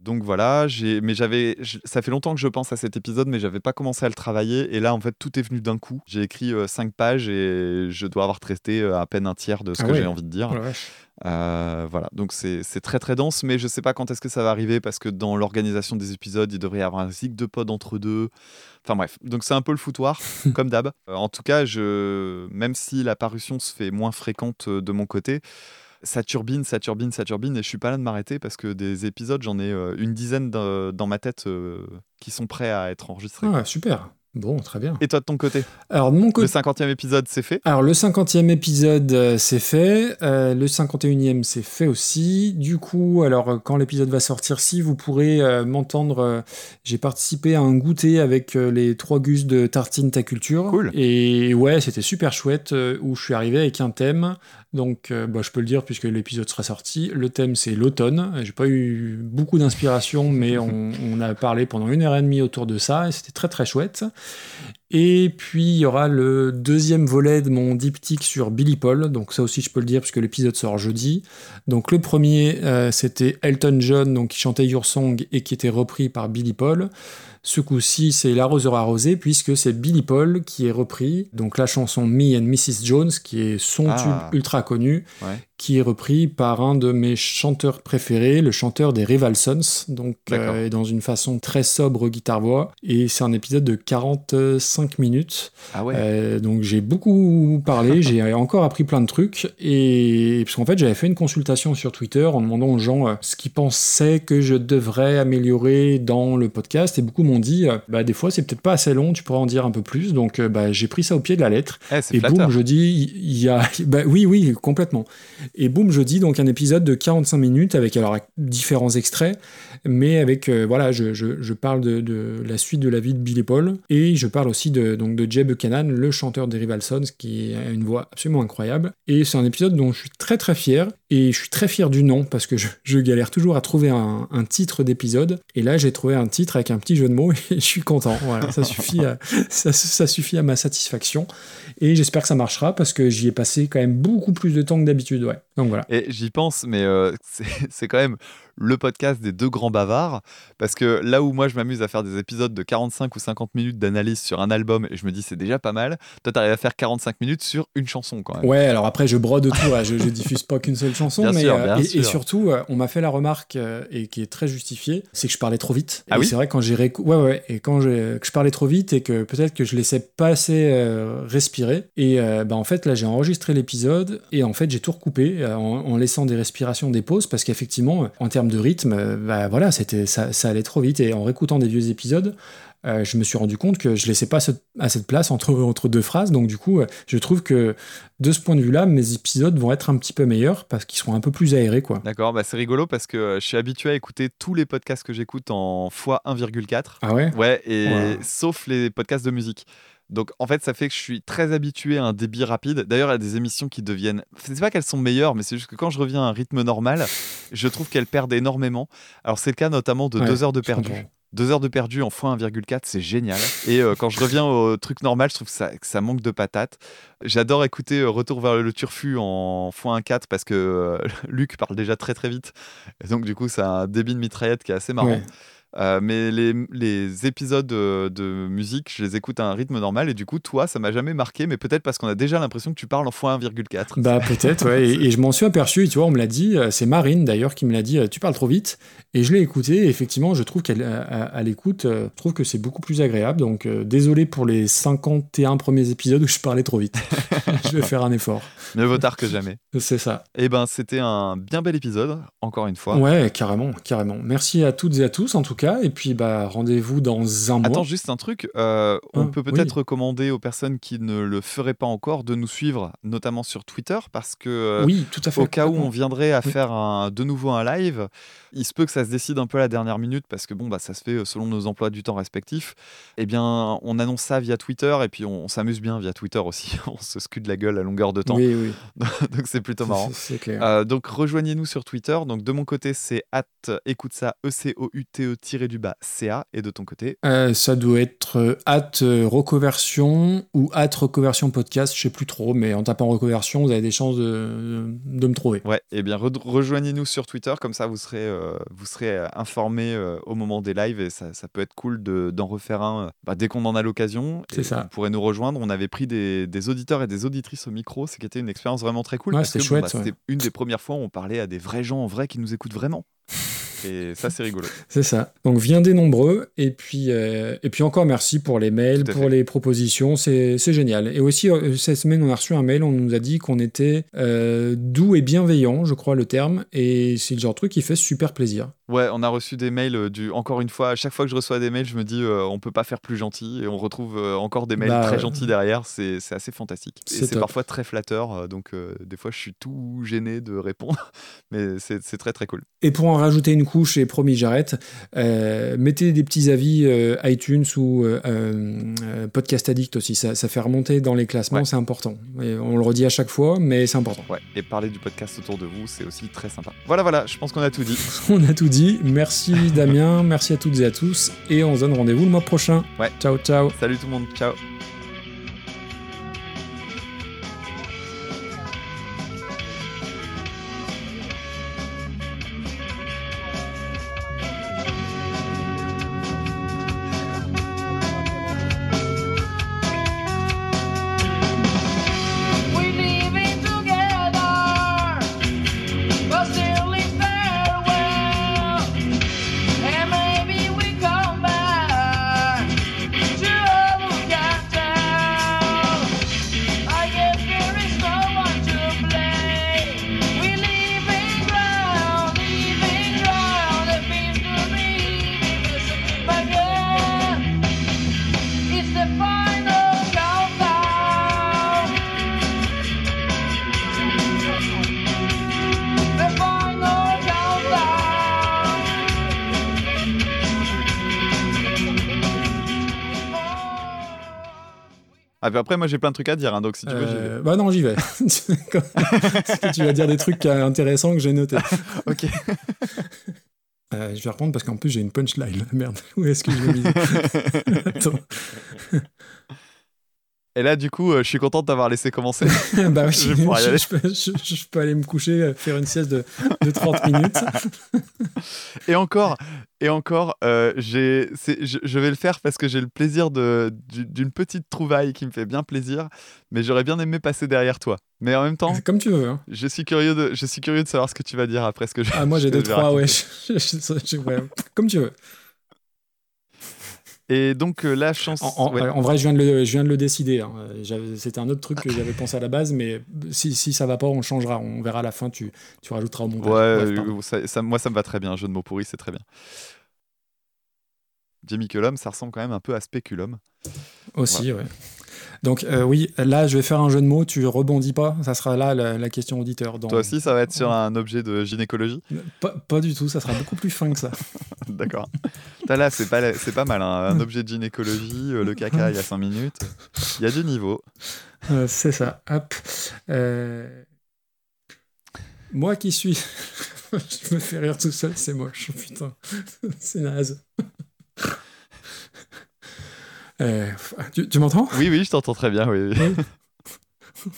Donc voilà, j'ai, mais j'avais, ça fait longtemps que je pense à cet épisode, mais j'avais pas commencé à le travailler. Et là, en fait, tout est venu d'un coup. J'ai écrit 5 pages et je dois avoir traité euh, à peine un tiers de ce Ah que ouais. j'ai envie de dire. Oh. Euh, voilà, donc c'est c'est très très dense, mais je sais pas quand est-ce que ça va arriver parce que dans l'organisation des épisodes, il devrait y avoir un zig de pod entre deux. Enfin bref, donc c'est un peu le foutoir, comme d'hab. Euh, en tout cas, je, même si la parution se fait moins fréquente euh, de mon côté, ça turbine, ça turbine, ça turbine, et je suis pas là de m'arrêter parce que des épisodes, j'en ai euh, une dizaine dans ma tête qui sont prêts à être enregistrés. Ah, super. Bon, très bien. Et toi de ton côté Alors, de mon côté. Le 50e épisode, c'est fait Alors, le 50e épisode, euh, c'est fait. Euh, le 51e, c'est fait aussi. Du coup, alors, euh, quand l'épisode va sortir, si vous pourrez euh, m'entendre, j'ai participé à un goûter avec les trois gus de Tartine Ta Culture. Cool. Et ouais, c'était super chouette, où je suis arrivé avec un thème. Donc, euh, bah, je peux le dire puisque l'épisode sera sorti. Le thème, c'est l'automne. J'ai pas eu beaucoup d'inspiration, mais on, on a parlé pendant une heure et demie autour de ça, et c'était très très chouette. Et puis il y aura le deuxième volet de mon diptyque sur Billy Paul. Donc ça aussi je peux le dire puisque l'épisode sort jeudi. Donc le premier euh, c'était Elton John donc qui chantait Your Song et qui était repris par Billy Paul. Ce coup-ci c'est L'arroseur arrosé puisque c'est Billy Paul qui est repris. Donc la chanson Me and Mrs Jones qui est son Ah. tube ultra connu Ouais. qui est repris par un de mes chanteurs préférés, le chanteur des Rival Sons, donc euh, dans une façon très sobre guitare-voix. Et c'est un épisode de 45 minutes. Ah ouais. Euh, donc j'ai beaucoup parlé, j'ai encore appris plein de trucs. Et parce qu'en fait, j'avais fait une consultation sur Twitter en demandant aux gens euh, ce qu'ils pensaient que je devrais améliorer dans le podcast. Et beaucoup m'ont dit, euh, bah, des fois, c'est peut-être pas assez long, tu pourrais en dire un peu plus. Donc euh, bah, j'ai pris ça au pied de la lettre. Eh, Et flatteur. boum, je dis, il y a. Bah, oui, oui, complètement. Et boum, je dis donc un épisode de 45 minutes avec alors différents extraits, mais avec. euh, voilà, je, je- je parle de, de la suite de la vie de Billy Paul et je parle aussi de, donc de Jay Buchanan, le chanteur des Rival Sons, qui a une voix absolument incroyable. Et c'est un épisode dont je suis très très fier et je suis très fier du nom parce que je, galère toujours à trouver un, titre d'épisode. Et là, j'ai trouvé un titre avec un petit jeu de mots et je suis content. Voilà, ça suffit à, ma satisfaction. Et j'espère que ça marchera parce que j'y ai passé quand même beaucoup plus de temps que d'habitude. Donc voilà. Et j'y pense, mais euh, c'est quand même le podcast des deux grands bavards. Parce que là où moi je m'amuse à faire des épisodes de 45 ou 50 minutes d'analyse sur un album et je me dis c'est déjà pas mal, toi t'arrives à faire 45 minutes sur une chanson quand même. Ouais, alors après, je brode tout. je, je diffuse pas qu'une seule chanson. Bien mais, sûr, euh, et, sûr. et surtout, euh, on m'a fait la remarque, euh, et qui est très justifiée, c'est que je parlais trop vite. Ah et oui c'est vrai, quand j'ai récou- ouais, ouais, et quand j'ai- que je parlais trop vite et que peut-être que je laissais pas assez euh, respirer. Et bah, en fait, là, j'ai enregistré l'épisode et en fait, j'ai tout recoupé en, en laissant des respirations, des pauses, parce qu'effectivement, en termes de rythme, euh, bah voilà, c'était ça, ça allait trop vite. Et en réécoutant des vieux épisodes, euh, je me suis rendu compte que je laissais pas assez de place entre, entre deux phrases. Donc du coup, euh, je trouve que de ce point de vue-là, mes épisodes vont être un petit peu meilleurs parce qu'ils seront un peu plus aérés, quoi. D'accord, bah c'est rigolo parce que je suis habitué à écouter tous les podcasts que j'écoute en x1,4. Ah ouais? Ouais, et Ouais. sauf les podcasts de musique. Donc en fait, ça fait que je suis très habitué à un débit rapide. D'ailleurs, il y a des émissions qui deviennent. C'est pas qu'elles sont meilleures, mais c'est juste que quand je reviens à un rythme normal, je trouve qu'elles perdent énormément. Alors c'est le cas notamment de Ouais, deux heures de perdu. comprends. Deux heures de perdu en x1,4, c'est génial. Et euh, quand je reviens au truc normal, je trouve que ça, que ça manque de patates. J'adore écouter euh, Retour vers le turfu en x1,4 parce que euh, Luc parle déjà très très vite. Et donc du coup, ça a un débit de mitraillette qui est assez marrant. Ouais. Euh, mais les, les épisodes de, de musique, je les écoute à un rythme normal et du coup, toi, ça m'a jamais marqué, mais peut-être parce qu'on a déjà l'impression que tu parles en x1,4. Bah peut-être, ouais. Et, et je m'en suis aperçu, et tu vois, on me l'a dit, euh, c'est Marine d'ailleurs qui me l'a dit, euh, tu parles trop vite. Et je l'ai écouté, et effectivement, je trouve qu'elle, à, à- à l'écoute, euh, je trouve que c'est beaucoup plus agréable. Donc euh, désolé pour les 51 premiers épisodes où je parlais trop vite. je vais faire un effort. Mieux vaut tard que jamais. C'est ça. Et ben, c'était un bien bel épisode, encore une fois. Ouais, carrément, carrément. Merci à toutes et à tous en tout cas, et puis bah rendez-vous dans un mois. Attends, juste un truc. euh, on Ah, peut peut-être recommander aux personnes qui ne le feraient pas encore de nous suivre, notamment sur Twitter, parce que euh, Oui, tout à fait, au cas où on viendrait à Oui. faire un, de nouveau un live, il se peut que ça se décide un peu à la dernière minute, parce que bon, bah, ça se fait euh, selon nos emplois du temps respectifs. Eh bien, on annonce ça via Twitter, et puis on, on s'amuse bien via Twitter aussi. on se scud la gueule à longueur de temps. Oui, oui. donc c'est plutôt marrant. C'est clair. Euh, donc rejoignez-nous sur Twitter. Donc de mon côté, c'est at écoute ça, E E-C-O-U-T-E tiré du bas C-A. Et de ton côté, Euh, ça doit être euh, at euh, reconversion ou at reconversion podcast, je sais plus trop, mais en tapant reconversion, vous avez des chances de, de me trouver. Ouais, et bien re- rejoignez-nous sur Twitter, comme ça vous serez, euh, vous serez euh, informés euh, au moment des lives et ça, ça peut être cool de- d'en refaire un euh, bah, dès qu'on en a l'occasion. C'est ça. Vous pourrez nous rejoindre. On avait pris des, des auditeurs et des auditrices au micro, ce qui était une expérience vraiment très cool. Ouais, c'était bon, chouette, bah, ouais. C'était une des premières fois où on parlait à des vrais gens en vrai qui nous écoutent vraiment. Et ça, c'est rigolo. C'est ça. Donc viendez nombreux. Et puis, euh, et puis encore merci pour les mails, pour fait. les propositions. C'est génial. Et aussi, euh, cette semaine, on a reçu un mail. On nous a dit qu'on était euh, doux et bienveillant, je crois le terme. Et c'est le genre de truc qui fait super plaisir. Ouais, on a reçu des mails du. Encore une fois, à chaque fois que je reçois des mails, je me dis on peut pas faire plus gentil et on retrouve encore des mails Bah, très gentils derrière. C'est assez fantastique. Et C'est parfois très flatteur. donc des fois, je suis tout gêné de répondre, mais c'est c'est très très cool. Et pour en rajouter une couche, et promis, j'arrête, euh, mettez des petits avis euh, iTunes ou euh, Podcast Addict aussi. Ça, ça fait remonter dans les classements, c'est important. Et on le redit à chaque fois, mais c'est important. Ouais, et parler du podcast autour de vous, c'est aussi très sympa. Voilà, voilà, je pense qu'on a tout dit. On a tout dit. Merci Damien, merci à toutes et à tous. Et on se donne rendez-vous le mois prochain. Ouais. Ciao, ciao. Salut tout le monde, ciao. Puis après, moi j'ai plein de trucs à dire, hein, donc si tu veux. Euh, bah non, j'y vais. Parce que tu vas dire des trucs intéressants que j'ai notés. ok. Euh, je vais reprendre parce qu'en plus j'ai une punchline. Merde, où est-ce que je vais viser Attends. Et là, du coup, euh, je suis content de t'avoir laissé commencer. bah oui, je peux, je- je peux aller me coucher, euh, faire une sieste de, de 30 minutes. Et encore, et encore, euh, je, vais le faire parce que j'ai le plaisir d'une petite trouvaille qui me fait bien plaisir, mais j'aurais bien aimé passer derrière toi. Mais en même temps, Comme tu veux. hein. je suis curieux de, je suis curieux de savoir ce que tu vas dire après ce que je. Ah, moi j'ai deux, trois, ouais, ouais. Comme tu veux. Et donc euh, la chance. En, en- ouais. en vrai, je viens de le, je viens de le décider. hein. C'était un autre truc que j'avais pensé à la base, mais si, si ça va pas, on changera. On verra à la fin, tu, tu rajouteras au montage. Ouais, Bref, ça, ça- moi ça me va très bien. Jeu de mots pourris, c'est très bien. Jamie Cullum, ça ressemble quand même un peu à Speculum. Aussi, Voilà. ouais. Donc euh, oui, là je vais faire un jeu de mots, tu rebondis pas, ça sera là la, la question auditeur. Dans... Toi aussi, ça va être sur un objet de gynécologie? Pas, pas du tout, ça sera beaucoup plus fin que ça. D'accord. T'as Là, c'est pas, c'est pas mal. hein. Un objet de gynécologie, euh, le caca, il y a 5 minutes. Il y a du niveau. Euh, c'est ça, hop. Euh, Moi qui suis... je me fais rire tout seul, c'est moche, putain. c'est naze. Euh, tu tu m'entends? Oui, oui, je t'entends très bien. Oui, oui.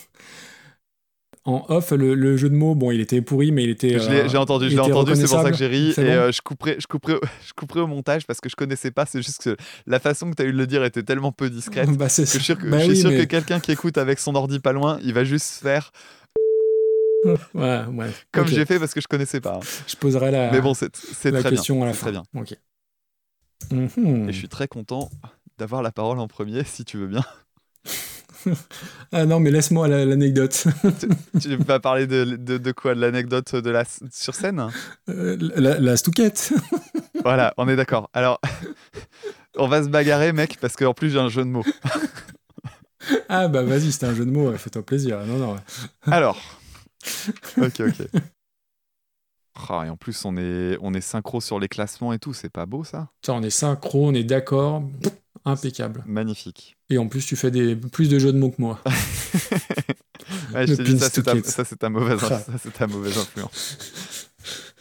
En off, le, le jeu de mots, bon, il était pourri, mais il était. Je l'ai- euh, J'ai entendu, je l'ai entendu, c'est pour ça que j'ai ri. Et bon euh, je, couperai, je, couperai, je couperai au montage parce que je connaissais pas. C'est juste que la façon que tu as eu de le dire était tellement peu discrète Bah, que je suis sûr que, Bah je suis oui, sûr mais- que quelqu'un qui écoute avec son ordi pas loin, il va juste faire Ouais, ouais. comme j'ai fait parce que je connaissais pas. hein. Je poserai la, Mais bon, c'est la très question bien. à la fin. très bien. Ok. Mhm. Et je suis très content d'avoir la parole en premier, si tu veux bien. Ah non, mais laisse-moi la- l'anecdote. tu vas parler de, de, de quoi De l'anecdote de la, sur scène? Euh, la, la stouquette. Voilà, on est d'accord. Alors, on va se bagarrer, mec, parce qu'en plus j'ai un jeu de mots. ah bah vas-y, c'était un jeu de mots, fais-toi plaisir. Non, non. Alors, ok, ok. Ah, et en plus, on est, on est synchro sur les classements et tout, c'est pas beau ça? Ça, on est synchro, on est d'accord. Impeccable. Magnifique. Et en plus, tu fais des, plus de jeux de mots que moi. Ouais, je dit, c'est ta, mauvaise, Ah. ça, c'est ta mauvaise influence.